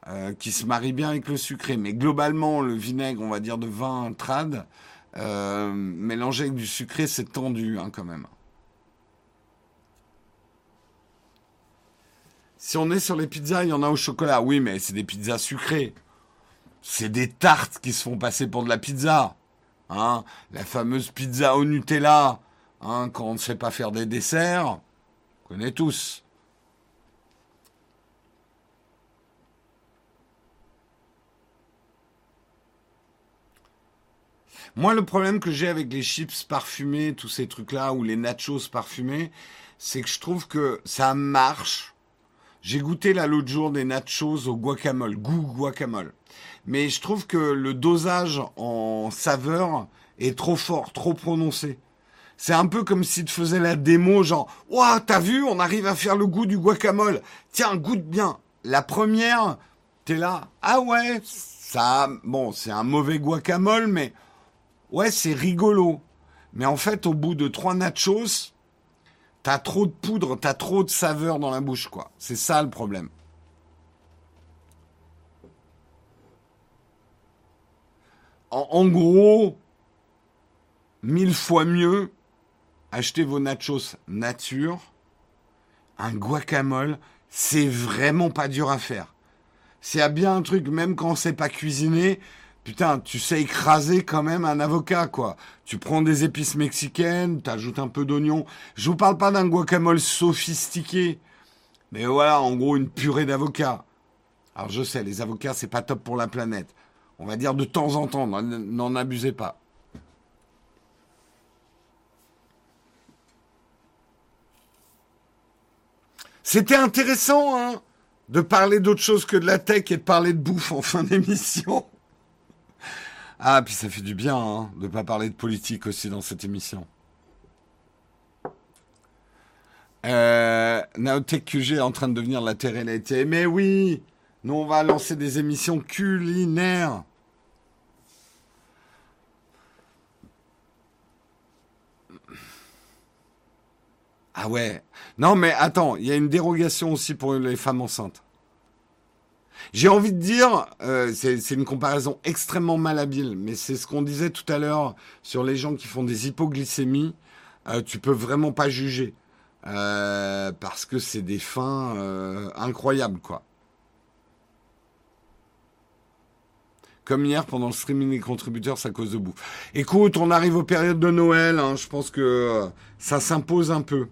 euh, qui se marient bien avec le sucré. Mais globalement, le vinaigre, on va dire de vin trad, euh, mélangé avec du sucré, c'est tendu hein, quand même. Si on est sur les pizzas, il y en a au chocolat. Oui, mais c'est des pizzas sucrées. c'est des tartes qui se font passer pour de la pizza. Hein, la fameuse pizza au Nutella, hein, quand on ne sait pas faire des desserts, on connaît tous. Moi, le problème que j'ai avec les chips parfumés, tous ces trucs-là, ou les nachos parfumés, c'est que je trouve que ça marche. J'ai goûté là l'autre jour des nachos au guacamole, goût guacamole. Mais je trouve que le dosage en saveur est trop fort, trop prononcé. C'est un peu comme si tu faisais la démo, genre, ouah, t'as vu, on arrive à faire le goût du guacamole. Tiens, goûte bien. La première, t'es là, ah ouais, ça, bon, c'est un mauvais guacamole, mais ouais, c'est rigolo. Mais en fait, au bout de trois nachos, t'as trop de poudre, t'as trop de saveur dans la bouche, quoi. C'est ça le problème. En, gros, mille fois mieux, achetez vos nachos nature. Un guacamole, c'est vraiment pas dur à faire. C'est bien un truc, même quand c'est pas cuisiné, putain, tu sais écraser quand même un avocat, quoi. Tu prends des épices mexicaines, t'ajoutes un peu d'oignon. Je vous parle pas d'un guacamole sophistiqué, mais voilà, en gros, une purée d'avocat. Alors je sais, les avocats, c'est pas top pour la planète. On va dire de temps en temps, n'en abusez pas. C'était intéressant, hein, de parler d'autre chose que de la tech et de parler de bouffe en fin d'émission. Ah, puis ça fait du bien hein, de ne pas parler de politique aussi dans cette émission. Euh, Naotech QG est en train de devenir la terre et Mais oui, nous on va lancer des émissions culinaires. Ah ouais. Non mais attends, il y a une dérogation aussi pour les femmes enceintes. J'ai envie de dire, euh, c'est une comparaison extrêmement malhabile, mais c'est ce qu'on disait tout à l'heure sur les gens qui font des hypoglycémies. Euh, tu peux vraiment pas juger euh, parce que c'est des fins euh, incroyables, quoi. Comme hier pendant le streaming des contributeurs, ça cause de bouffe. Écoute, on arrive aux périodes de Noël. Hein, je pense que ça s'impose un peu.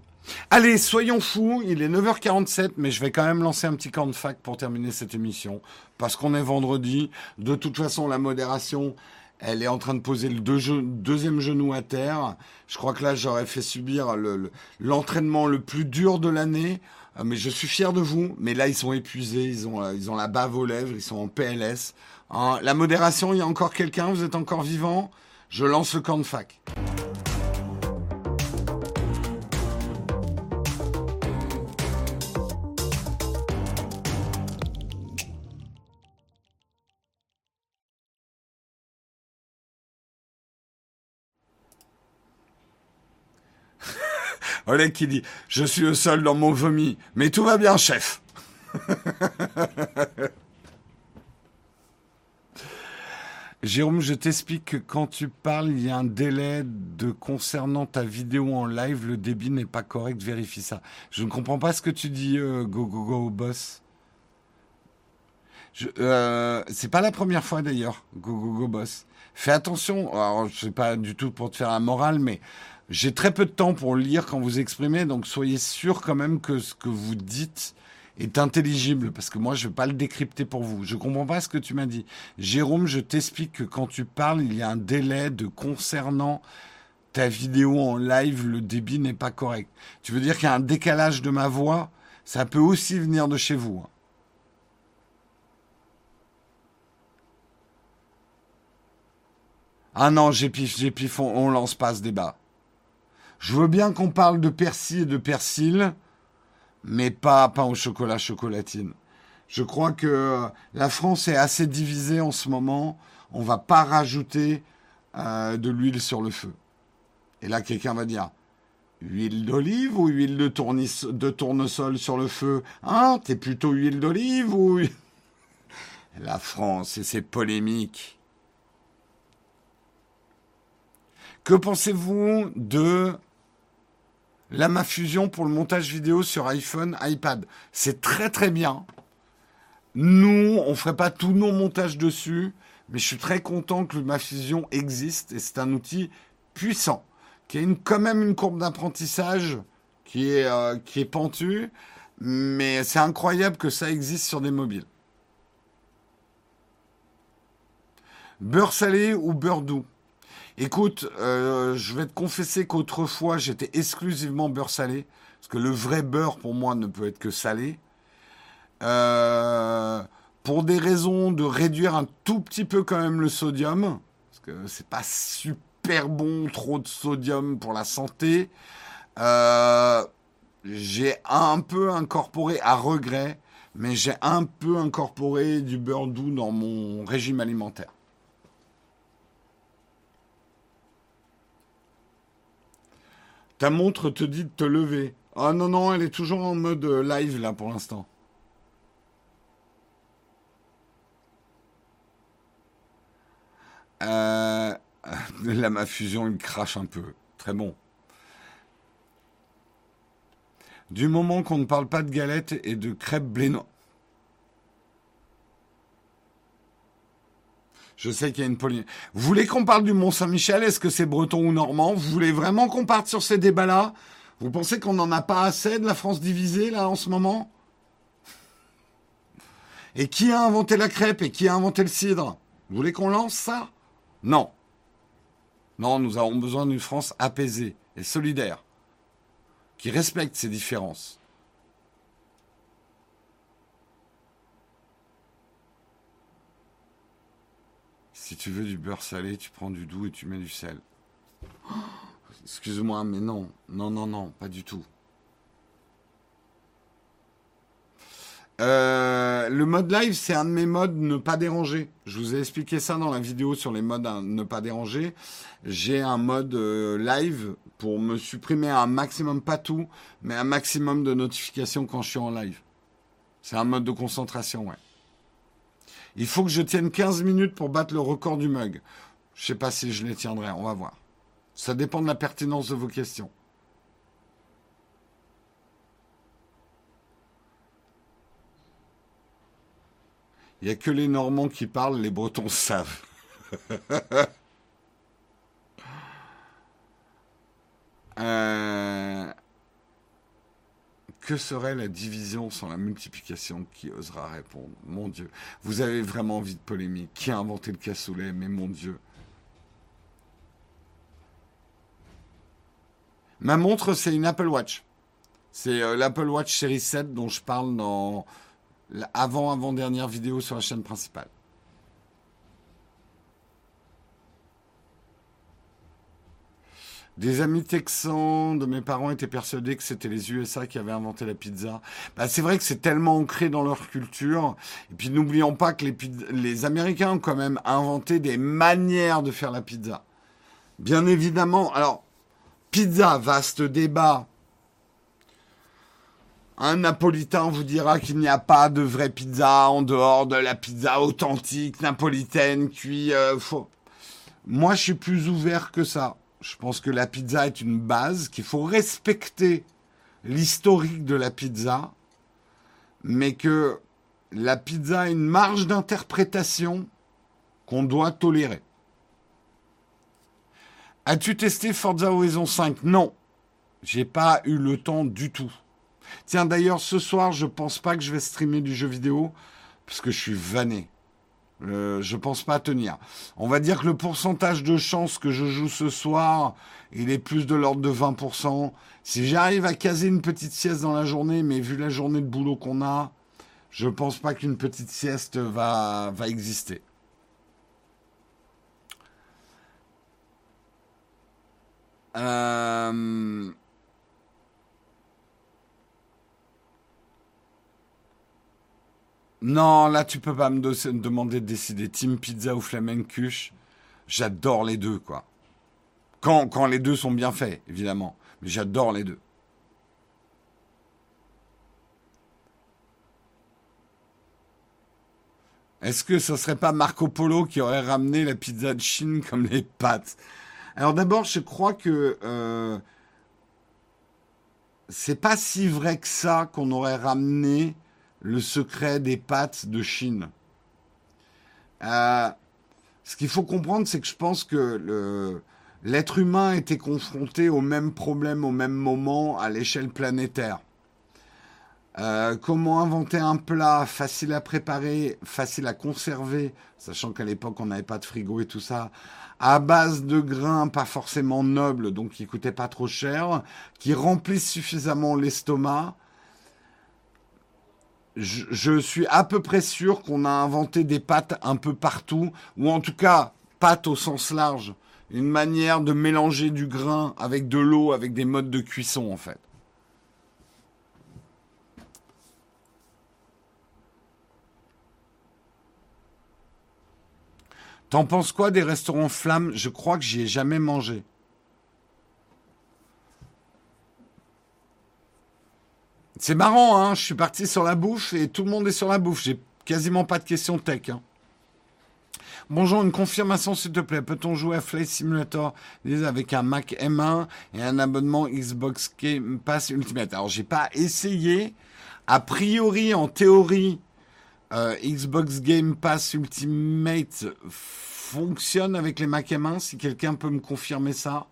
Allez, soyons fous, il est 9h47, mais je vais quand même lancer un petit camp de fac pour terminer cette émission, parce qu'on est vendredi. De toute façon, la modération, elle est en train de poser le deuxième genou à terre. Je crois que là, j'aurais fait subir l'entraînement le, plus dur de l'année. Euh, mais je suis fier de vous. Mais là, ils sont épuisés, ils ont, euh, ils ont la bave aux lèvres, ils sont en PLS. Hein, la modération, il y a encore quelqu'un, vous êtes encore vivant? Je lance le camp de fac. Oleg qui dit Je suis le seul dans mon vomi, mais tout va bien, chef. Jérôme, je t'explique que quand tu parles, il y a un délai de concernant ta vidéo en live, le débit n'est pas correct, vérifie ça. Je ne comprends pas ce que tu dis, euh, go go go boss. Euh, c'est pas la première fois d'ailleurs, go go go boss. Fais attention, alors je sais pas du tout pour te faire un moral, mais j'ai très peu de temps pour lire quand vous exprimez, donc soyez sûr quand même que ce que vous dites est intelligible, parce que moi, je ne vais pas le décrypter pour vous. Je ne comprends pas ce que tu m'as dit. Jérôme, je t'explique que quand tu parles, il y a un délai de concernant ta vidéo en live, le débit n'est pas correct. Tu veux dire qu'il y a un décalage de ma voix? Ça peut aussi venir de chez vous. Hein. Ah non, j'ai pif, j'ai pif, on, on lance pas ce débat. Je veux bien qu'on parle de persil et de persil, mais pas pain au chocolat chocolatine. Je crois que la France est assez divisée en ce moment. On va pas rajouter euh, de l'huile sur le feu. Et là, quelqu'un va dire huile d'olive ou huile de, tournesol sur le feu? Hein? T'es plutôt huile d'olive ou la France et ses polémiques. Que pensez-vous de la Fusion pour le montage vidéo sur iPhone, iPad. C'est très très bien. nous, on ferait pas tous nos montages dessus, mais je suis très content que ma fusion existe et c'est un outil puissant qui a quand même une courbe d'apprentissage qui est euh, qui est pentue, mais c'est incroyable que ça existe sur des mobiles. Beurre salé ou beurre doux? Écoute, euh, je vais te confesser qu'autrefois j'étais exclusivement beurre salé, parce que le vrai beurre pour moi ne peut être que salé. Euh, pour des raisons de réduire un tout petit peu quand même le sodium, parce que c'est pas super bon trop de sodium pour la santé. Euh, j'ai un peu incorporé à regret, mais j'ai un peu incorporé du beurre doux dans mon régime alimentaire. Ta montre te dit de te lever. Ah non, non, elle est toujours en mode live là pour l'instant. Euh, là, ma fusion, il crache un peu. Très bon. Du moment qu'on ne parle pas de galettes et de crêpes blé Je sais qu'il y a une polémique. Vous voulez qu'on parle du Mont-Saint-Michel? Est-ce que c'est breton ou normand? Vous voulez vraiment qu'on parte sur ces débats-là? Vous pensez qu'on n'en a pas assez de la France divisée, là, en ce moment? Et qui a inventé la crêpe et qui a inventé le cidre? Vous voulez qu'on lance ça? Non. Non, nous avons besoin d'une France apaisée et solidaire, qui respecte ses différences. Si tu veux du beurre salé, tu prends du doux et tu mets du sel. Excuse-moi, mais non, non, non, non, pas du tout. Euh, le mode live, c'est un de mes modes ne pas déranger. Je vous ai expliqué ça dans la vidéo sur les modes ne pas déranger. J'ai un mode euh, live pour me supprimer un maximum, pas tout, mais un maximum de notifications quand je suis en live. C'est un mode de concentration, ouais. Il faut que je tienne 15 minutes pour battre le record du mug. Je sais pas si je les tiendrai, on va voir. Ça dépend de la pertinence de vos questions. Il n'y a que les Normands qui parlent, les Bretons savent. Euh, que serait la division sans la multiplication Qui osera répondre? Mon Dieu. Vous avez vraiment envie de polémique. Qui a inventé le cassoulet? Mais mon Dieu. Ma montre, c'est une Apple Watch. C'est euh, l'Apple Watch Series 7 dont je parle dans avant-avant-dernière vidéo sur la chaîne principale. Des amis texans de mes parents étaient persuadés que c'était les USA qui avaient inventé la pizza. Bah, c'est vrai que c'est tellement ancré dans leur culture. Et puis n'oublions pas que les, Américains ont quand même inventé des manières de faire la pizza. Bien évidemment, alors, pizza, vaste débat. Un napolitain vous dira qu'il n'y a pas de vraie pizza en dehors de la pizza authentique napolitaine cuite. Euh, Moi, je suis plus ouvert que ça. Je pense que la pizza est une base, qu'il faut respecter l'historique de la pizza, mais que la pizza a une marge d'interprétation qu'on doit tolérer. As-tu testé Forza Horizon 5 Non, j'ai pas eu le temps du tout. Tiens, d'ailleurs, ce soir, je pense pas que je vais streamer du jeu vidéo parce que je suis vanné. Euh, je pense pas tenir. On va dire que le pourcentage de chance que je joue ce soir, il est plus de l'ordre de 20%. Si j'arrive à caser une petite sieste dans la journée, mais vu la journée de boulot qu'on a, je pense pas qu'une petite sieste va, va exister. Euh... Non, là, tu peux pas me, demander de décider. Team Pizza ou Flamencuche. J'adore les deux, quoi. Quand, quand les deux sont bien faits, évidemment. Mais j'adore les deux. Est-ce que ce serait pas Marco Polo qui aurait ramené la pizza de Chine comme les pâtes? Alors d'abord, je crois que euh, c'est pas si vrai que ça qu'on aurait ramené le secret des pâtes de Chine. Euh, ce qu'il faut comprendre, c'est que je pense que l'être humain était confronté au même problème au même moment à l'échelle planétaire. Euh, comment inventer un plat facile à préparer, facile à conserver, sachant qu'à l'époque on n'avait pas de frigo et tout ça, à base de grains pas forcément nobles, donc qui coûtaient pas trop cher, qui remplissent suffisamment l'estomac. Je, suis à peu près sûr qu'on a inventé des pâtes un peu partout, ou en tout cas pâtes au sens large, une manière de mélanger du grain avec de l'eau, avec des modes de cuisson en fait. T'en penses quoi des restaurants flammes Je crois que j'y ai jamais mangé. C'est marrant, hein Je suis parti sur la bouffe et tout le monde est sur la bouffe. J'ai quasiment pas de questions tech. Hein. Bonjour, une confirmation s'il te plaît. Peut-on jouer à Flight Simulator avec un Mac M1 et un abonnement Xbox Game Pass Ultimate? Alors, j'ai pas essayé. A priori, en théorie, euh, Xbox Game Pass Ultimate fonctionne avec les Mac M1, si quelqu'un peut me confirmer ça.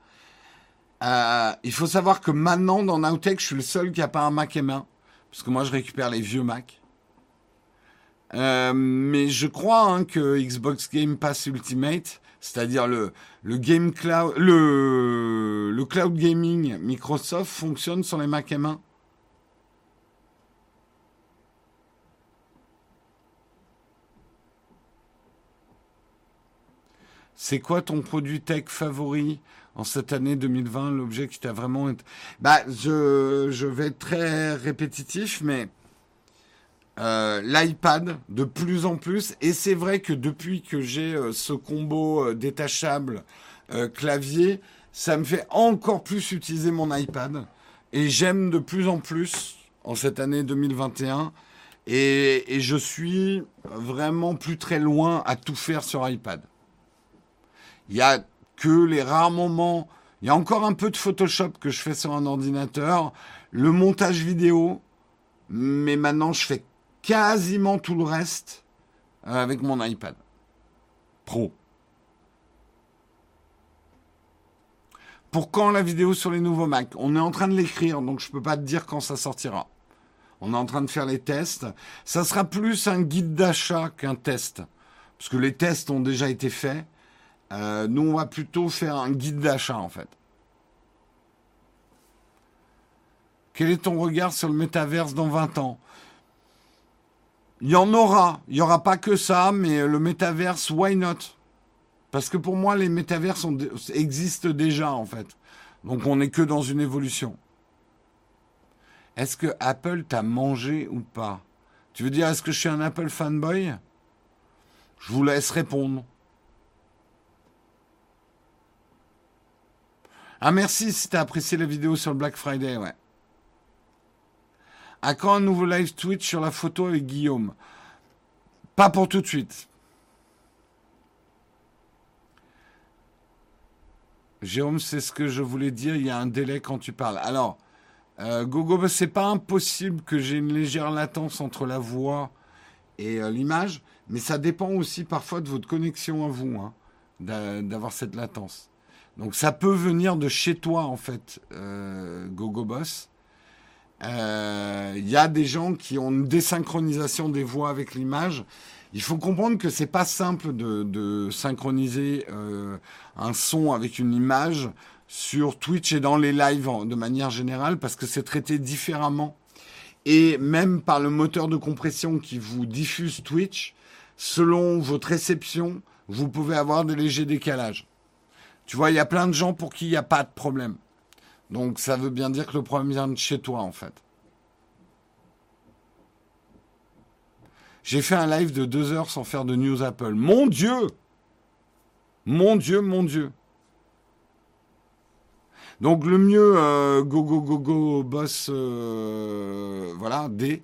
Euh, il faut savoir que maintenant, dans Nowtech, je suis le seul qui n'a pas un Mac M1, parce que moi, je récupère les vieux Mac. Euh, mais je crois hein, que Xbox Game Pass Ultimate, c'est-à-dire le, Cloud, le Cloud Gaming Microsoft fonctionne sur les Mac M1. C'est quoi ton produit tech favori? En cette année 2020 L'objet qui t'a vraiment... Bah, je, je vais être très répétitif, mais euh, l'iPad de plus en plus. Et c'est vrai que depuis que j'ai euh, ce combo euh, détachable clavier, ça me fait encore plus utiliser mon iPad. Et j'aime de plus en plus en cette année 2021. Et, et je suis vraiment plus très loin à tout faire sur iPad. Il y a que les rares moments. Il y a encore un peu de Photoshop que je fais sur un ordinateur, le montage vidéo, mais maintenant je fais quasiment tout le reste euh, avec mon iPad Pro. Pour quand la vidéo sur les nouveaux Mac? On est en train de l'écrire, donc je ne peux pas te dire quand ça sortira. On est en train de faire les tests. Ça sera plus un guide d'achat qu'un test. Parce que les tests ont déjà été faits. Euh, nous, on va plutôt faire un guide d'achat, en fait. Quel est ton regard sur le métaverse dans 20 ans? Il y en aura. Il n'y aura pas que ça, mais le métaverse, why not? Parce que pour moi, les métaverses existent déjà, en fait. Donc on n'est que dans une évolution. Est-ce que Apple t'a mangé ou pas? Tu veux dire, est-ce que je suis un Apple fanboy? Je vous laisse répondre. Ah merci si t'as apprécié la vidéo sur le Black Friday, ouais. À quand un nouveau live Twitch sur la photo avec Guillaume? Pas pour tout de suite. Jérôme, c'est ce que je voulais dire, il y a un délai quand tu parles. Alors, euh, Gogo, c'est pas impossible que j'ai une légère latence entre la voix et euh, l'image, mais ça dépend aussi parfois de votre connexion à vous, hein, d'avoir cette latence. Donc ça peut venir de chez toi en fait, euh, Gogo Boss. Il euh, y a des gens qui ont une désynchronisation des voix avec l'image. Il faut comprendre que c'est pas simple de, synchroniser euh, un son avec une image sur Twitch et dans les lives de manière générale parce que c'est traité différemment. Et même par le moteur de compression qui vous diffuse Twitch, selon votre réception, vous pouvez avoir des légers décalages. Tu vois, il y a plein de gens pour qui il n'y a pas de problème. Donc ça veut bien dire que le problème vient de chez toi en fait. J'ai fait un live de deux heures sans faire de news Apple. Mon Dieu Mon Dieu, mon Dieu donc le mieux, euh, go go go go boss, euh, voilà, D.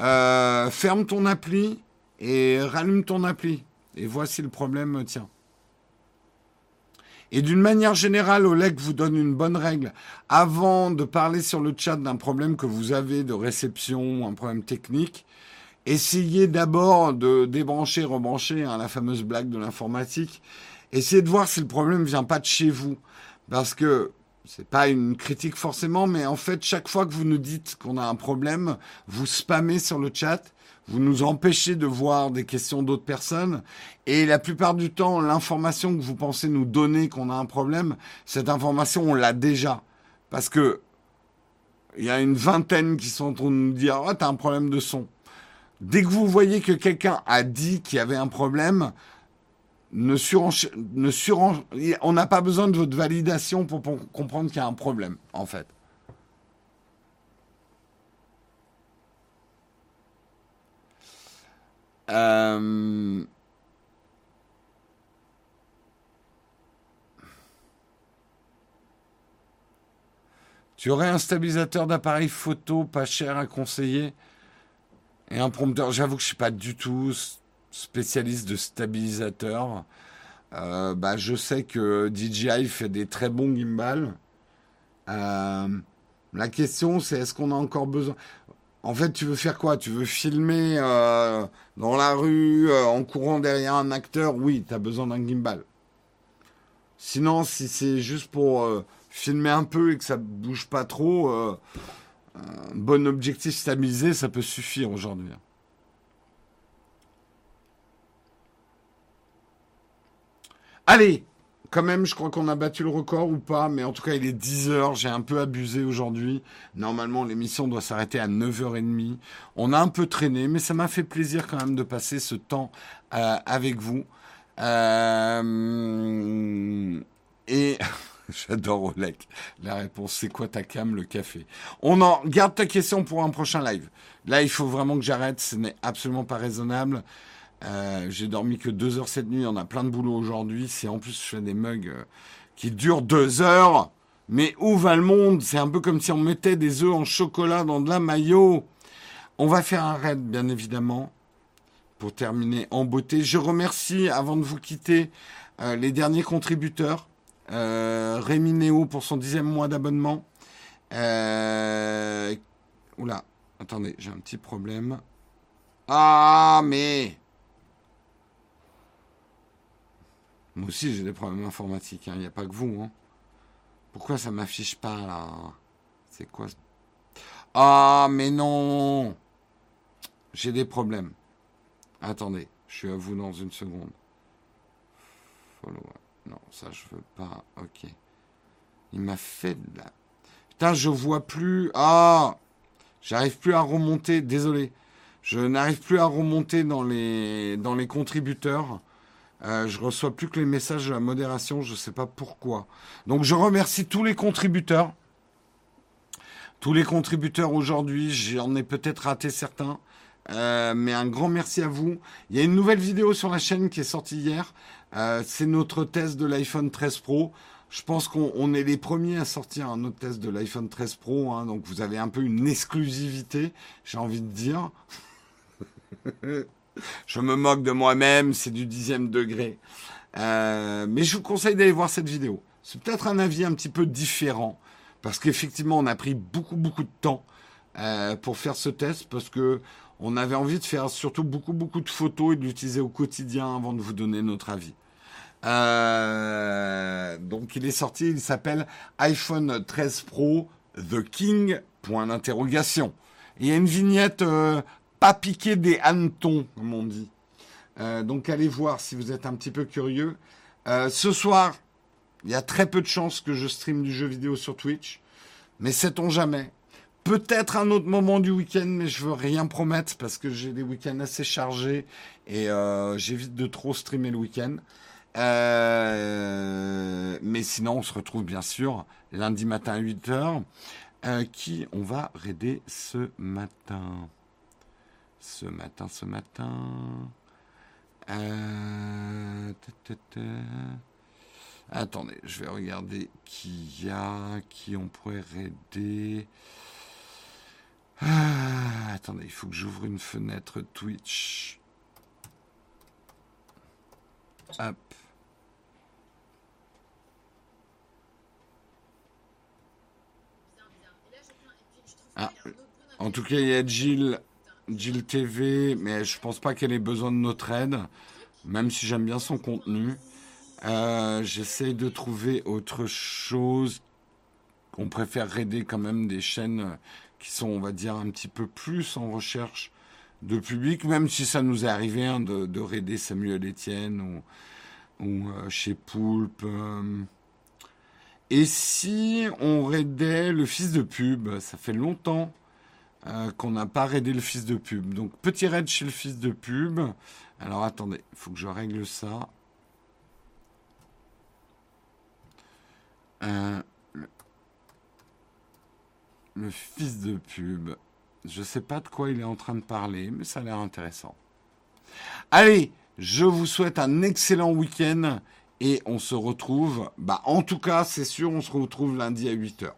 Euh, ferme ton appli et rallume ton appli. Et voici le problème tient. Et d'une manière générale, Oleg vous donne une bonne règle. Avant de parler sur le chat d'un problème que vous avez de réception un problème technique, essayez d'abord de débrancher, rebrancher, hein, la fameuse blague de l'informatique. Essayez de voir si le problème vient pas de chez vous. Parce que c'est pas une critique forcément, mais en fait, chaque fois que vous nous dites qu'on a un problème, vous spammez sur le chat, vous nous empêchez de voir des questions d'autres personnes, et la plupart du temps, l'information que vous pensez nous donner qu'on a un problème, cette information, on l'a déjà. Parce que il y a une vingtaine qui sont en train de nous dire, oh, t'as un problème de son. Dès que vous voyez que quelqu'un a dit qu'il y avait un problème, ne ne on n'a pas besoin de votre validation pour, comprendre qu'il y a un problème, en fait. Euh, tu aurais un stabilisateur d'appareil photo pas cher à conseiller et un prompteur? J'avoue que je suis pas du tout spécialiste de stabilisateur. Euh, bah, je sais que DJI fait des très bons gimbals. Euh, la question, c'est est-ce qu'on a encore besoin En fait, tu veux faire quoi? Tu veux filmer euh, dans la rue, en courant derrière un acteur? Oui, tu as besoin d'un gimbal. Sinon, si c'est juste pour filmer un peu et que ça bouge pas trop, un bon objectif stabilisé, ça peut suffire aujourd'hui. Allez, quand même, je crois qu'on a battu le record ou pas, mais en tout cas, il est 10 heures. J'ai un peu abusé aujourd'hui. Normalement, l'émission doit s'arrêter à 9h30. On a un peu traîné, mais ça m'a fait plaisir quand même de passer ce temps euh, avec vous. Euh, et j'adore Olek. La réponse, c'est quoi ta cam, le café? On en garde ta question pour un prochain live. Là, il faut vraiment que j'arrête. Ce n'est absolument pas raisonnable. Euh, j'ai dormi que deux heures cette nuit. On a plein de boulot aujourd'hui. C'est en plus je fais des mugs euh, qui durent deux heures. Mais où va le monde? C'est un peu comme si on mettait des œufs en chocolat dans de la maillot. On va faire un raid, bien évidemment, pour terminer en beauté. Je remercie, avant de vous quitter, euh, les derniers contributeurs. Rémi Néo pour son dixième mois d'abonnement. Oula, attendez, j'ai un petit problème. Ah, mais Moi aussi, j'ai des problèmes informatiques. Il hein. n'y a pas que vous. Hein. Pourquoi ça m'affiche pas là? C'est quoi Ah, mais non J'ai des problèmes. Attendez, je suis à vous dans une seconde. Follow. Non, ça je veux pas. Ok. Il m'a fait là. Putain, je vois plus. Ah J'arrive plus à remonter. Désolé. Je n'arrive plus à remonter dans les, dans les contributeurs. Euh, je reçois plus que les messages de la modération, je ne sais pas pourquoi. Donc je remercie tous les contributeurs. Tous les contributeurs aujourd'hui, j'en ai peut-être raté certains. Euh, mais un grand merci à vous. Il y a une nouvelle vidéo sur la chaîne qui est sortie hier. Euh, c'est notre test de l'iPhone 13 Pro. Je pense qu'on est les premiers à sortir un autre test de l'iPhone 13 Pro. Hein, donc vous avez un peu une exclusivité, j'ai envie de dire. Je me moque de moi-même, c'est du dixième degré. Euh, mais je vous conseille d'aller voir cette vidéo. C'est peut-être un avis un petit peu différent, parce qu'effectivement, on a pris beaucoup, beaucoup de temps euh, pour faire ce test, parce que on avait envie de faire surtout beaucoup, beaucoup de photos et de l'utiliser au quotidien avant de vous donner notre avis. Euh, donc, il est sorti, il s'appelle iPhone 13 Pro The King. Point d'interrogation. Il y a une vignette pas piquer des hannetons, comme on dit. Euh, donc allez voir si vous êtes un petit peu curieux. Euh, ce soir, il y a très peu de chances que je stream du jeu vidéo sur Twitch, mais sait-on jamais. Peut-être un autre moment du week-end, mais je veux rien promettre parce que j'ai des week-ends assez chargés et euh, j'évite de trop streamer le week-end. mais sinon, on se retrouve bien sûr lundi matin à 8h. qui on va raider ce matin? Ce matin, ce matin. Euh, Attendez, je vais regarder qui y a, qui on pourrait aider. Ah, attendez, il faut que j'ouvre une fenêtre Twitch. Hop. Ah, en tout cas, il y a Gilles Jill TV, mais je pense pas qu'elle ait besoin de notre aide, même si j'aime bien son contenu. Euh, J'essaye de trouver autre chose. On préfère aider quand même des chaînes qui sont, on va dire, un petit peu plus en recherche de public, même si ça nous est arrivé hein, de, de raider Samuel Etienne ou, ou euh, chez Poulpe. euh. Et si on raidait le fils de pub, ça fait longtemps euh, qu'on n'a pas raidé le fils de pub. Donc petit raid chez le fils de pub. Alors attendez, il faut que je règle ça. Euh, le, fils de pub. Je sais pas de quoi il est en train de parler, mais ça a l'air intéressant. Allez, je vous souhaite un excellent week-end et on se retrouve, bah en tout cas, c'est sûr, on se retrouve lundi à 8h.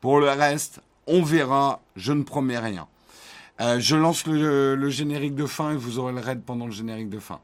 Pour le reste, on verra, je ne promets rien. Euh, je lance le, le générique de fin et vous aurez le raid pendant le générique de fin.